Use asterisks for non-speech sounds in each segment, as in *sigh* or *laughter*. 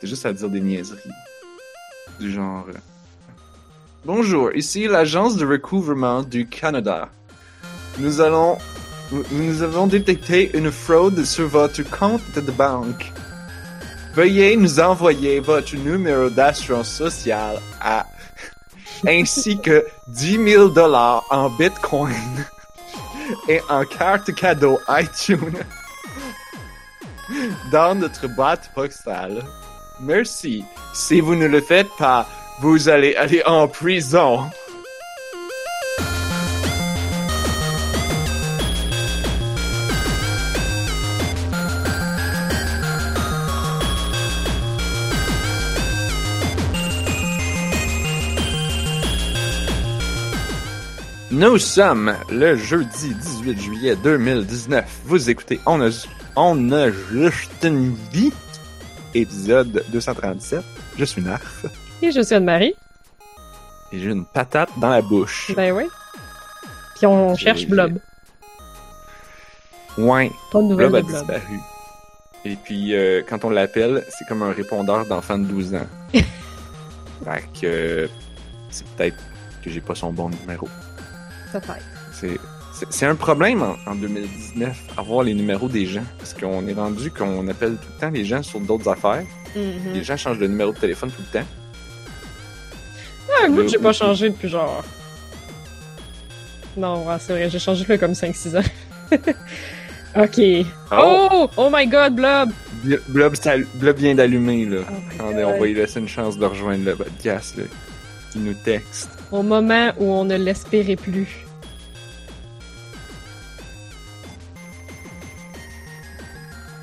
T'es juste à dire des niaiseries. Du genre. euh, Bonjour, ici l'agence de recouvrement du Canada. Nous allons. Nous avons détecté une fraude sur votre compte de banque. Veuillez nous envoyer votre numéro d'assurance sociale *laughs* ainsi que 10 000 dollars en bitcoin *laughs* et en carte cadeau iTunes *laughs* dans notre boîte postale. Merci. Si vous ne le faites pas, vous allez aller en prison. Nous sommes le jeudi 18 juillet 2019. Vous écoutez On a, on a juste une vie, épisode 237. Je suis Narf Et je suis Anne-Marie. et j'ai une patate dans la bouche. Ben oui. Puis on cherche Blob. Ouais, Pas de Blob a de Blob. disparu. Et puis, euh, quand on l'appelle, c'est comme un répondeur d'enfant de 12 ans. *laughs* fait que euh, c'est peut-être que j'ai pas son bon numéro. Peut-être. C'est c'est- un problème en, en 2019, avoir les numéros des gens. Parce qu'on est rendu qu'on appelle tout le temps les gens sur d'autres affaires. Mhm. Les gens changent de numéro de téléphone tout le temps. Ah, moi, Le- j'ai pas changé depuis genre. Non, ouais, c'est vrai, j'ai changé comme 5-6 ans. *laughs* ok. Oh! oh! my god, Blob! Bl- Blob, Blob vient d'allumer, là. Oh Attendez, on va lui laisser une chance de rejoindre le podcast, là. Il nous texte. Au moment où on ne l'espérait plus.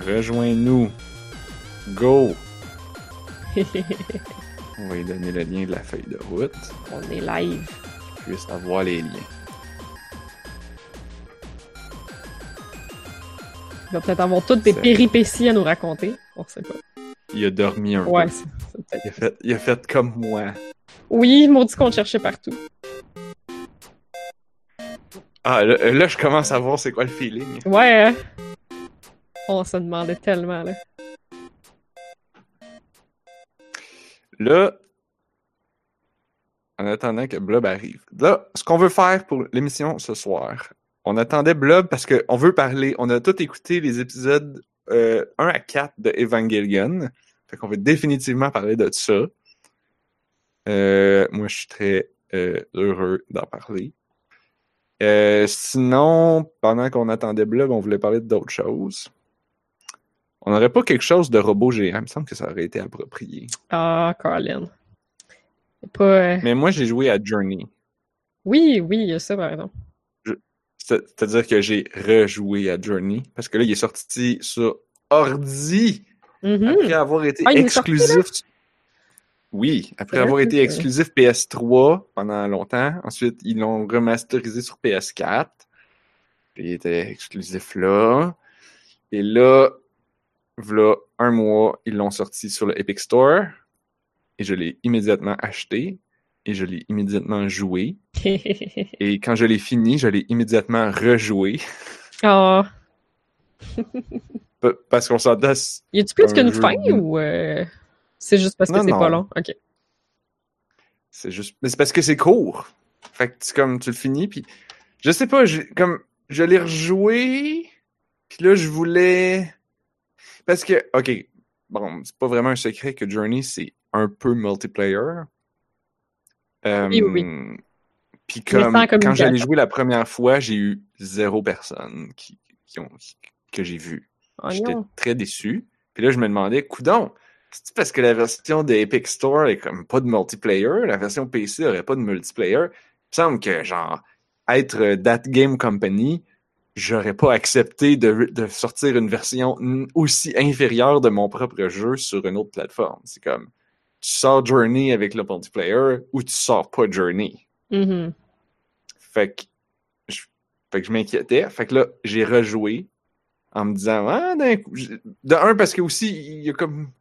Rejoins-nous. Go! *laughs* On va lui donner le lien de la feuille de route. on est live. Puisse avoir les liens. Il va peut-être avoir toutes des péripéties à nous raconter. On sait pas. Il a dormi un Ouais, peu. peut-être. Il a, fait, il a fait comme moi. Oui, maudit qu'on le cherchait partout. Ah, là, là, je commence à voir c'est quoi le feeling. Ouais, hein? *laughs* On se demandait tellement, là. Là, en attendant que Blob arrive. Là, ce qu'on veut faire pour l'émission ce soir, on attendait Blob parce qu'on veut parler. On a tout écouté les épisodes euh, 1 à 4 de Evangelion. Fait qu'on veut définitivement parler de ça. Euh, moi, je suis très euh, heureux d'en parler. Euh, sinon, pendant qu'on attendait Blob, on voulait parler d'autres choses. On n'aurait pas quelque chose de robot géant. Il me semble que ça aurait été approprié. Ah, Colin. Pas. euh, Mais moi, j'ai joué à Journey. Oui, oui, il y a ça, par exemple. C'est- C'est-à-dire que j'ai rejoué à Journey. Parce que là, il est sorti sur ordi. Mhm. Après avoir été Ah, sorti, exclusif. Oui, après C'est avoir été exclusif PS3 pendant longtemps. Ensuite, ils l'ont remasterisé sur PS4. Puis il était exclusif là. Et là, voilà un mois, ils l'ont sorti sur le Epic Store. Et je l'ai immédiatement acheté. Et je l'ai immédiatement joué. *laughs* Et quand je l'ai fini, je l'ai immédiatement rejoué. *laughs* Ah. P- Parce qu'on s'entend. Y a-tu plus Un qu'une fin de- ou euh, c'est juste parce que c'est pas long? Ok. C'est juste. Mais c'est parce que c'est court. Fait que c'est comme tu le finis, puis. Je sais pas, j'ai- comme. Je l'ai rejoué. Puis là, je voulais. Parce que. Ok. Bon, c'est pas vraiment un secret que Journey, c'est un peu multiplayer. Euh, Oui, oui, Puis comme. Quand communication. joué la première fois, j'ai eu zéro personne qui, qui ont, que j'ai vu. Oh J'étais très déçu. Puis là, je me demandais, coudon, c'est parce que la version de Epic Store est comme pas de multiplayer, la version PC aurait pas de multiplayer? Il me semble que, genre, être euh, That Game Company, j'aurais pas accepté de, de sortir une version aussi inférieure de mon propre jeu sur une autre plateforme. C'est comme, tu sors Journey avec le multiplayer ou tu sors pas Journey. Mhm. Fait que je, fait que je m'inquiétais. Fait que là, j'ai rejoué en me disant, ah, d'un coup. De un, parce que aussi, il y a comme.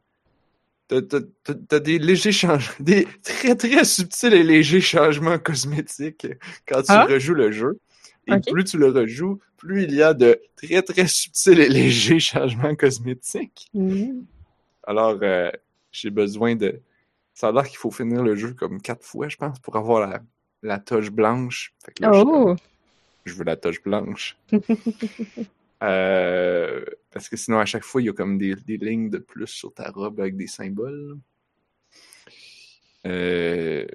T'as, des légers changements, *laughs* des très très subtils et légers changements cosmétiques quand tu Ah? rejoues le jeu. Et plus tu le rejoues, plus il y a de très très subtils et légers changements cosmétiques. Mhm. Alors, euh, j'ai besoin de. Ça a l'air qu'il faut finir le jeu comme quatre fois, je pense, pour avoir la, la toche blanche. Fait que là, je Oh! je veux la toche blanche. *laughs* Euh, parce que sinon, à chaque fois, il y a comme des, des lignes de plus sur ta robe avec des symboles. Euh,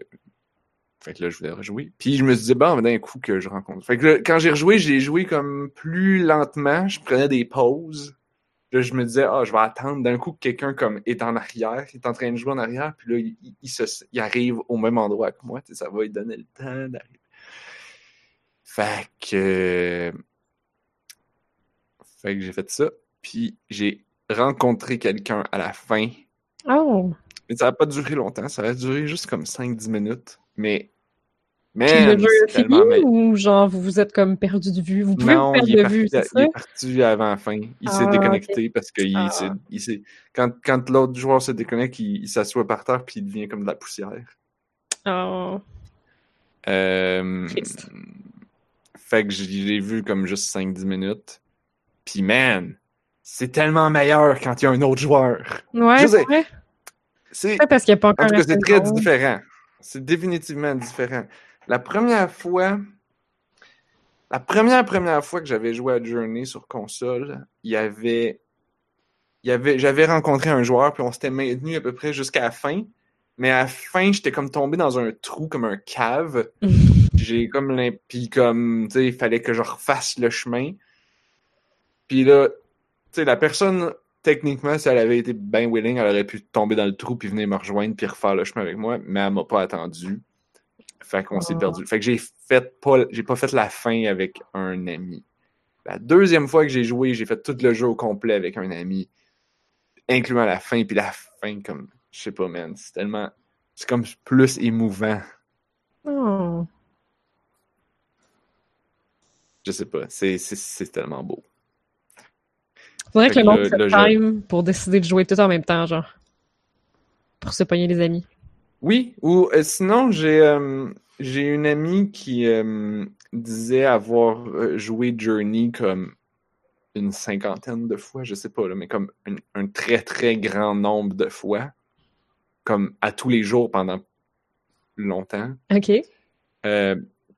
Fait que là, je voulais rejouer. Puis je me suis dit, bon, d'un coup que je rencontre. Fait que là, quand j'ai rejoué, j'ai joué comme plus lentement. Je prenais des pauses. Là, je me disais, ah, je vais attendre d'un coup que quelqu'un comme est en arrière, il est en train de jouer en arrière, puis là, il, se, il arrive au même endroit que moi. Ça va lui donner le temps d'arriver. Fait que. Fait que j'ai fait ça. Puis j'ai rencontré quelqu'un à la fin. Oh! Mais ça n'a pas duré longtemps. Ça a duré juste comme 5-10 minutes. Mais. Puis le jeu est fini ou genre vous vous êtes comme perdu de vue? Vous pouvez Non, vous perdre il de vue, c'est il ça? est parti avant la fin. Il s'est Ah, déconnecté parce que il Ah. s'est- il s'est- quand, quand l'autre joueur se déconnecte, il, il s'assoit par terre puis il devient comme de la poussière. Oh. Euh, fait que j'ai vu comme juste 5-10 minutes. Puis man, c'est tellement meilleur quand il y a un autre joueur. Ouais, Je c'est vrai. C'est parce qu'il n'y a pas En encore tout la cas, c'est très différent. C'est définitivement différent. La première fois, la première première fois que j'avais joué à Journey sur console, il y avait, il y avait, j'avais rencontré un joueur puis on s'était maintenu à peu près jusqu'à la fin. Mais à la fin, j'étais comme tombé dans un trou comme un cave. *laughs* J'ai comme puis comme tu sais, il fallait que je refasse le chemin. Puis là, tu sais, la personne techniquement, si elle avait été bien willing, elle aurait pu tomber dans le trou puis venir me rejoindre puis refaire le chemin avec moi, mais elle m'a pas attendu. Fait qu'on s'est Oh. perdu. Fait que j'ai fait pas j'ai pas fait la fin avec un ami. La deuxième fois que j'ai joué, j'ai fait tout le jeu au complet avec un ami, incluant la fin puis la fin comme je sais pas man, c'est tellement c'est comme plus émouvant. Oh. Je sais pas, c'est c'est- c'est tellement beau. Faudrait Fait que le que monde se jeu- time pour décider de jouer tout en même temps, genre. Pour se pogner les amis. Oui, ou euh, sinon, j'ai euh, j'ai une amie qui euh, disait avoir joué Journey comme une cinquantaine de fois, je sais pas, là, mais comme un, un très très grand nombre de fois, comme à tous les jours pendant longtemps. OK.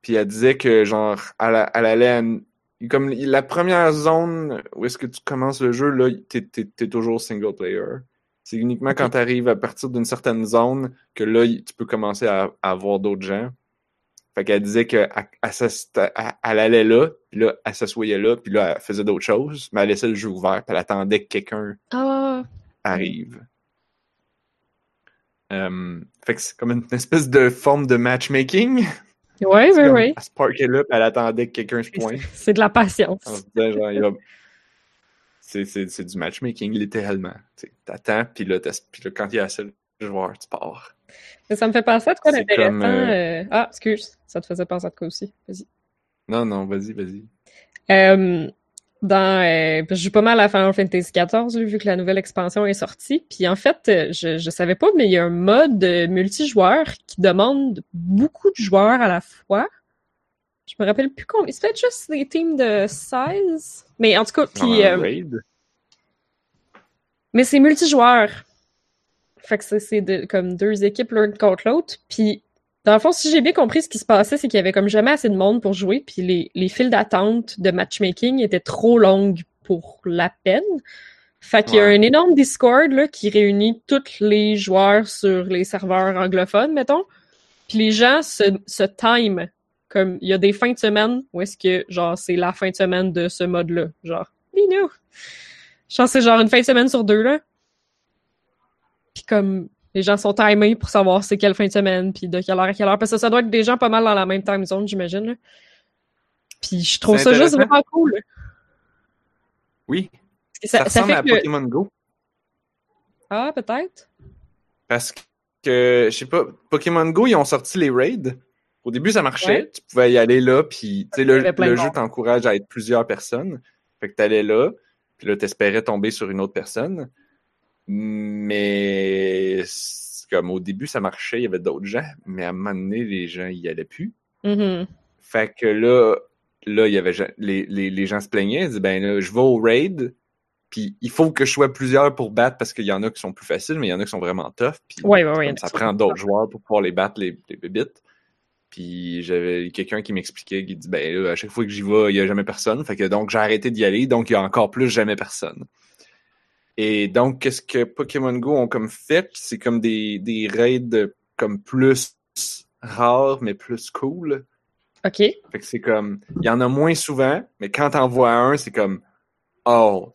Puis elle disait que genre elle, elle allait à une- comme la première zone où est-ce que tu commences le jeu là t'es, t'es- t'es toujours single player c'est uniquement quand tu arrives à partir d'une certaine zone que là tu peux commencer à, à avoir d'autres gens fait qu'elle disait que elle, elle s'ass- elle- elle allait là puis là elle s'assoyait là puis là elle faisait d'autres choses mais elle laissait le jeu ouvert puis elle attendait que quelqu'un Ah. arrive fait que c'est comme une *laughs* espèce de forme de matchmaking ouais, comme, ouais. Elle se parquait là, puis elle attendait que quelqu'un se pointe. C'est de la patience. En se disant, genre, il va- c'est, du matchmaking, littéralement. T'attends, puis là, là, quand il y a assez de joueurs, tu pars. Ça me fait penser à de quoi d'intéressant. comme, euh, euh, Ah, excuse. Ça te faisait penser à de quoi aussi. Vas-y. Non, non, vas-y, vas-y. Euh, dans, euh, je joue pas mal à Final Fantasy XIV, vu que la nouvelle expansion est sortie. Puis en fait, je, je savais pas, mais il y a un mode multijoueur qui demande beaucoup de joueurs à la fois. Je me rappelle plus combien. C'est peut-être juste des teams de 16. Mais en tout cas, puis, euh, mais c'est multijoueur. Fait que c'est- c'est de- comme deux équipes l'une contre l'autre. Puis, dans le fond, si j'ai bien compris, ce qui se passait, c'est qu'il y avait comme jamais assez de monde pour jouer. Puis les, les files d'attente de matchmaking étaient trop longues pour la peine. Fait qu'il y a Ouais. un énorme Discord là, qui réunit tous les joueurs sur les serveurs anglophones, mettons. Puis les gens se, se time. Comme il y a des fins de semaine où est-ce que genre c'est la fin de semaine de ce mode-là. Genre, Minou! Je pense que c'est genre une fin de semaine sur deux, là. Puis comme les gens sont timés pour savoir c'est quelle fin de semaine, puis de quelle heure à quelle heure. Parce que ça doit être des gens pas mal dans la même time zone, j'imagine. là. Puis je trouve ça juste vraiment cool. Oui, Parce que ça, ça, ça ressemble fait à que... Pokémon Go. Ah, peut-être? Parce que, je sais pas, Pokémon Go, ils ont sorti les raids. Au début, ça marchait. Ouais. Tu pouvais y aller là, puis le, le jeu t'encourage à être plusieurs personnes. Fait que t'allais là, puis là, t'espérais tomber sur une autre personne. Mais comme au début, ça marchait, il y avait d'autres gens, mais à un moment donné, les gens y allaient plus. Mhm. Fait que là, là, il y avait les, les, les gens se plaignaient, ils disaient ben là, je vais au raid, Puis il faut que je sois plusieurs pour battre parce qu'il y en a qui sont plus faciles, mais il y en a qui sont vraiment tough. Puis Ouais, ouais, ouais. comme ça prend d'autres joueurs pour pouvoir les battre, les, les bébites. Puis j'avais quelqu'un qui m'expliquait, qui dit ben là, à chaque fois que j'y vais, il n'y a jamais personne. Fait que donc j'ai arrêté d'y aller, donc il y a encore plus jamais personne. Et donc, qu'est-ce que Pokémon Go ont comme fait? C'est comme des, des raids comme plus rares, mais plus cool. OK. Fait que c'est comme, il y en a moins souvent, mais quand t'en vois un, c'est comme, oh,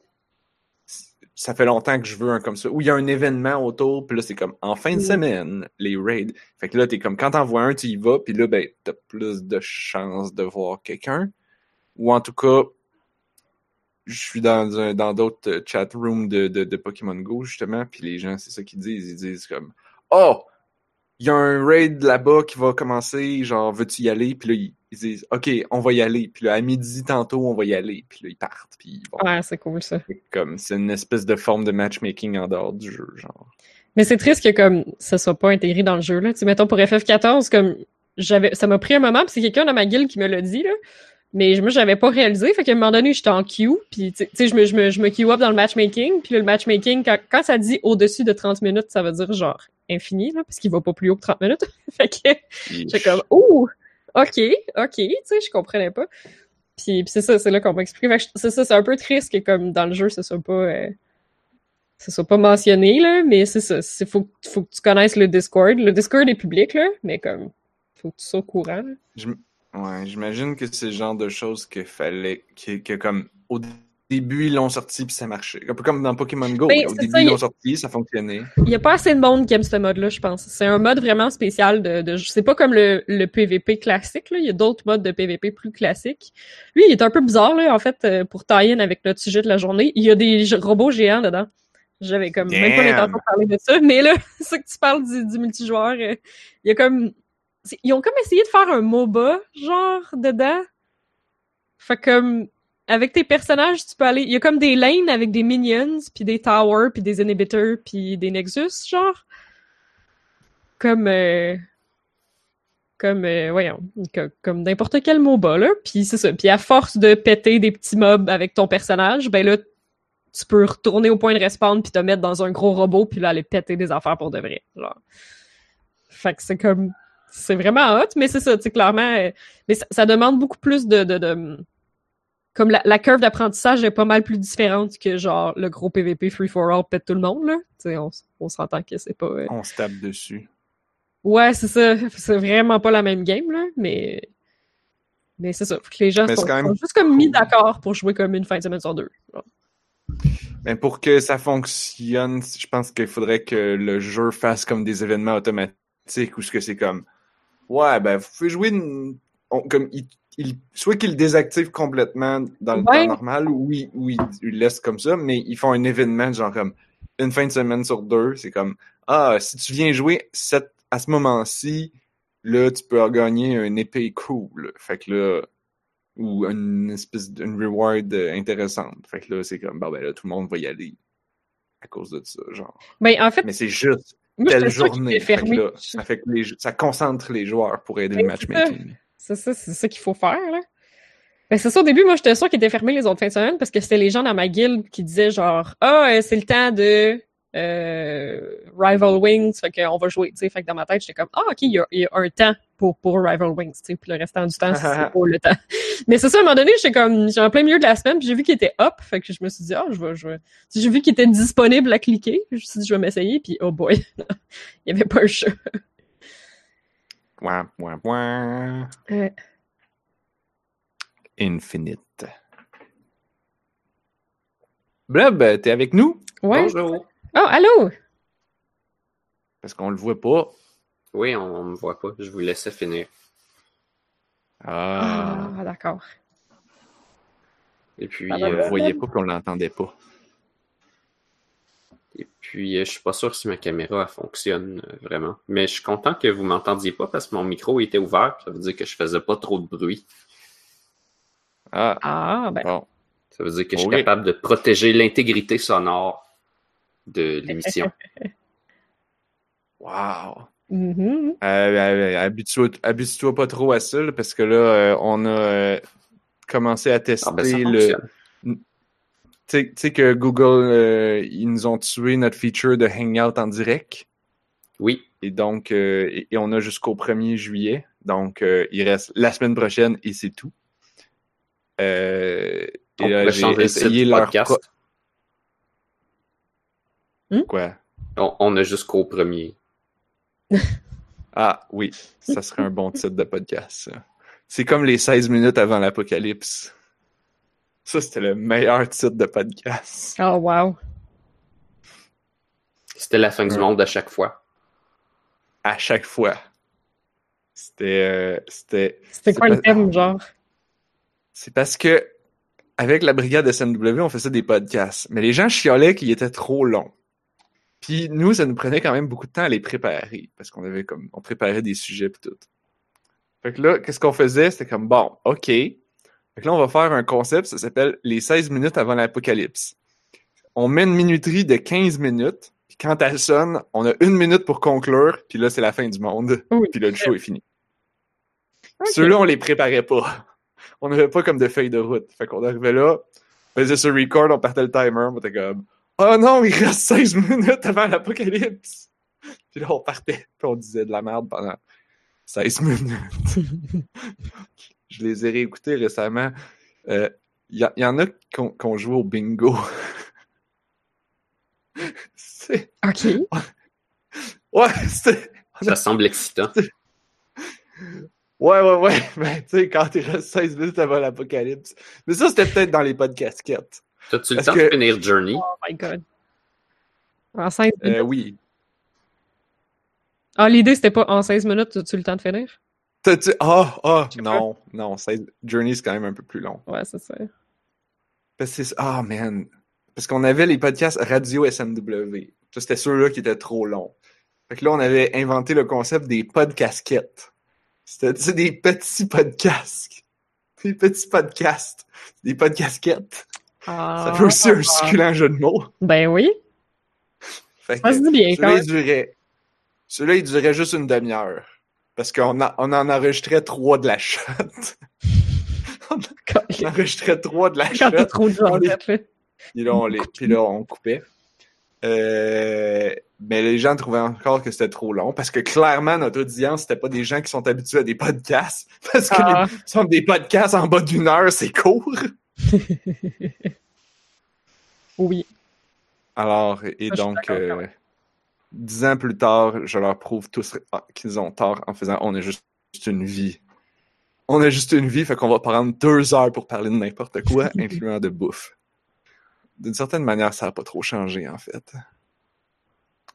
ça fait longtemps que je veux un comme ça. Ou il y a un événement autour, puis là, c'est comme, en fin de Mm. semaine, les raids. Fait que là, t'es comme, quand t'en vois un, tu y vas, puis là, ben, t'as plus de chances de voir quelqu'un. Ou en tout cas, je suis dans un, dans d'autres euh, chat rooms de, de, de Pokémon Go, justement, puis les gens, c'est ça qu'ils disent. Ils disent comme, oh, il y a un raid là-bas qui va commencer, genre, veux-tu y aller? Puis là, ils, disent, OK, on va y aller. Puis là, à midi tantôt, on va y aller. Puis là, ils partent. Puis ils vont. Ouais, c'est cool ça. Comme, c'est une espèce de forme de matchmaking en dehors du jeu, genre. Mais c'est triste que comme ça soit pas intégré dans le jeu là. Tu sais, mettons pour FF14 comme j'avais ça m'a pris un moment puis c'est quelqu'un dans ma guilde qui me l'a dit là. Mais moi j'avais pas réalisé fait qu'à un moment donné j'étais en queue puis tu sais je me je me je me queue up dans le matchmaking puis là, le matchmaking quand, quand ça dit au-dessus de 30 minutes ça veut dire genre infini là parce qu'il va pas plus haut que 30 minutes. *laughs* fait que J'étais comme, ouh, ok, ok, tu sais, je comprenais pas. Puis, puis c'est ça, c'est là qu'on m'a expliqué. C'est ça, c'est un peu triste que comme dans le jeu, ce soit pas, euh, ce soit pas mentionné, là, mais c'est ça, c'est faut, faut que tu connaisses le Discord. Le Discord est public, là, mais comme, faut que tu sois au courant, ouais, j'imagine que c'est le genre de choses qu'il fallait, que, que comme, au début, ils l'ont sorti puis ça marchait. Un peu comme dans Pokémon Go. Ben, au début, ça, ils il- l'ont sorti, ça fonctionnait. Il y a pas assez de monde qui aime ce mode-là, je pense. C'est un mode vraiment spécial de, de c'est pas comme le, le PVP classique, là. Il y a d'autres modes de PVP plus classiques. Lui, il est un peu bizarre, là, en fait, euh, pour tie-in avec notre sujet de la journée. Il y a des robots géants dedans. J'avais comme même pas l'intention de parler de ça, *laughs* mais là, *laughs* c'est que tu parles du, du multijoueur. euh, il y a comme, ils ont comme essayé de faire un MOBA, genre, dedans. Fait comme, avec tes personnages, tu peux aller, il y a comme des lanes avec des minions, puis des towers, puis des inhibitors, puis des nexus, genre. Comme, euh, comme, euh, voyons, co- comme n'importe quel MOBA, là. Puis c'est ça. Puis à force de péter des petits mobs avec ton personnage, ben là, tu peux retourner au point de respawn puis te mettre dans un gros robot puis là aller péter des affaires pour de vrai. Genre. Fait que c'est comme c'est vraiment hot, mais c'est ça, tu sais, clairement. euh, mais ça, demande beaucoup plus de- comme la, la curve d'apprentissage est pas mal plus différente que genre le gros PVP free for all pète tout le monde, là. Tu sais, on, on s'entend que c'est pas. euh, On se tape dessus. Ouais, c'est ça. C'est vraiment pas la même game, là, mais. Mais c'est ça. Faut que les gens sont, même juste comme mis d'accord pour jouer comme une fin de semaine sur deux. genre. Mais pour que ça fonctionne, je pense qu'il faudrait que le jeu fasse comme des événements automatiques ou ce que c'est comme Ouais, ben vous pouvez jouer une- on- comme il, il- soit qu'il le désactive complètement dans le Ouais. temps normal ou il, ou il, il le laisse comme ça, mais ils font un événement genre comme une fin de semaine sur deux. C'est comme Ah, si tu viens jouer cette, à ce moment-ci, là, tu peux gagner une épée cool. Fait que là, ou une espèce d'une reward intéressante. Fait que là, c'est comme, bah ben là, tout le monde va y aller à cause de ça, genre. Ben, en fait, Mais c'est juste moi, telle journée. était Fait que fermé. là, ça fait que les, ça concentre les joueurs pour aider le Ben, matchmaking. C'est ça, c'est ça qu'il faut faire, là. Ben, c'est ça, au début, moi, j'étais sûre qu'il était fermé les autres fins de semaine parce que c'était les gens dans ma guilde qui disaient genre, ah, euh, c'est le temps de euh, Rival Wings, fait qu'on va jouer, tu sais. Fait que dans ma tête, j'étais comme, ah, ok, il y a, il y a un temps pour, pour Rival Wings, tu sais. Puis le restant du temps, c'est *laughs* pas le temps. Mais c'est ça, à un moment donné, j'étais comme, j'ai en plein milieu de la semaine, puis j'ai vu qu'il était up, fait que je me suis dit, ah, je vais, je vais. J'ai vu qu'il était disponible à cliquer, je me suis dit, je vais m'essayer, puis oh boy, *laughs* il y avait pas un chat. Ouin, ouin, ouin. Ouais. Infinite. Blob, t'es avec nous? Ouais. Bonjour. Oh, allô? Parce qu'on le voit pas. Oui, on, on me voit pas. Je vous laissais finir. Ah, Ah, d'accord. Et puis, Ah, on le euh, voyait pas puis on l'entendait pas. Et puis euh, je suis pas sûr si ma caméra fonctionne euh, vraiment. Mais je suis content que vous m'entendiez pas parce que mon micro était ouvert. Ça veut dire que je faisais pas trop de bruit. Ah, Ah, ben. bon. Ça veut dire que je suis capable de protéger l'intégrité sonore de *laughs* l'émission. Wow. Euh, habitue- Habitue-toi pas trop à ça, là, parce que là, euh, on a euh, commencé à tester Ah ben ça le. fonctionne. Tu sais- que Google, euh, ils nous ont tué notre feature de Hangout en direct? Oui. Et donc, euh, et, et on a jusqu'au 1er juillet. Donc, euh, il reste la semaine prochaine et c'est tout. Euh, On et j'ai essayé leur podcast. pro- Quoi? On, on a jusqu'au premier. *laughs* Ah oui, ça serait un bon titre de podcast. C'est comme les 16 minutes avant l'apocalypse. Ça, c'était le meilleur titre de podcast. Oh, wow. C'était la fin du monde à chaque fois. À chaque fois. C'était. euh, c'était. C'était quoi le thème, genre? C'est parce que, avec la brigade SMW, on faisait des podcasts. Mais les gens chiolaient qu'ils étaient trop longs. Puis nous, ça nous prenait quand même beaucoup de temps à les préparer. Parce qu'on avait comme. On préparait des sujets pis tout. Fait que là, qu'est-ce qu'on faisait? C'était comme bon, OK. Fait que là, on va faire un concept, ça s'appelle les 16 minutes avant l'apocalypse. On met une minuterie de 15 minutes, puis quand elle sonne, on a une minute pour conclure, puis là, c'est la fin du monde. Oui. Puis là, le show est fini. Ceux-là, on les préparait pas. On n'avait pas comme de feuille de route. Fait qu'on arrivait là, on faisait ce record, on partait le timer, on était comme Oh non, il reste 16 minutes avant l'apocalypse! Puis là, on partait, puis on disait de la merde pendant 16 minutes. *laughs* Je les ai réécoutés récemment. Il y, a- y en a qui ont, qui ont joué au bingo. *laughs* C'est- OK. Ouais, c'était. Ça semble excitant. Ouais, ouais, ouais. Mais *laughs* tu sais, quand il reste 16 minutes avant l'apocalypse. Mais ça, c'était peut-être dans les podcasts. T'as-tu le temps que- de finir Journey? Oh my god. En 16 Euh, minutes. oui. Ah, l'idée, c'était pas en 16 minutes, as-tu le temps de finir? T'as-tu- Ah, ah, Je sais non, non. 16 Journey, c'est quand même un peu plus long. Ouais, c'est ça. Parce que c'est- Ah, man. Parce qu'on avait les podcasts Radio SMW. Ça, c'était ceux-là qui étaient trop longs. Fait que là, on avait inventé le concept des podcasquettes. C'était des petits podcasts. Des petits podcasts. Des podcasquettes. Ah. Ça fait aussi un succulent jeu de mots. Ben oui. Fait que Ça se dit bien, quand celui-là, même. il durait... Celui-là, il durait juste une demi-heure. Parce qu'on a- on en enregistrait trois de la shot. *laughs* on enregistrait trois de la shot. trop de gens là. Puis là, on, les, puis là, on coupait. Euh, mais les gens trouvaient encore que c'était trop long parce que clairement, notre audience, c'était pas des gens qui sont habitués à des podcasts. *laughs* Parce que Ah. les, sont des podcasts en bas d'une heure, c'est court. *laughs* Oui. Alors, et Ça, donc, euh, dix ans plus tard, je leur prouve tous ah, qu'ils ont tort en faisant on a juste une vie. On a juste une vie, fait qu'on va prendre deux heures pour parler de n'importe quoi, *laughs* incluant de bouffe. D'une certaine manière, ça n'a pas trop changé, en fait.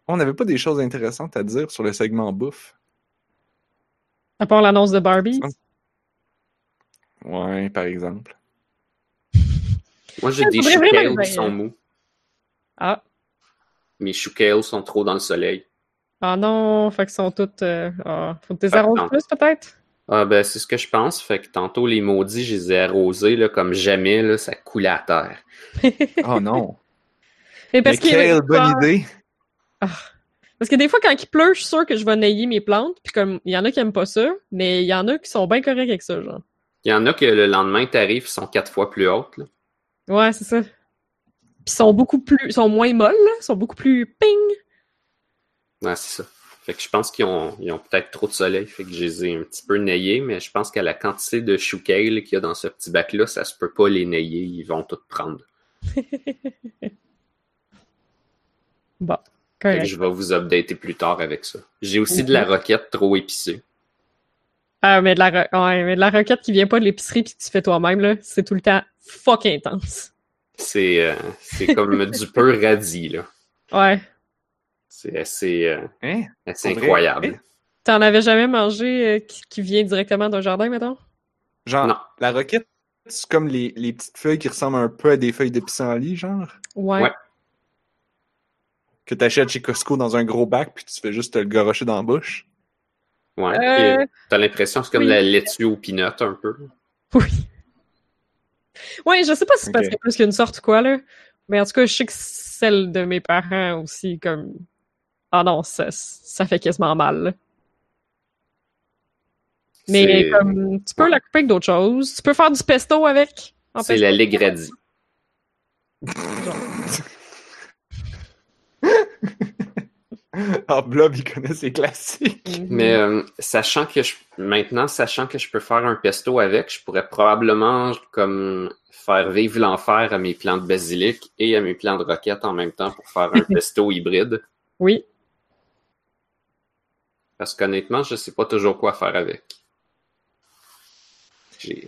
On n'avait pas des choses intéressantes à dire sur le segment bouffe? À part l'annonce de Barbie? Ouais, par exemple. Moi, j'ai des le qui sont mous. Ah. Mes choucales sont trop dans le soleil. Ah non, fait qu'ils sont toutes. euh, ah, faut que tu Ah, arroses plus, peut-être? Ah ben, c'est ce que je pense. Fait que tantôt, les maudits, je les ai arrosés là, comme jamais. Là, ça coulait à terre. Oh *laughs* non! Mais Mais parce que, quelle bonne idée! parce que des fois, quand il pleut, je suis sûre que je vais nailler mes plantes. Puis comme, il y en a qui aiment pas ça, mais il y en a qui sont bien corrects avec ça, genre. Il y en a que le lendemain, t'arrives, ils sont quatre fois plus hautes. là. Ouais, c'est ça. Puis sont beaucoup plus. sont moins molles, sont beaucoup plus ping. Ouais, c'est ça. Fait que je pense qu'ils ont, ils ont peut-être trop de soleil. Fait que je les ai un petit peu naillés, mais je pense qu'à la quantité de choucales qu'il y a dans ce petit bac-là, ça se peut pas les nailler. Ils vont tout prendre. *laughs* Bon, Fait que correct. je vais vous updater plus tard avec ça. J'ai aussi de la roquette trop épicée. Ah, mais de la, ouais, mais de la roquette qui vient pas de l'épicerie puis que tu fais toi-même, là, c'est tout le temps fuck intense. C'est euh, c'est comme du pur radis, là. Ouais. C'est assez, euh, Hein? assez incroyable. T'en avais jamais mangé euh, qui, qui vient directement d'un jardin, mettons? Genre, Non. la roquette, c'est comme les, les petites feuilles qui ressemblent un peu à des feuilles de pissenlit, genre? Ouais. Ouais. Que t'achètes chez Costco dans un gros bac, puis tu fais juste te le garocher dans la bouche? Ouais. Euh, T'as l'impression que c'est comme oui. la laitue au peanut un peu. Oui. Ouais, je sais pas si c'est parce Ok. qu'il y a plus qu'une sorte ou quoi, là. Mais en tout cas, je sais que celle de mes parents aussi, comme. Ah non, ça, ça fait quasiment mal. là. Mais comme, tu peux Ouais. la couper avec d'autres choses. Tu peux faire du pesto avec. C'est la légradie. *laughs* *laughs* Ah, Blob, il connaît ses classiques. Mhm. Mais euh, sachant que je maintenant, sachant que je peux faire un pesto avec, je pourrais probablement comme faire vivre l'enfer à mes plants de basilic et à mes plants de roquette en même temps pour faire un *laughs* pesto hybride. Oui. Parce qu'honnêtement, je sais pas toujours quoi faire avec.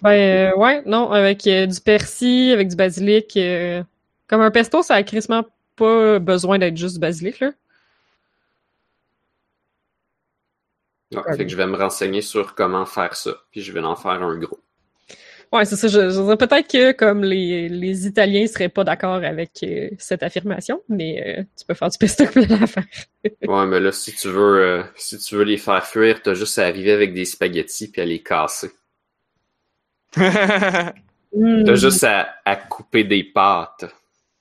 Ben, euh, ouais, non, avec euh, du persil, avec du basilic. euh, Comme un pesto, ça a crissement pas besoin d'être juste du basilic, là. Ouais, fait que je vais me renseigner sur comment faire ça, puis je vais en faire un gros. Ouais, c'est ça. Je, je dirais peut-être que comme les, les Italiens seraient pas d'accord avec euh, cette affirmation, mais euh, tu peux faire du pesto plein d'affaires. *laughs* Ouais, mais là, si tu veux, euh, si tu veux les faire fuir, t'as juste à arriver avec des spaghettis puis à les casser. Mm. T'as juste à, à couper des pâtes.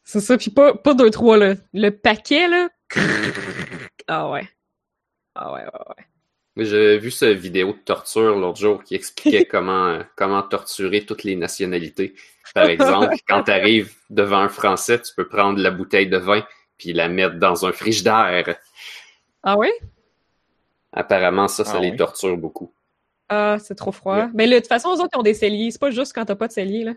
C'est ça, puis pas, pas deux, trois, là. Le paquet, là. *laughs* Ah ouais. Ah ouais, ouais, ouais. J'ai vu cette vidéo de torture l'autre jour qui expliquait *laughs* comment, euh, comment torturer toutes les nationalités. Par exemple, quand tu arrives devant un Français, tu peux prendre la bouteille de vin puis la mettre dans un frigidaire. Ah ouais? Apparemment, ça, ça Ah les oui. torture beaucoup. Ah, c'est trop froid. Mais là, de toute façon, eux autres, ils ont des celliers. C'est pas juste quand t'as pas de cellier, là.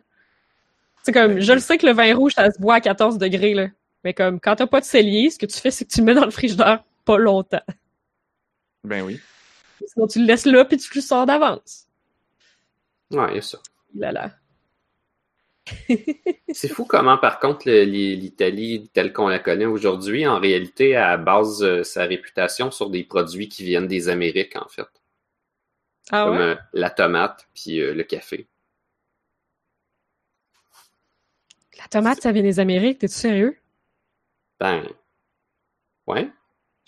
C'est comme, je le sais que le vin rouge, ça se boit à 14 degrés, là. Mais comme, quand t'as pas de cellier, ce que tu fais, c'est que tu le mets dans le frigidaire pas longtemps. ben oui. Sinon, tu le laisses là, puis tu le sors d'avance. Ouais, il y a ça. Là, là. *laughs* C'est fou comment, par contre, l'Italie, telle qu'on la connaît aujourd'hui, en réalité, elle base euh, sa réputation sur des produits qui viennent des Amériques, en fait. Ah Comme ouais? euh, la tomate puis euh, le café. La tomate, ça vient des Amériques, t'es-tu sérieux? Ben, ouais.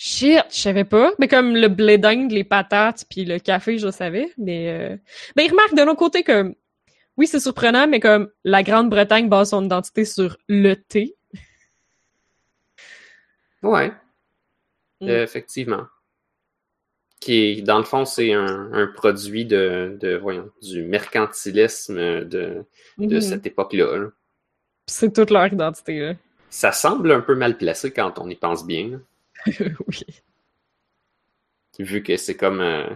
Shit, je savais pas. Mais comme le blé d'Inde, les patates, puis le café, je le savais. Mais euh... ben remarque de l'autre côté comme oui, c'est surprenant, mais comme la Grande-Bretagne base son identité sur le thé. Ouais. Mm. Euh, effectivement. Qui est, dans le fond, c'est un, un produit de, de, voyons, du mercantilisme de, de Mhm. cette époque-là. là. C'est toute leur identité. Là. Ça semble un peu mal placé quand on y pense bien. là. *laughs* oui. vu que c'est comme euh,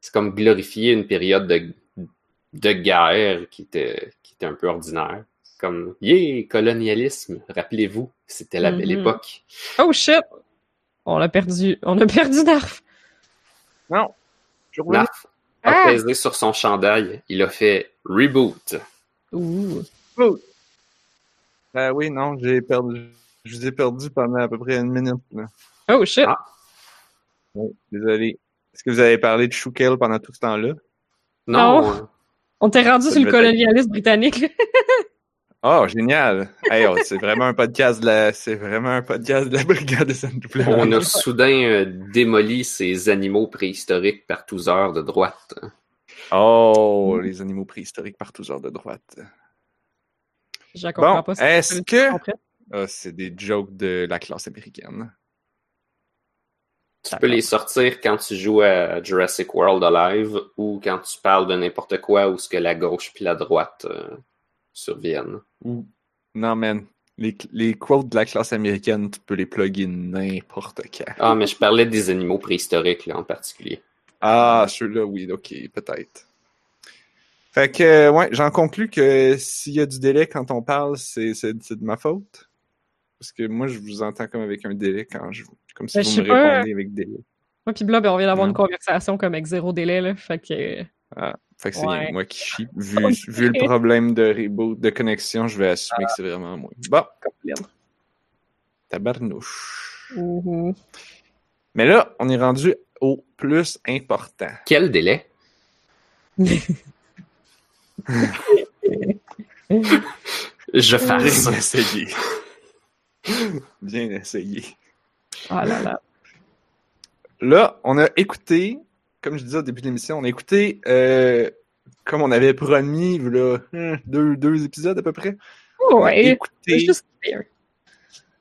c'est comme glorifier une période de, de guerre qui était, qui était un peu ordinaire. Comme yeah, colonialisme, rappelez-vous, c'était la belle Mhm. époque. Oh shit! On a perdu. On a perdu Narf. Non. Je. Narf a Ah! pesé sur son chandail, il a fait reboot. Ouh. Ben oui, non, j'ai perdu. Je vous ai perdu pendant à peu près une minute. Là. Oh shit! Ah. Ouais, désolé. Est-ce que vous avez parlé de Choukel pendant tout ce temps-là? Non, Non. On t'est rendu Ça sur le colonialisme britannique. là. *laughs* Oh, génial! Hey, oh, c'est vraiment un podcast de la, c'est vraiment un podcast de la brigade de SNW. on a soudain euh, démoli ces animaux préhistoriques par tous heures de droite. Oh, les animaux préhistoriques par tous heures de droite. Je comprends Bon, pas. est-ce que-. Ah, c'est des jokes de la classe américaine. Tu peux les sortir quand tu joues à Jurassic World Alive ou quand tu parles de n'importe quoi où ce que la gauche puis la droite euh, surviennent. Ou, non, man. Les, les quotes de la classe américaine, tu peux les plugger n'importe quand. Ah, mais je parlais des animaux préhistoriques là, en particulier. Ah, ceux-là, oui, ok, peut-être. Fait que, ouais, j'en conclus que s'il y a du délai quand on parle, c'est de ma faute. Parce que moi, je vous entends comme avec un délai quand je. Comme si Ben, je vous me pas. répondez avec délai. Moi pis Blob, on vient d'avoir une conversation comme avec zéro délai, là. Fait que. Fait que c'est Ouais. moi qui chie. *laughs* Vu, vu le problème de reboot, de connexion, je vais assumer que c'est vraiment moi. Bon, tabarnouche. Mais là, on est rendu au plus important. Quel délai? *laughs* Je Bien farce. *laughs* Bien essayé. Ah là là. Là, on a écouté, comme je disais au début de l'émission, on a écouté, euh, comme on avait promis, là, hmm, deux, deux épisodes à peu près. On a Ouais. Écouté juste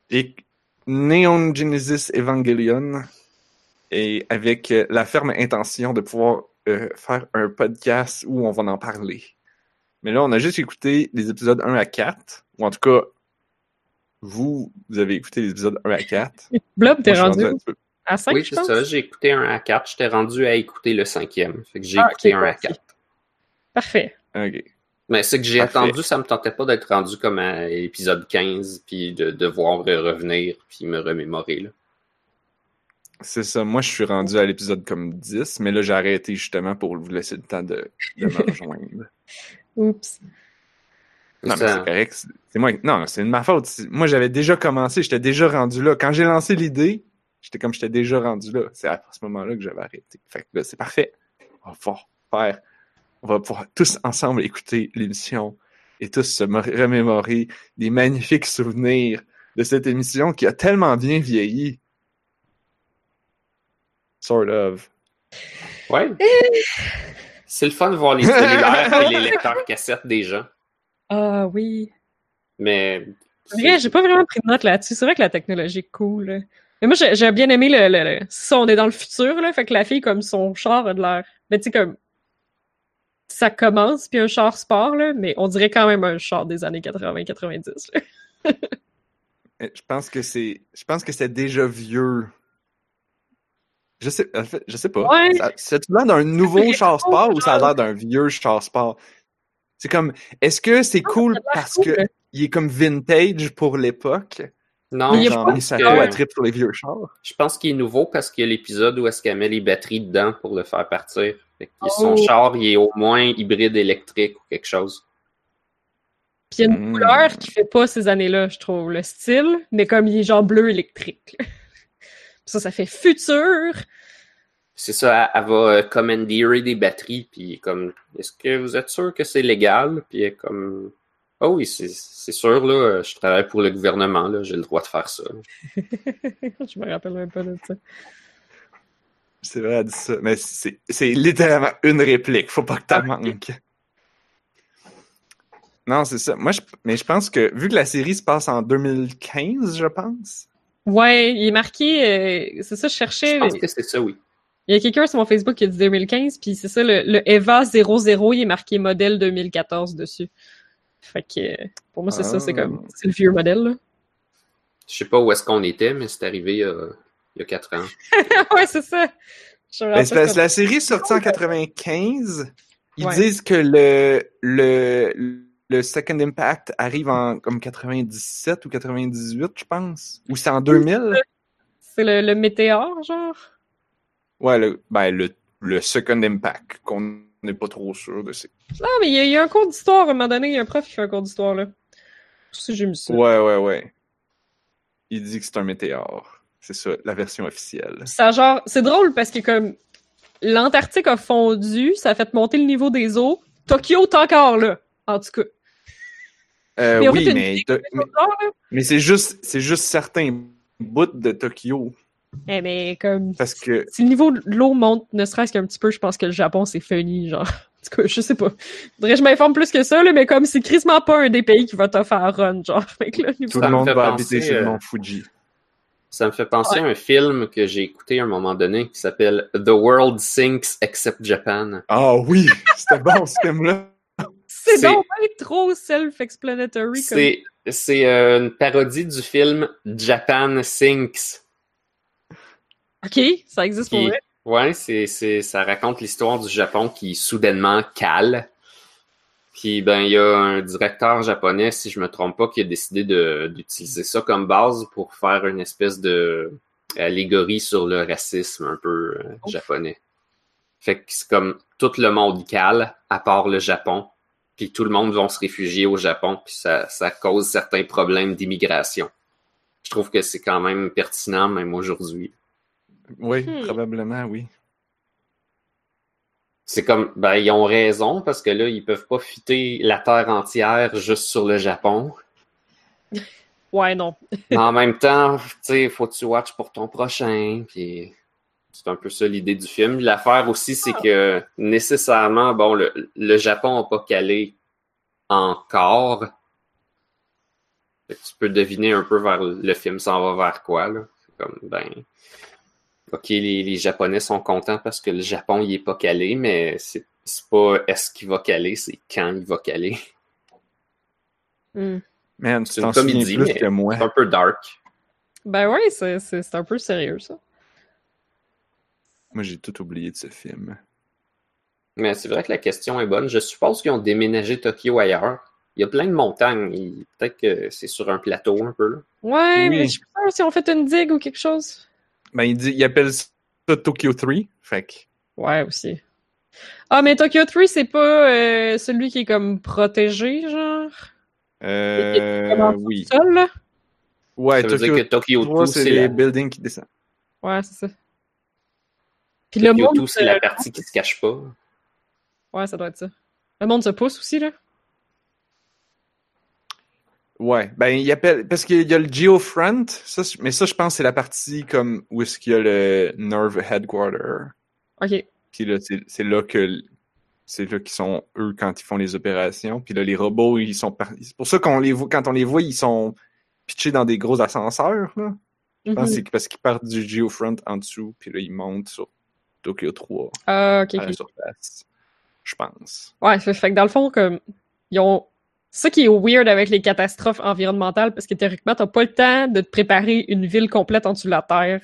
et Neon Genesis Evangelion et avec euh, la ferme intention de pouvoir euh, faire un podcast où on va en parler. Mais là, on a juste écouté les épisodes 1 à 4, ou en tout cas vous, vous avez écouté les épisodes 1 à 4. *laughs* Blob, t'es rendu à 5, oui, c'est ça. J'ai écouté un à 4. J'étais rendu à écouter le cinquième. Fait que j'ai Ah, écouté ok, un à parfait. 4. Parfait. Ok. Mais ce que j'ai attendu, ça me tentait pas d'être rendu comme à l'épisode 15, puis de devoir revenir, puis me remémorer. Là. C'est ça. Moi, je suis rendu à l'épisode comme 10, mais là, j'ai arrêté justement pour vous laisser le temps de, de me *laughs* rejoindre. Oups. Non, mais c'est correct. c'est- C'est moi. Non, c'est de ma faute. Moi, j'avais déjà commencé. J'étais déjà rendu là. Quand j'ai lancé l'idée, j'étais comme j'étais déjà rendu là. C'est à ce moment-là que j'avais arrêté. Fait que là, c'est parfait. On va pouvoir faire. On va pouvoir tous ensemble écouter l'émission et tous se remémorer des magnifiques souvenirs de cette émission qui a tellement bien vieilli. Sort of. Ouais. C'est le fun de voir les cellulaires et les lecteurs cassettes des gens. Ah oui. Mais. C'est vrai, j'ai pas vraiment pris de note là-dessus. C'est vrai que la technologie est cool. là. Mais moi, j'ai bien aimé le, le, le- Ça, on est dans le futur, là. Fait que la fille, comme son char a de l'air. Mais tu sais, comme. Ça commence, puis un char sport, là. Mais on dirait quand même un char des années 80-90. là. *laughs* Euh, Je pense que c'est. Je pense que c'est déjà vieux. Je sais, en fait, je sais pas. Ouais. Ça- C'est-tu l'air d'un nouveau char sport ou ça a l'air d'un vieux char sport? C'est comme, est-ce que c'est cool parce cool. que il est comme vintage pour l'époque? Non, Mais il Genre, ça que, à trip sur les vieux chars. je pense qu'il est nouveau parce qu'il y a l'épisode où est-ce qu'elle met les batteries dedans pour le faire partir. Fait que Son Oh. char, il est au moins hybride électrique ou quelque chose. Puis il y a une Mm. couleur qui fait pas ces années-là, je trouve, le style. Mais comme il est genre bleu électrique. *laughs* ça, ça fait futur. C'est ça, elle, elle va euh, commandeerer des batteries, puis comme, est-ce que vous êtes sûr que c'est légal? Puis elle est comme, oh oui, c'est c'est sûr, là, je travaille pour le gouvernement, là, j'ai le droit de faire ça. *laughs* je me rappelle même pas de ça. C'est vrai, elle dit ça. Mais c'est c'est littéralement une réplique. Faut pas que t'en Ah, manques. Non, c'est ça. Moi, je, mais je pense que, vu que la série se passe en 2015, je pense. Ouais, il est marqué. euh, c'est ça, je cherchais. Je pense que c'est ça, oui. Il y a quelqu'un sur mon Facebook qui a dit 2015, puis c'est ça, le, le Eva 00, il est marqué modèle 2014 dessus. Fait que euh, pour moi, c'est ça, c'est Ah. comme. C'est le vieux modèle, là. Je sais pas où est-ce qu'on était, mais c'est arrivé il y a, il y a quatre ans. *laughs* ouais, c'est ça. Ben, c'est la, la série est sortie en 95. Ils Ouais. disent que le, le, le Second Impact arrive en comme 97 ou 98, je pense. Ou c'est en 2000? C'est le, le météore, genre? Ouais, le, ben, le, le Second Impact, qu'on n'est pas trop sûr de c'est. Non, mais il y, a, il y a un cours d'histoire à un moment donné, il y a un prof qui fait un cours d'histoire, là. Si j'ai mis ça. Ouais, ouais, ouais. Il dit que c'est un météore. C'est ça, la version officielle. Ça, genre, c'est drôle parce que comme l'Antarctique a fondu, ça a fait monter le niveau des eaux. Tokyo est encore là, en tout cas. Euh, Mais oui, mais, mais c'est juste, c'est juste certains bouts de Tokyo. Eh, mais comme Parce que, si le niveau de l'eau monte ne serait-ce qu'un petit peu, je pense que le Japon c'est funny, genre. En tout cas, je sais pas. Faudrait que je m'informe plus que ça, là, mais comme c'est crissement pas un des pays qui va te faire run, genre. Fait que là, niveau- tout le me monde va penser, habiter sur le euh, mont Fuji. Ça me fait penser à un film que j'ai écouté à un moment donné qui s'appelle The World Sinks Except Japan. Ah oui, c'était bon ce film-là. c'est donc trop self-explanatory comme. C'est c'est euh, une parodie du film Japan Sinks. Ok, ça existe pour vrai? Ouais, c'est, c'est, ça raconte l'histoire du Japon qui soudainement cale. Puis ben il y a un directeur japonais, si je me trompe pas, qui a décidé de, d'utiliser ça comme base pour faire une espèce de allégorie sur le racisme un peu euh, japonais. Fait que c'est comme tout le monde cale, à part le Japon. Puis tout le monde va se réfugier au Japon, puis ça, ça cause certains problèmes d'immigration. Je trouve que c'est quand même pertinent, même aujourd'hui. Oui, Hmm. probablement, oui. C'est comme, ben, ils ont raison parce que là, ils peuvent pas fitter la Terre entière juste sur le Japon. *laughs* Ouais, non. *laughs* Mais en même temps, tu sais, faut que tu watch pour ton prochain. Puis c'est un peu ça l'idée du film. L'affaire aussi, c'est que nécessairement, bon, le, le Japon n'a pas calé encore. Tu peux deviner un peu vers le film s'en va vers quoi, là. C'est comme, ben, OK, les, les Japonais sont contents parce que le Japon, il est pas calé, mais c'est c'est pas est-ce qu'il va caler, c'est quand il va caler. Hmm. Man, C'est une comédie, plus mais que moi. c'est un peu dark. Ben ouais, c'est un peu sérieux, ça. Moi, j'ai tout oublié de ce film. Mais c'est vrai que la question est bonne. Je suppose qu'ils ont déménagé Tokyo ailleurs. Il y a plein de montagnes. Il- Peut-être que c'est sur un plateau un peu. là. Ouais, Oui. mais je suis pas sûre si on fait une digue ou quelque chose. Ben, il, dit, il appelle ça Tokyo 3. Fait que, Ouais, aussi. Ah, mais Tokyo 3, c'est pas euh, celui qui est comme protégé, genre? euh, Comment oui. Seul, là? Ouais, Ça veut Tokyo dire que Tokyo 3, 2, c'est c'est les la... buildings qui descendent. Ouais, c'est ça. Puis le Tokyo monde... 2, c'est la partie qui se cache pas. Ouais, ça doit être ça. Le monde se pousse aussi, là. Ouais, ben il appelle parce qu'il y a le Geofront, ça, mais ça je pense c'est la partie comme où est-ce qu'il y a le Nerve Headquarter. Ok. Puis là c'est là que c'est là qu'ils sont eux quand ils font les opérations. Puis là les robots ils sont par... c'est pour ça qu'on les voit quand on les voit ils sont pitchés dans des gros ascenseurs là. Je pense Mhm. c'est parce qu'ils partent du Geofront en dessous puis là ils montent sur Tokyo 3 Ah, ok, à la ok. surface. Je pense. Ouais, fait, fait que dans le fond, comme, ils ont. Ça qui est weird avec les catastrophes environnementales, parce que théoriquement, t'as pas le temps de te préparer une ville complète en dessous de la Terre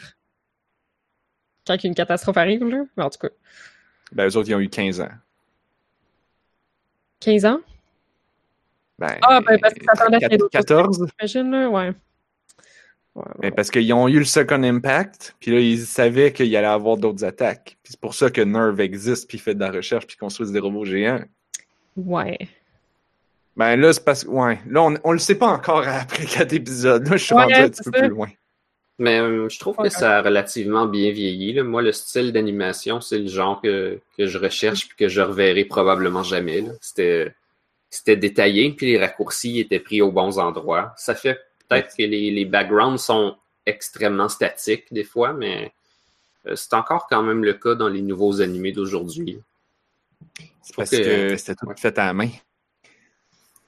quand une catastrophe arrive, là. Mais en tout cas, Ben eux autres ils ont eu 15 ans. 15 ans, Ben, Ah, ben, parce qu'ils s'attendaient à ce qu'il y ait d'autres 14 j'imagine, là, ouais. Ouais. parce qu'ils ont eu le second impact, puis là, ils savaient qu'il allait avoir d'autres attaques. Puis c'est pour ça que Nerve existe, puis fait de la recherche, puis construise des robots géants. Ouais. Ben là, c'est parce que, ouais, là, on, on le sait pas encore *laughs* après quatre épisodes. Là, je suis Ouais, rendu un petit peu ça. plus loin. Mais euh, je trouve que ça a relativement bien vieilli. là. Moi, le style d'animation, c'est le genre que, que je recherche puis que je reverrai probablement jamais. là. C'était, c'était détaillé, puis les raccourcis étaient pris aux bons endroits. Ça fait peut-être que les, les backgrounds sont extrêmement statiques des fois, mais euh, c'est encore quand même le cas dans les nouveaux animés d'aujourd'hui. C'est parce Ok. que c'était tout fait à la main.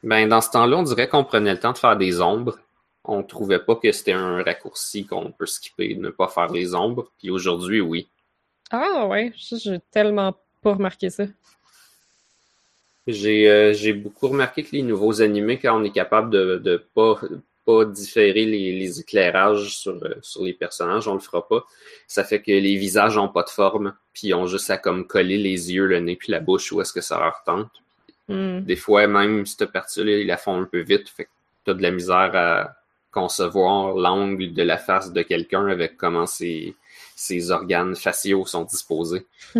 Ben, dans ce temps-là, on dirait qu'on prenait le temps de faire des ombres. On trouvait pas que c'était un raccourci qu'on peut skipper, ne pas faire les ombres. Puis aujourd'hui, oui. Ah, ouais. J'ai tellement pas remarqué ça. J'ai euh, j'ai beaucoup remarqué que les nouveaux animés, quand on est capable de, de pas, pas différer les, les éclairages sur, euh, sur les personnages, on le fera pas. Ça fait que les visages ont pas de forme, puis ils ont juste à comme coller les yeux, le nez puis la bouche où est-ce que ça leur tente. Hmm. Des fois, même cette partie-là, ils la font un peu vite, fait que t'as de la misère à concevoir l'angle de la face de quelqu'un avec comment ses, ses organes faciaux sont disposés. *laughs*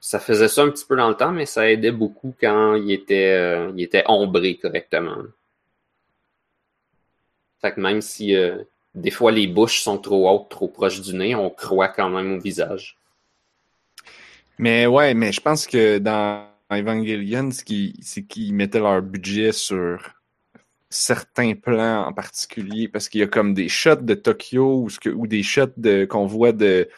ça faisait ça un petit peu dans le temps, mais ça aidait beaucoup quand il était, euh, il était ombré correctement. Fait que même si euh, des fois les bouches sont trop hautes, trop proches du nez, on croit quand même au visage. Mais ouais, mais je pense que dans Evangelion, c'est qu'ils mettaient leur budget sur certains plans en particulier, parce qu'il y a comme des shots de Tokyo ou, ce que- ou des shots de, qu'on voit de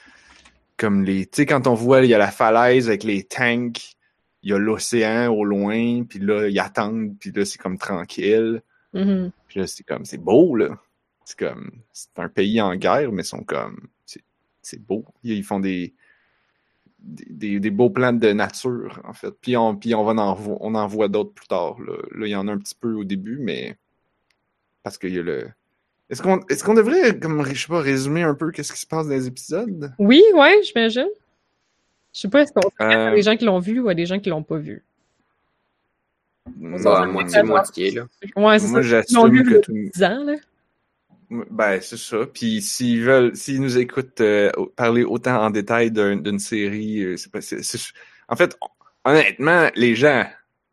comme les. Tu sais, quand on voit, il y a la falaise avec les tanks, il y a l'océan au loin, puis là, ils attendent, puis là, c'est comme tranquille. Mhm. Puis là, c'est comme, c'est beau, là. C'est comme, c'est un pays en guerre, mais ils sont comme, c'est, c'est beau. Ils font des, des, beaux plans de nature, en fait. Puis on, puis on, va en, on en voit d'autres plus tard, là. Là, il y en a un petit peu au début, mais parce qu'il y a le... Est-ce qu'on, est-ce qu'on devrait, comme, je sais pas, résumer un peu qu'est-ce qui se passe dans les épisodes? Oui, ouais, j'imagine. Je sais pas, est-ce qu'on Euh, à des gens qui l'ont vu ou à des gens qui l'ont pas vu? Bah, moitié-moitié, là. Ouais, c'est Moi, ça. Ils l'ont j'assume vu que tout... 10 ans, là. Ben, c'est ça. Puis s'ils veulent, s'ils nous écoutent euh, parler autant en détail d'un- d'une série, euh, c'est pas. En fait, on- honnêtement, les gens,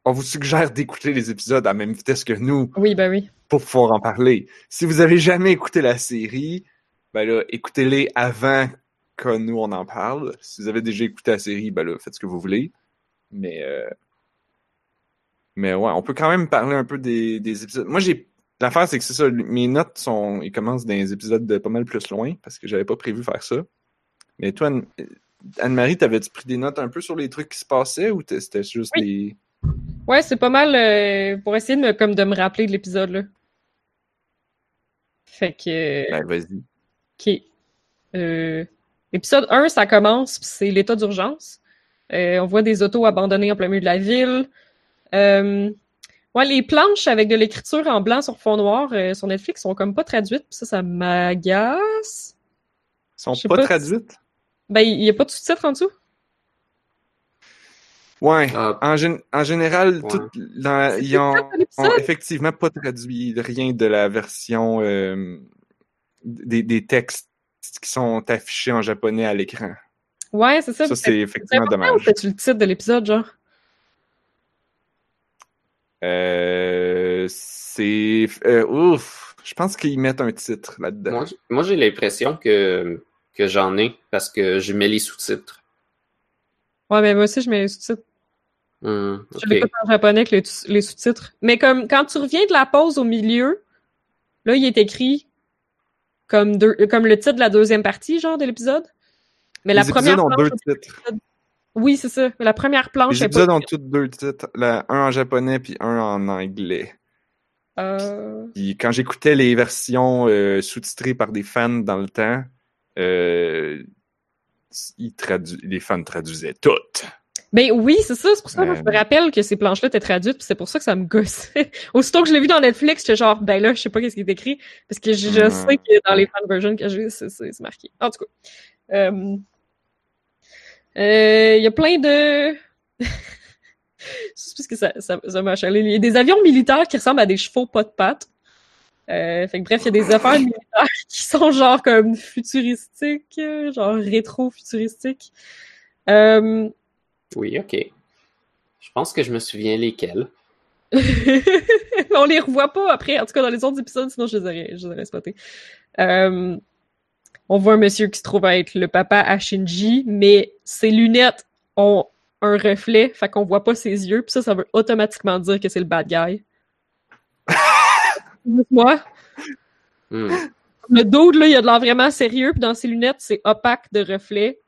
on vous suggère d'écouter les épisodes à la même vitesse que nous Oui, ben oui. pour pouvoir en parler. Si vous avez jamais écouté la série, ben là, écoutez-les avant que nous on en parle. Si vous avez déjà écouté la série, ben là, faites ce que vous voulez. Mais euh, mais ouais, on peut quand même parler un peu des, des épisodes. Moi, j'ai l'affaire, c'est que c'est ça. Mes notes sont, ils commencent dans les épisodes de pas mal plus loin parce que j'avais pas prévu faire ça. Mais toi, Anne- Anne-Marie, t'avais-tu pris des notes un peu sur les trucs qui se passaient ou c'était juste des Ouais, c'est pas mal euh, pour essayer de me, comme de me rappeler de l'épisode, là. Fait que... Ben, vas-y. OK. Euh, épisode 1, ça commence, puis c'est l'état d'urgence. Euh, on voit des autos abandonnées en plein milieu de la ville. Euh, Ouais, les planches avec de l'écriture en blanc sur fond noir euh, sur Netflix sont comme pas traduites, pis ça, ça m'agace. Sont pas, traduites? Ben, il y a pas de sous-titres en dessous? Ouais. Ah, En, en général, Ouais. tout, dans- ils ont, effectivement pas traduit rien de la version euh, des, des textes qui sont affichés en japonais à l'écran. Ouais, c'est ça. Ça, c'est effectivement dommage. c'est-tu le titre de l'épisode, genre? Euh, c'est... euh, ouf! Je pense qu'ils mettent un titre là-dedans. moi, j'ai l'impression que, que j'en ai parce que je mets les sous-titres. Ouais, mais moi aussi, je mets les sous-titres. Hum, Je ok. l'écoute en japonais avec les, sous-titres. Mais comme quand tu reviens de la pause au milieu, là, il est écrit comme, deux, comme le titre de la deuxième partie, genre, de l'épisode. Mais la première ont deux titres. Oui, c'est ça. La première planche épisodes pas... ont tous deux titres. Un en japonais puis un en anglais. Euh, Puis quand j'écoutais les versions euh, sous-titrées par des fans dans le temps, euh, ils tradu- les fans traduisaient toutes. Ben oui, c'est ça. C'est pour ça que moi, je me rappelle que ces planches-là étaient traduites, puis c'est pour ça que ça me gossait. *laughs* Aussitôt que je l'ai vu dans Netflix, j'étais genre, ben là, je sais pas qu'est-ce qui est écrit, parce que je, je Mhm. sais que dans les fan versions que j'ai, c'est marqué. En tout cas. Euh, euh, Il y a plein de... *laughs* c'est parce que ça ça ça m'a chalé. Il y a des avions militaires qui ressemblent à des chevaux pas de pattes. Euh, fait que bref, il y a des affaires militaires *laughs* qui sont genre comme futuristiques, genre rétro-futuristiques. Euh, Oui, ok. Je pense que je me souviens lesquels. *laughs* on les revoit pas après, en tout cas dans les autres épisodes, sinon je les aurais, je les aurais spotés. Euh, on voit un monsieur qui se trouve être le papa à Shinji, mais ses lunettes ont un reflet, fait qu'on voit pas ses yeux, puis ça, ça veut automatiquement dire que c'est le bad guy. *laughs* Moi, Hum. le dude, là, il a de l'air vraiment sérieux, puis dans ses lunettes, c'est opaque de reflet.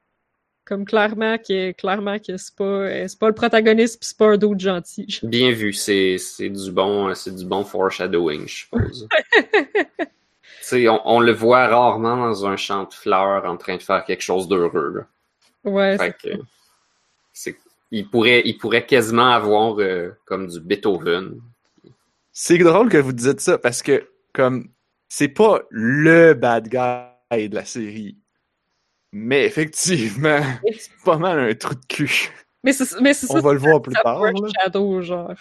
Comme clairement que, clairement que c'est pas, euh, c'est pas le protagoniste, puis c'est pas un dude gentil. Bien vu, c'est c'est du bon, c'est du bon foreshadowing, je suppose. *laughs* On, on le voit rarement dans un champ de fleurs en train de faire quelque chose d'heureux. là. Ouais, Fait que c'est, il pourrait, il pourrait quasiment avoir euh, comme du Beethoven. C'est drôle que vous dites ça parce que, comme, c'est pas le bad guy de la série. Mais effectivement, *laughs* c'est pas mal un trou de cul. Mais c'est mais c'est ça, On va le voir plus ça tard. shadow, genre.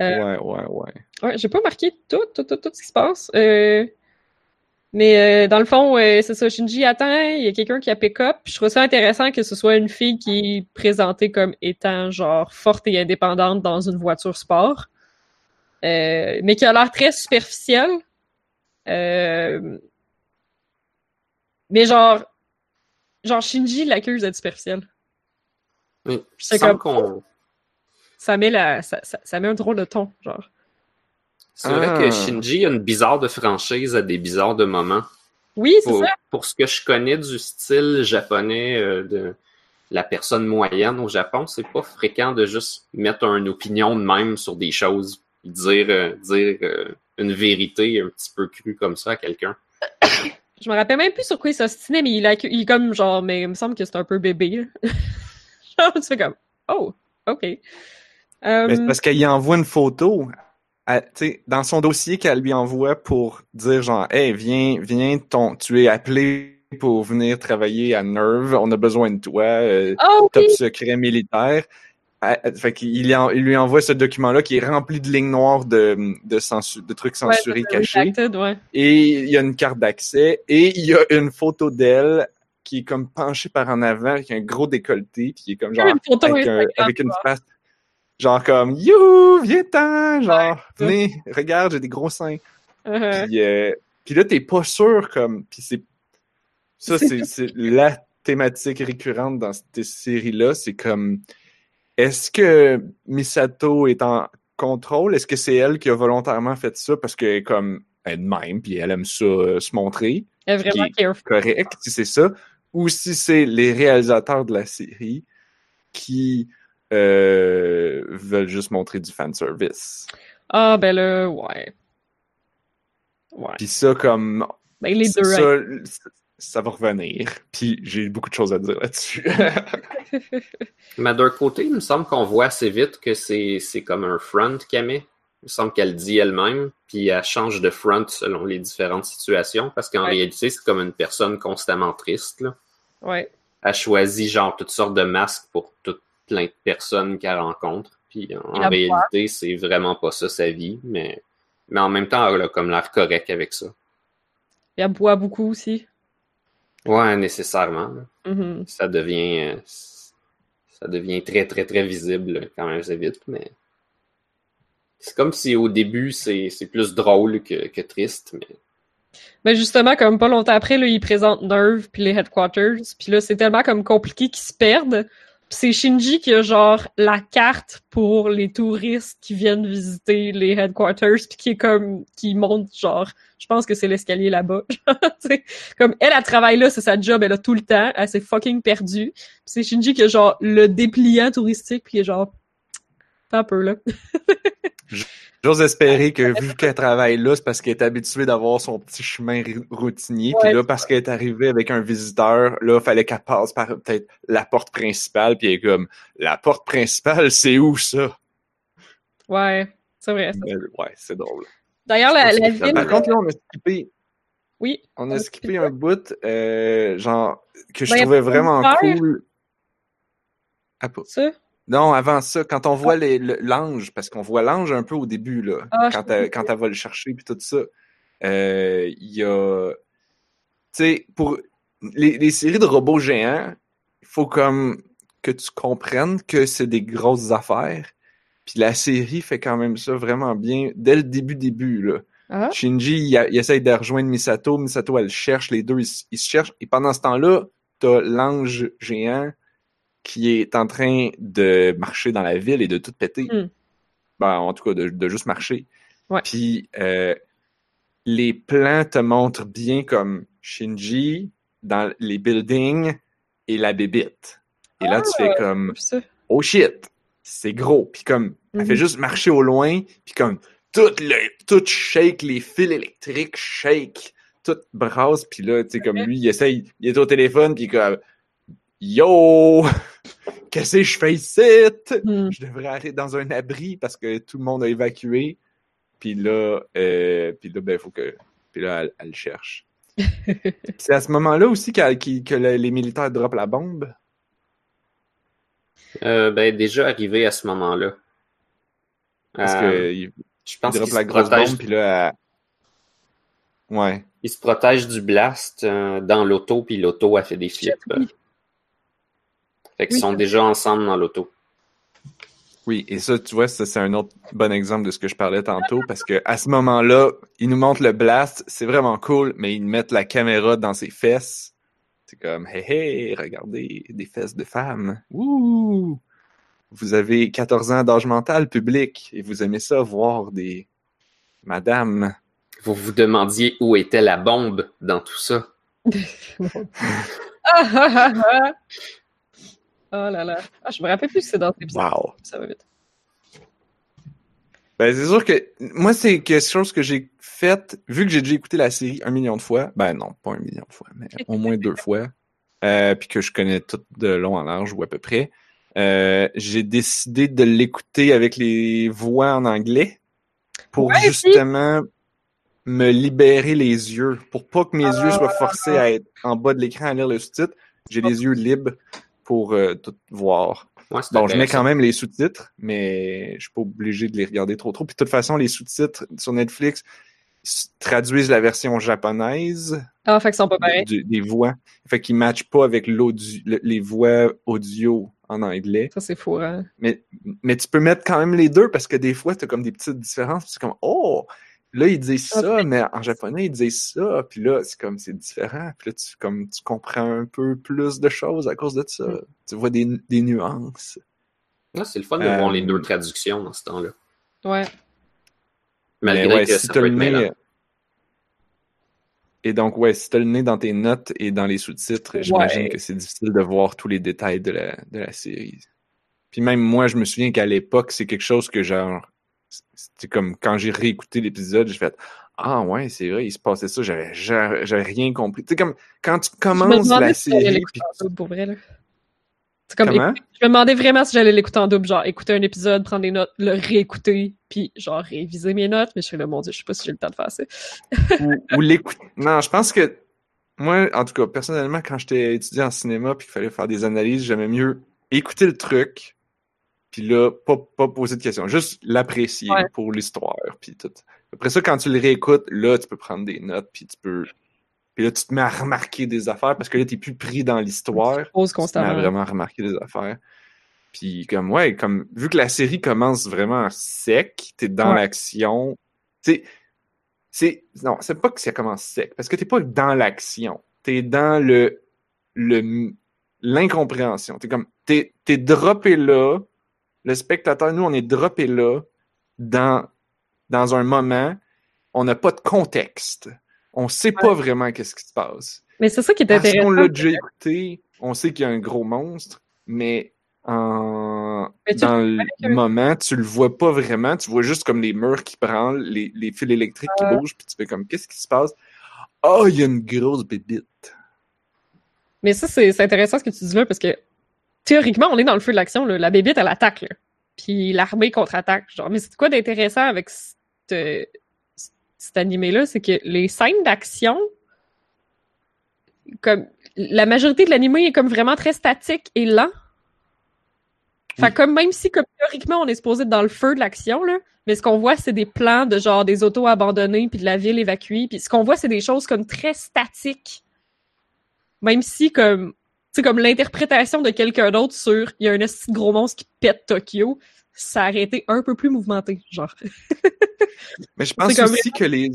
Euh, Ouais, ouais, ouais. Ouais, j'ai pas marqué tout, tout, tout, tout ce qui se passe. Euh, mais euh, dans le fond, euh, c'est ça, Shinji attend, il y a quelqu'un qui a pick-up. Je trouve ça intéressant que ce soit une fille qui est présentée comme étant genre forte et indépendante dans une voiture sport. Euh, mais qui a l'air très superficielle. Euh, mais genre, genre Shinji l'accuse d'être superficielle. C'est semble comme- qu'on, Ça met la, ça, ça, ça met un drôle de ton, genre. c'est vrai Ah. que Shinji a une bizarre de franchise à des bizarres de moments. Oui, c'est Pour, ça. pour ce que je connais du style japonais euh, de la personne moyenne au Japon, c'est pas fréquent de juste mettre une opinion de même sur des choses, dire, euh, dire euh, une vérité un petit peu crue comme ça à quelqu'un. *coughs* Je me rappelle même plus sur quoi il s'ostinait, mais il, a, il comme genre, mais il me semble que c'est un peu bébé. *laughs* genre, tu fais comme, oh, ok. Euh, Mais c'est parce qu'elle y envoie une photo. à- dans son dossier qu'elle lui envoie pour dire genre Hey, viens, viens, ton, tu es appelé pour venir travailler à Nerve, on a besoin de toi, euh, oh, top secret militaire. Ah, ah, Fait qu'il il en- il lui envoie ce document-là qui est rempli de lignes noires de, de, censu- de trucs censurés cachés. redacted, ouais. Et il y a une carte d'accès et il y a une photo d'elle qui est comme penchée par en avant avec un gros décolleté qui est comme genre avec, un- avec une face genre comme youhou viens-t'en genre venez regarde j'ai des gros seins. Uh-huh. puis, euh, puis là t'es pas sûr comme puis c'est ça c'est c'est la thématique récurrente dans cette série là c'est comme est-ce que Misato est en contrôle? Est-ce que c'est elle qui a volontairement fait ça parce que est comme elle est même puis elle aime ça euh, se montrer? Elle est vraiment qui- careful. correct si c'est ça, ou si c'est les réalisateurs de la série qui euh, veulent juste montrer du fanservice. Ah, ben là, ouais. Ouais. Puis ça, comme... Ben les deux, ça, hein. ça va revenir. Puis j'ai beaucoup de choses à dire là-dessus. *laughs* *laughs* Mais d'un côté, il me semble qu'on voit assez vite que c'est c'est comme un front qu'elle met. Il me semble qu'elle dit elle-même, puis elle change de front selon les différentes situations, parce qu'en Ouais. réalité, c'est comme une personne constamment triste. Là. Ouais. Elle choisit genre toutes sortes de masques pour toutes plein de personnes qu'elle rencontre. Puis en Et la réalité, c'est vraiment pas ça sa vie, mais, mais en même temps, elle a comme l'air correct avec ça. Et elle boit beaucoup aussi. Ouais, nécessairement. Mhm. Ça devient euh, ça devient très très très visible quand même assez vite, mais c'est comme si au début c'est c'est plus drôle que, que triste, mais Mais justement, comme pas longtemps après, là, ils présentent Nerve puis les Headquarters. Puis là, c'est tellement comme compliqué qu'ils se perdent. C'est Shinji qui a genre la carte pour les touristes qui viennent visiter les Headquarters puis qui est comme qui montre genre je pense que c'est l'escalier là-bas. *laughs* Comme elle elle travaille là, c'est sa job, elle a tout le temps, elle s'est fucking perdue. C'est Shinji qui a genre le dépliant touristique puis est genre T'as un peu là. *laughs* J'ose espérer que vu qu'elle travaille là, c'est parce qu'elle est habituée d'avoir son petit chemin routinier. Puis là, parce qu'elle est arrivée avec un visiteur, là, fallait qu'elle passe par peut-être la porte principale. Puis elle est comme, la porte principale, c'est où ça? Ouais, c'est vrai. ça. Mais, ouais, c'est drôle. D'ailleurs, la, la ville. Par contre, là, on a skippé, Oui. on On a skippé skippé un bout, euh, genre, que je Ben, trouvais vraiment cool. Ah, pas- Ça? Non, avant ça, quand on voit les- le- l'ange, parce qu'on voit l'ange un peu au début, là, Ah, quand, elle, pas. quand elle va le chercher, puis tout ça, euh, il y a... Tu sais, pour les, les séries de robots géants, il faut comme que tu comprennes que c'est des grosses affaires, puis la série fait quand même ça vraiment bien dès le début, début, là. Ah. Shinji, il, essaye de rejoindre Misato. Misato, elle cherche. Les deux, ils, ils se cherchent. Et pendant ce temps-là, t'as l'ange géant qui est en train de marcher dans la ville et de tout péter. Ben, en tout cas, de, de juste marcher. Ouais. Puis, euh, les plans te montrent bien comme Shinji dans les buildings et la bébite. Et là, tu fais comme Puis ça. oh shit, c'est gros. Puis comme, elle Mhm. fait juste marcher au loin, puis comme, tout, le, tout shake, les fils électriques shake, tout brasse, puis là, tu sais, comme lui, il essaye, il est au téléphone, puis comme, yo, qu'est-ce que je fais ici? Hmm. Je devrais aller dans un abri parce que tout le monde a évacué. Puis là, euh, puis là, ben, il faut que, puis là, elle, elle cherche. *laughs* c'est à ce moment-là aussi que le- les militaires droppent la bombe? euh, ben déjà arrivé à ce moment-là. Parce Euh, que il, je il pense qu'il droppe se la grosse protège bombe, puis là, elle- ouais. Il se protège du blast euh, dans l'auto, puis l'auto a fait des flips. oui. Fait qu'ils Oui. sont déjà ensemble dans l'auto. Oui, et ça, tu vois, ça, c'est un autre bon exemple de ce que je parlais tantôt, parce que à ce moment-là, ils nous montrent le blast, c'est vraiment cool, mais ils mettent la caméra dans ses fesses. C'est comme, hey, hey, regardez, des fesses de femmes. Ouh! Vous avez 14 ans d'âge mental public, et vous aimez ça, voir des madames. Vous vous demandiez où était la bombe dans tout ça. *laughs* *laughs* *laughs* Ah, ah, ah, ah. Oh là là. Ah, je me rappelle plus que c'est dans cet épisode. Wow! Ça va vite. Ben, c'est sûr que moi, c'est quelque chose que j'ai fait, vu que j'ai déjà écouté la série un million de fois. Ben non, pas un million de fois, mais au moins deux *laughs* fois. Euh, puis que je connais tout de long en large ou à peu près. Euh, j'ai décidé de l'écouter avec les voix en anglais pour Ouais, justement me libérer les yeux. Pour pas que mes yeux soient forcés à être en bas de l'écran à lire le sous-titre, j'ai les yeux libres pour euh, tout voir. Ouais, Bon, je mets quand même les sous-titres, mais je suis pas obligé de les regarder trop trop. Puis de toute façon, les sous-titres sur Netflix traduisent la version japonaise Ah, fait que sont pas pareils. du- des voix. Fait qu'ils matchent pas avec l'audio, les voix audio en anglais. Ça, c'est fou, hein. Mais, mais tu peux mettre quand même les deux parce que des fois, tu as comme des petites différences. C'est comme, oh, là, ils disent Ah, ça, mais en japonais, ils disent ça. Puis là, c'est comme, c'est différent. Puis là, tu, comme, tu comprends un peu plus de choses à cause de ça. Mm. Tu vois des, des nuances. Ouais, c'est le fun de voir Euh, les deux traductions dans ce temps-là. Ouais. Malgré Mais ouais, que si ça peut le être nez. Et donc, ouais, si t'as le nez dans tes notes et dans les sous-titres, j'imagine Ouais. que c'est difficile de voir tous les détails de la, de la série. Puis même moi, je me souviens qu'à l'époque, c'est quelque chose que genre. C'était comme quand j'ai réécouté l'épisode, j'ai fait Ah ouais, c'est vrai, il se passait ça, j'avais j'avais rien compris. Tu sais, comme quand tu commences la si j'allais série, l'écouter puis en double, pour vrai, là. C'est comme, Comment? écouter- je me demandais vraiment si j'allais l'écouter en double, genre écouter un épisode, prendre des notes, le réécouter, puis genre réviser mes notes, mais je suis là, mon dieu, je sais pas si j'ai le temps de faire ça. ou, ou l'écouter. Non, je pense que moi, en tout cas, personnellement, quand j'étais étudiant en cinéma puis qu'il fallait faire des analyses, j'aimais mieux écouter le truc, puis là, pas, pas poser de questions, juste l'apprécier Ouais. pour l'histoire, puis tout. Après ça, quand tu le réécoutes, là, tu peux prendre des notes, puis tu peux... Puis là, tu te mets à remarquer des affaires, parce que là, t'es plus pris dans l'histoire. Tu te mets à vraiment remarquer des affaires. Puis comme, ouais, comme, vu que la série commence vraiment sec, t'es dans Ouais. l'action, tu sais, c'est, non, c'est pas que ça commence sec, parce que t'es pas dans l'action, t'es dans le, le, l'incompréhension. T'es comme, t'es droppé là, le spectateur, nous, on est droppé là, dans, dans un moment, on n'a pas de contexte. On sait pas vraiment qu'est-ce qui se passe. Mais c'est ça qui est intéressant. qu'on l'a déjà écouté, on sait qu'il y a un gros monstre, mais en... Dans le que- moment, tu le vois pas vraiment. Tu vois juste comme les murs qui branlent, les, les fils électriques qui bougent, puis tu fais comme qu'est-ce qui se passe? Oh, il y a une grosse bébite. Mais ça, c'est c'est intéressant ce que tu dis là, parce que théoriquement, on est dans le feu de l'action. La bébite, elle attaque, là. Puis l'armée contre-attaque. Genre, mais c'est quoi d'intéressant avec cette- cet animé-là? C'est que les scènes d'action, comme la majorité de l'animé est comme vraiment très statique et lent. Fait comme même si comme théoriquement on est supposé être dans le feu de l'action là, mais ce qu'on voit c'est des plans de genre des autos abandonnées puis de la ville évacuée, puis ce qu'on voit c'est des choses comme très statiques. Même si comme sais comme l'interprétation de quelqu'un d'autre sur il y a un gros monstre qui pète Tokyo, ça aurait été un peu plus mouvementé, genre. *laughs* Mais je pense C'est aussi que les,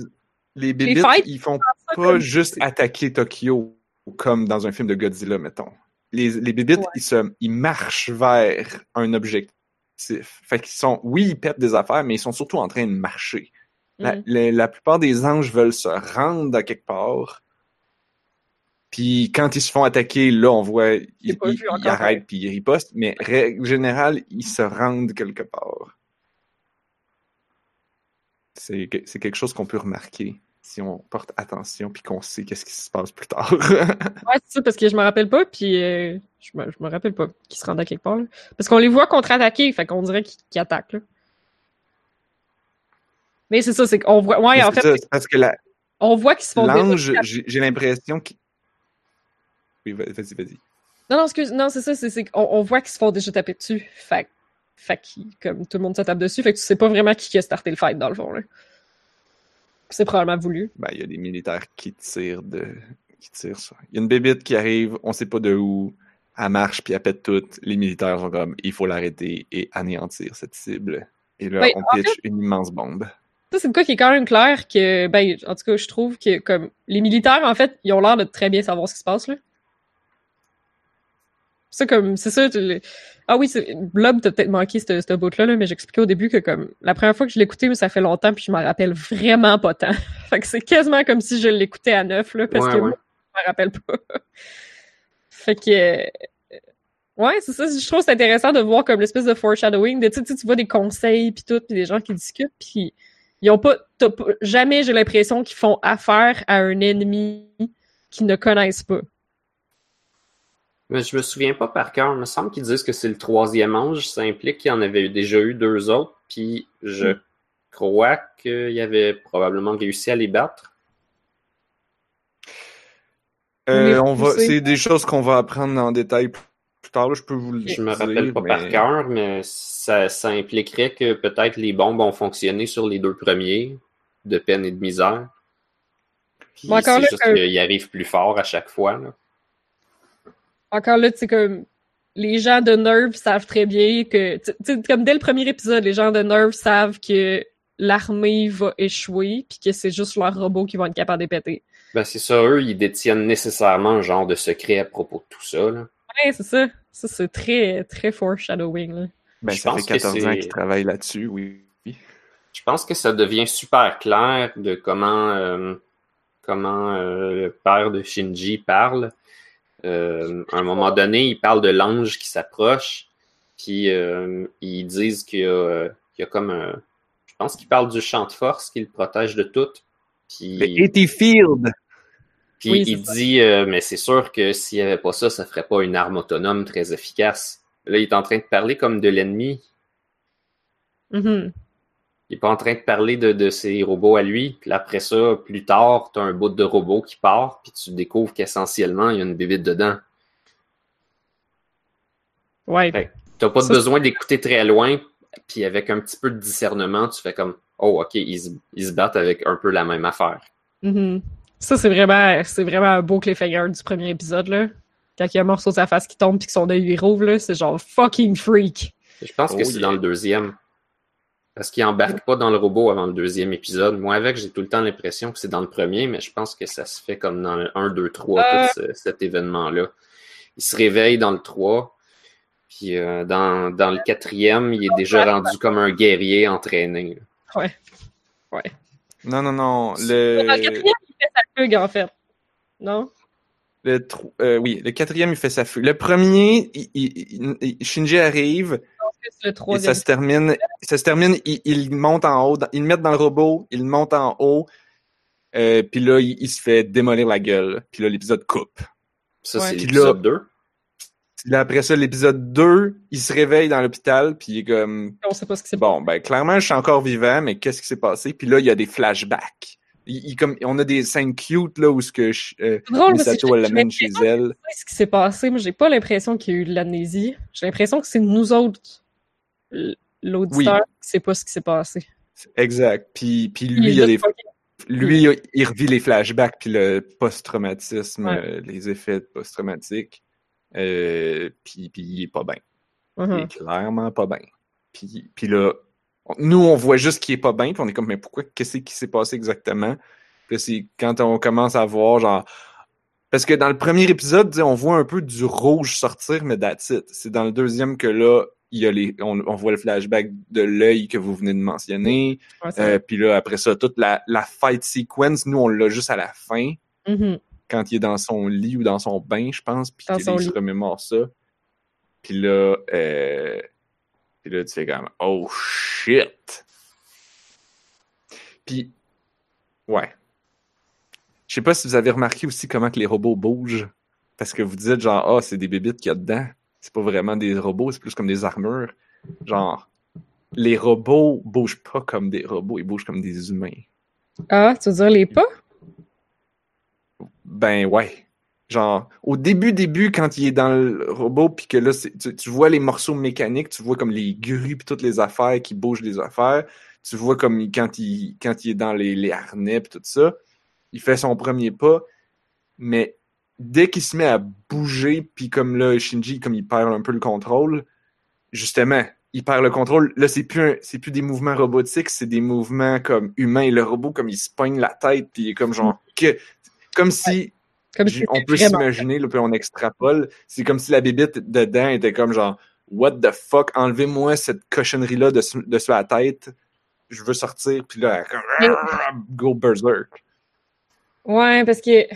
les bébites, fights, ils font pas comme- juste attaquer Tokyo comme dans un film de Godzilla, mettons. Les, les bébites, Ouais. ils, se, ils marchent vers un objectif. Fait qu'ils sont, oui, ils pètent des affaires, mais ils sont surtout en train de marcher. La, Mm. la- la plupart des anges veulent se rendre à quelque part. Puis quand ils se font attaquer, là, on voit, ils, arrêtent puis ils ripostent, mais règle générale, ils se rendent quelque part. C'est que- c'est quelque chose qu'on peut remarquer si on porte attention puis qu'on sait qu'est-ce qui se passe plus tard. *laughs* Ouais, c'est ça, parce que je me rappelle pas, puis euh, je, me, je me rappelle pas qu'ils se rendent à quelque part. là. Parce qu'on les voit contre-attaquer, fait qu'on dirait qu'ils attaquent. là. Mais c'est ça, c'est qu'on voit. Ouais, en fait, ça, parce que la- on voit qu'ils se font l'ange, j'ai l'impression qu'il... Oui, va- vas-y, vas-y. Non, non, excuse, non, c'est ça, c'est qu'on on voit qu'ils se font déjà taper dessus. Fait, fait comme tout le monde se tape dessus, fait que tu sais pas vraiment qui a starté le fight dans le fond. là. C'est probablement voulu. Ben, il y a des militaires qui tirent de. qui tirent sur. Il y a une bébite qui arrive, on sait pas de où. Elle marche puis elle pète tout. Les militaires sont comme il faut l'arrêter et anéantir cette cible. Et là, Oui, on pitch une immense bombe. Ça, c'est de quoi qui est quand même clair que, ben, en tout cas, je trouve que, comme, les militaires, en fait, ils ont l'air de très bien savoir ce qui se passe, là. Ça, comme, c'est ça, tu- ah oui, c'est- Blob, t'as peut-être manqué ce, ce bout-là, là, mais j'expliquais au début que, comme, la première fois que je l'écoutais, mais ça fait longtemps, puis je m'en rappelle vraiment pas tant. *laughs* fait que c'est quasiment comme si je l'écoutais à neuf, là, parce Ouais, que ouais. moi, je m'en rappelle pas. *laughs* fait que, euh, ouais, c'est ça, je trouve que c'est intéressant de voir comme l'espèce de foreshadowing, de, tu sais, tu vois des conseils, puis tout, puis des gens qui discutent, puis ils ont pas, t'as pas- jamais j'ai l'impression qu'ils font affaire à un ennemi qu'ils ne connaissent pas. Mais je me souviens pas par cœur. Il me semble qu'ils disent que c'est le troisième ange. Ça implique qu'il y en avait déjà eu deux autres. Puis je Hmm. crois qu'il avait probablement réussi à les battre. Euh, on va, c'est des choses qu'on va apprendre en détail plus tard. Là, je peux vous le Je me dire, rappelle pas par cœur, mais ça, ça impliquerait que peut-être les bombes ont fonctionné sur les deux premiers, de peine et de misère. Puis encore c'est juste que- qu'ils arrivent plus fort à chaque fois. là. Encore là, tu sais, comme, les gens de Nerve savent très bien que, tu sais, comme dès le premier épisode, les gens de Nerve savent que l'armée va échouer, puis que c'est juste leurs robots qui vont être capables de péter. Ben c'est ça, eux, ils détiennent nécessairement un genre de secret à propos de tout ça. là. Ouais, c'est ça. Ça, c'est très, très foreshadowing, là. Ben, Je ça pense fait que 14 ans qu'ils travaillent là-dessus, oui. Je pense que ça devient super clair de comment, euh, comment euh, le père de Shinji parle. Euh, à un moment donné, il parle de l'ange qui s'approche, puis euh, ils disent qu'il y, a, qu'il y a comme un... Je pense qu'il parle du champ de force qui le protège de tout. Puis, A.T. Field. puis Oui, il dit, euh, mais c'est sûr que s'il n'y avait pas ça, ça ferait pas une arme autonome très efficace. Là, il est en train de parler comme de l'ennemi. Mhm. Il est pas en train de parler de, de ses robots à lui. Puis après ça, plus tard, tu as un bout de robot qui part, puis tu découvres qu'essentiellement, il y a une bébite dedans. Ouais. Ouais. T'as pas Ça, besoin d'écouter très loin, puis avec un petit peu de discernement, tu fais comme Oh, ok, ils, se- ils se battent avec un peu la même affaire. Mhm. Ça, c'est vraiment, c'est vraiment un beau cliffhanger du premier épisode, là. Quand il y a un morceau de sa face qui tombe puis que son œil lui rouvre, là, c'est genre fucking freak. Je pense que Oh, c'est yeah. dans le deuxième. Parce qu'il embarque pas dans le robot avant le deuxième épisode. Moi, avec, j'ai tout le temps l'impression que c'est dans le premier, mais je pense que ça se fait comme dans le 1, 2, 3, Euh. tout ce- cet événement-là. Il se réveille dans le 3, puis euh, dans, dans le quatrième, il est déjà rendu comme un guerrier entraîné. Ouais. Ouais. Non, non, non. Dans le Le, quatrième, il fait sa fugue, en fait. Non? le tro- euh, oui, le quatrième, il fait sa fugue. Le premier, il- il- il- Shinji arrive, Le et ça se termine, ça se termine, il, il monte en haut, ils le mettent dans le robot, il monte en haut, euh, puis là, il, il se fait démolir la gueule, puis là, l'épisode coupe. Ça, Ouais. c'est l'épisode 2. Puis là, après ça, l'épisode 2, il se réveille dans l'hôpital, puis il est comme, On sait pas ce qui s'est bon, ben, clairement, je suis encore vivant, mais qu'est-ce qui s'est passé? Puis là, il y a des flashbacks. Il, il- comme, on a des scènes cute, là, où ce que, je- euh, C'est drôle Misato, elle j'ai l'amène chez l'impression elle. que c'est ce qui s'est passé. Moi, j'ai pas l'impression qu'il y a eu de l'amnésie. J'ai l'impression que c'est nous autres, l'auditeur, qui sait pas ce qui s'est passé. Exact. Puis, puis lui, il, a des, juste fucking- lui, il revit les flashbacks, puis le post-traumatisme, Ouais. euh, les effets post-traumatiques. Euh, puis, puis il est pas bien. Il est clairement pas bien. Puis, puis là, on- nous, on voit juste qu'il est pas bien, puis on est comme, mais pourquoi, qu'est-ce qui s'est passé exactement? Puis c'est quand on commence à voir, genre, parce que dans le premier épisode, on voit un peu du rouge sortir, mais that's it. C'est dans le deuxième que là, il y a les, on, on voit le flashback de l'œil que vous venez de mentionner. Ouais, Euh, puis là, après ça, toute la, la fight sequence, nous, on l'a juste à la fin, Mhm. quand il est dans son lit ou dans son bain, je pense, puis qu'il se remémore ça. Puis là, euh, puis là, tu fais comme « Oh shit! » Puis, ouais. Je sais pas si vous avez remarqué aussi comment que les robots bougent. Parce que vous dites genre « Ah, c'est des bébites qu'il y a dedans. » C'est pas vraiment des robots, c'est plus comme des armures. Genre, les robots bougent pas comme des robots, ils bougent comme des humains. Ah, tu veux dire les pas? Ben ouais. Genre, au début, début, quand il est dans le robot, puis que là, tu, tu vois les morceaux mécaniques, tu vois comme les grues puis toutes les affaires qui bougent les affaires. Tu vois comme quand il, quand il est dans les, les harnais puis tout ça. Il fait son premier pas, mais dès qu'il se met à bouger, puis comme là, Shinji, comme il perd un peu le contrôle, justement, il perd le contrôle. Là, c'est plus c'est plus des mouvements robotiques, c'est des mouvements comme humains. Le robot, comme il se pogne la tête, puis il est comme genre que, comme si Comme si on peut s'imaginer, là, puis on extrapole. C'est comme si la bébite dedans était comme genre, what the fuck, enlevez-moi cette cochonnerie-là de, de la tête. Je veux sortir, puis là, elle go berserk. Ouais, parce que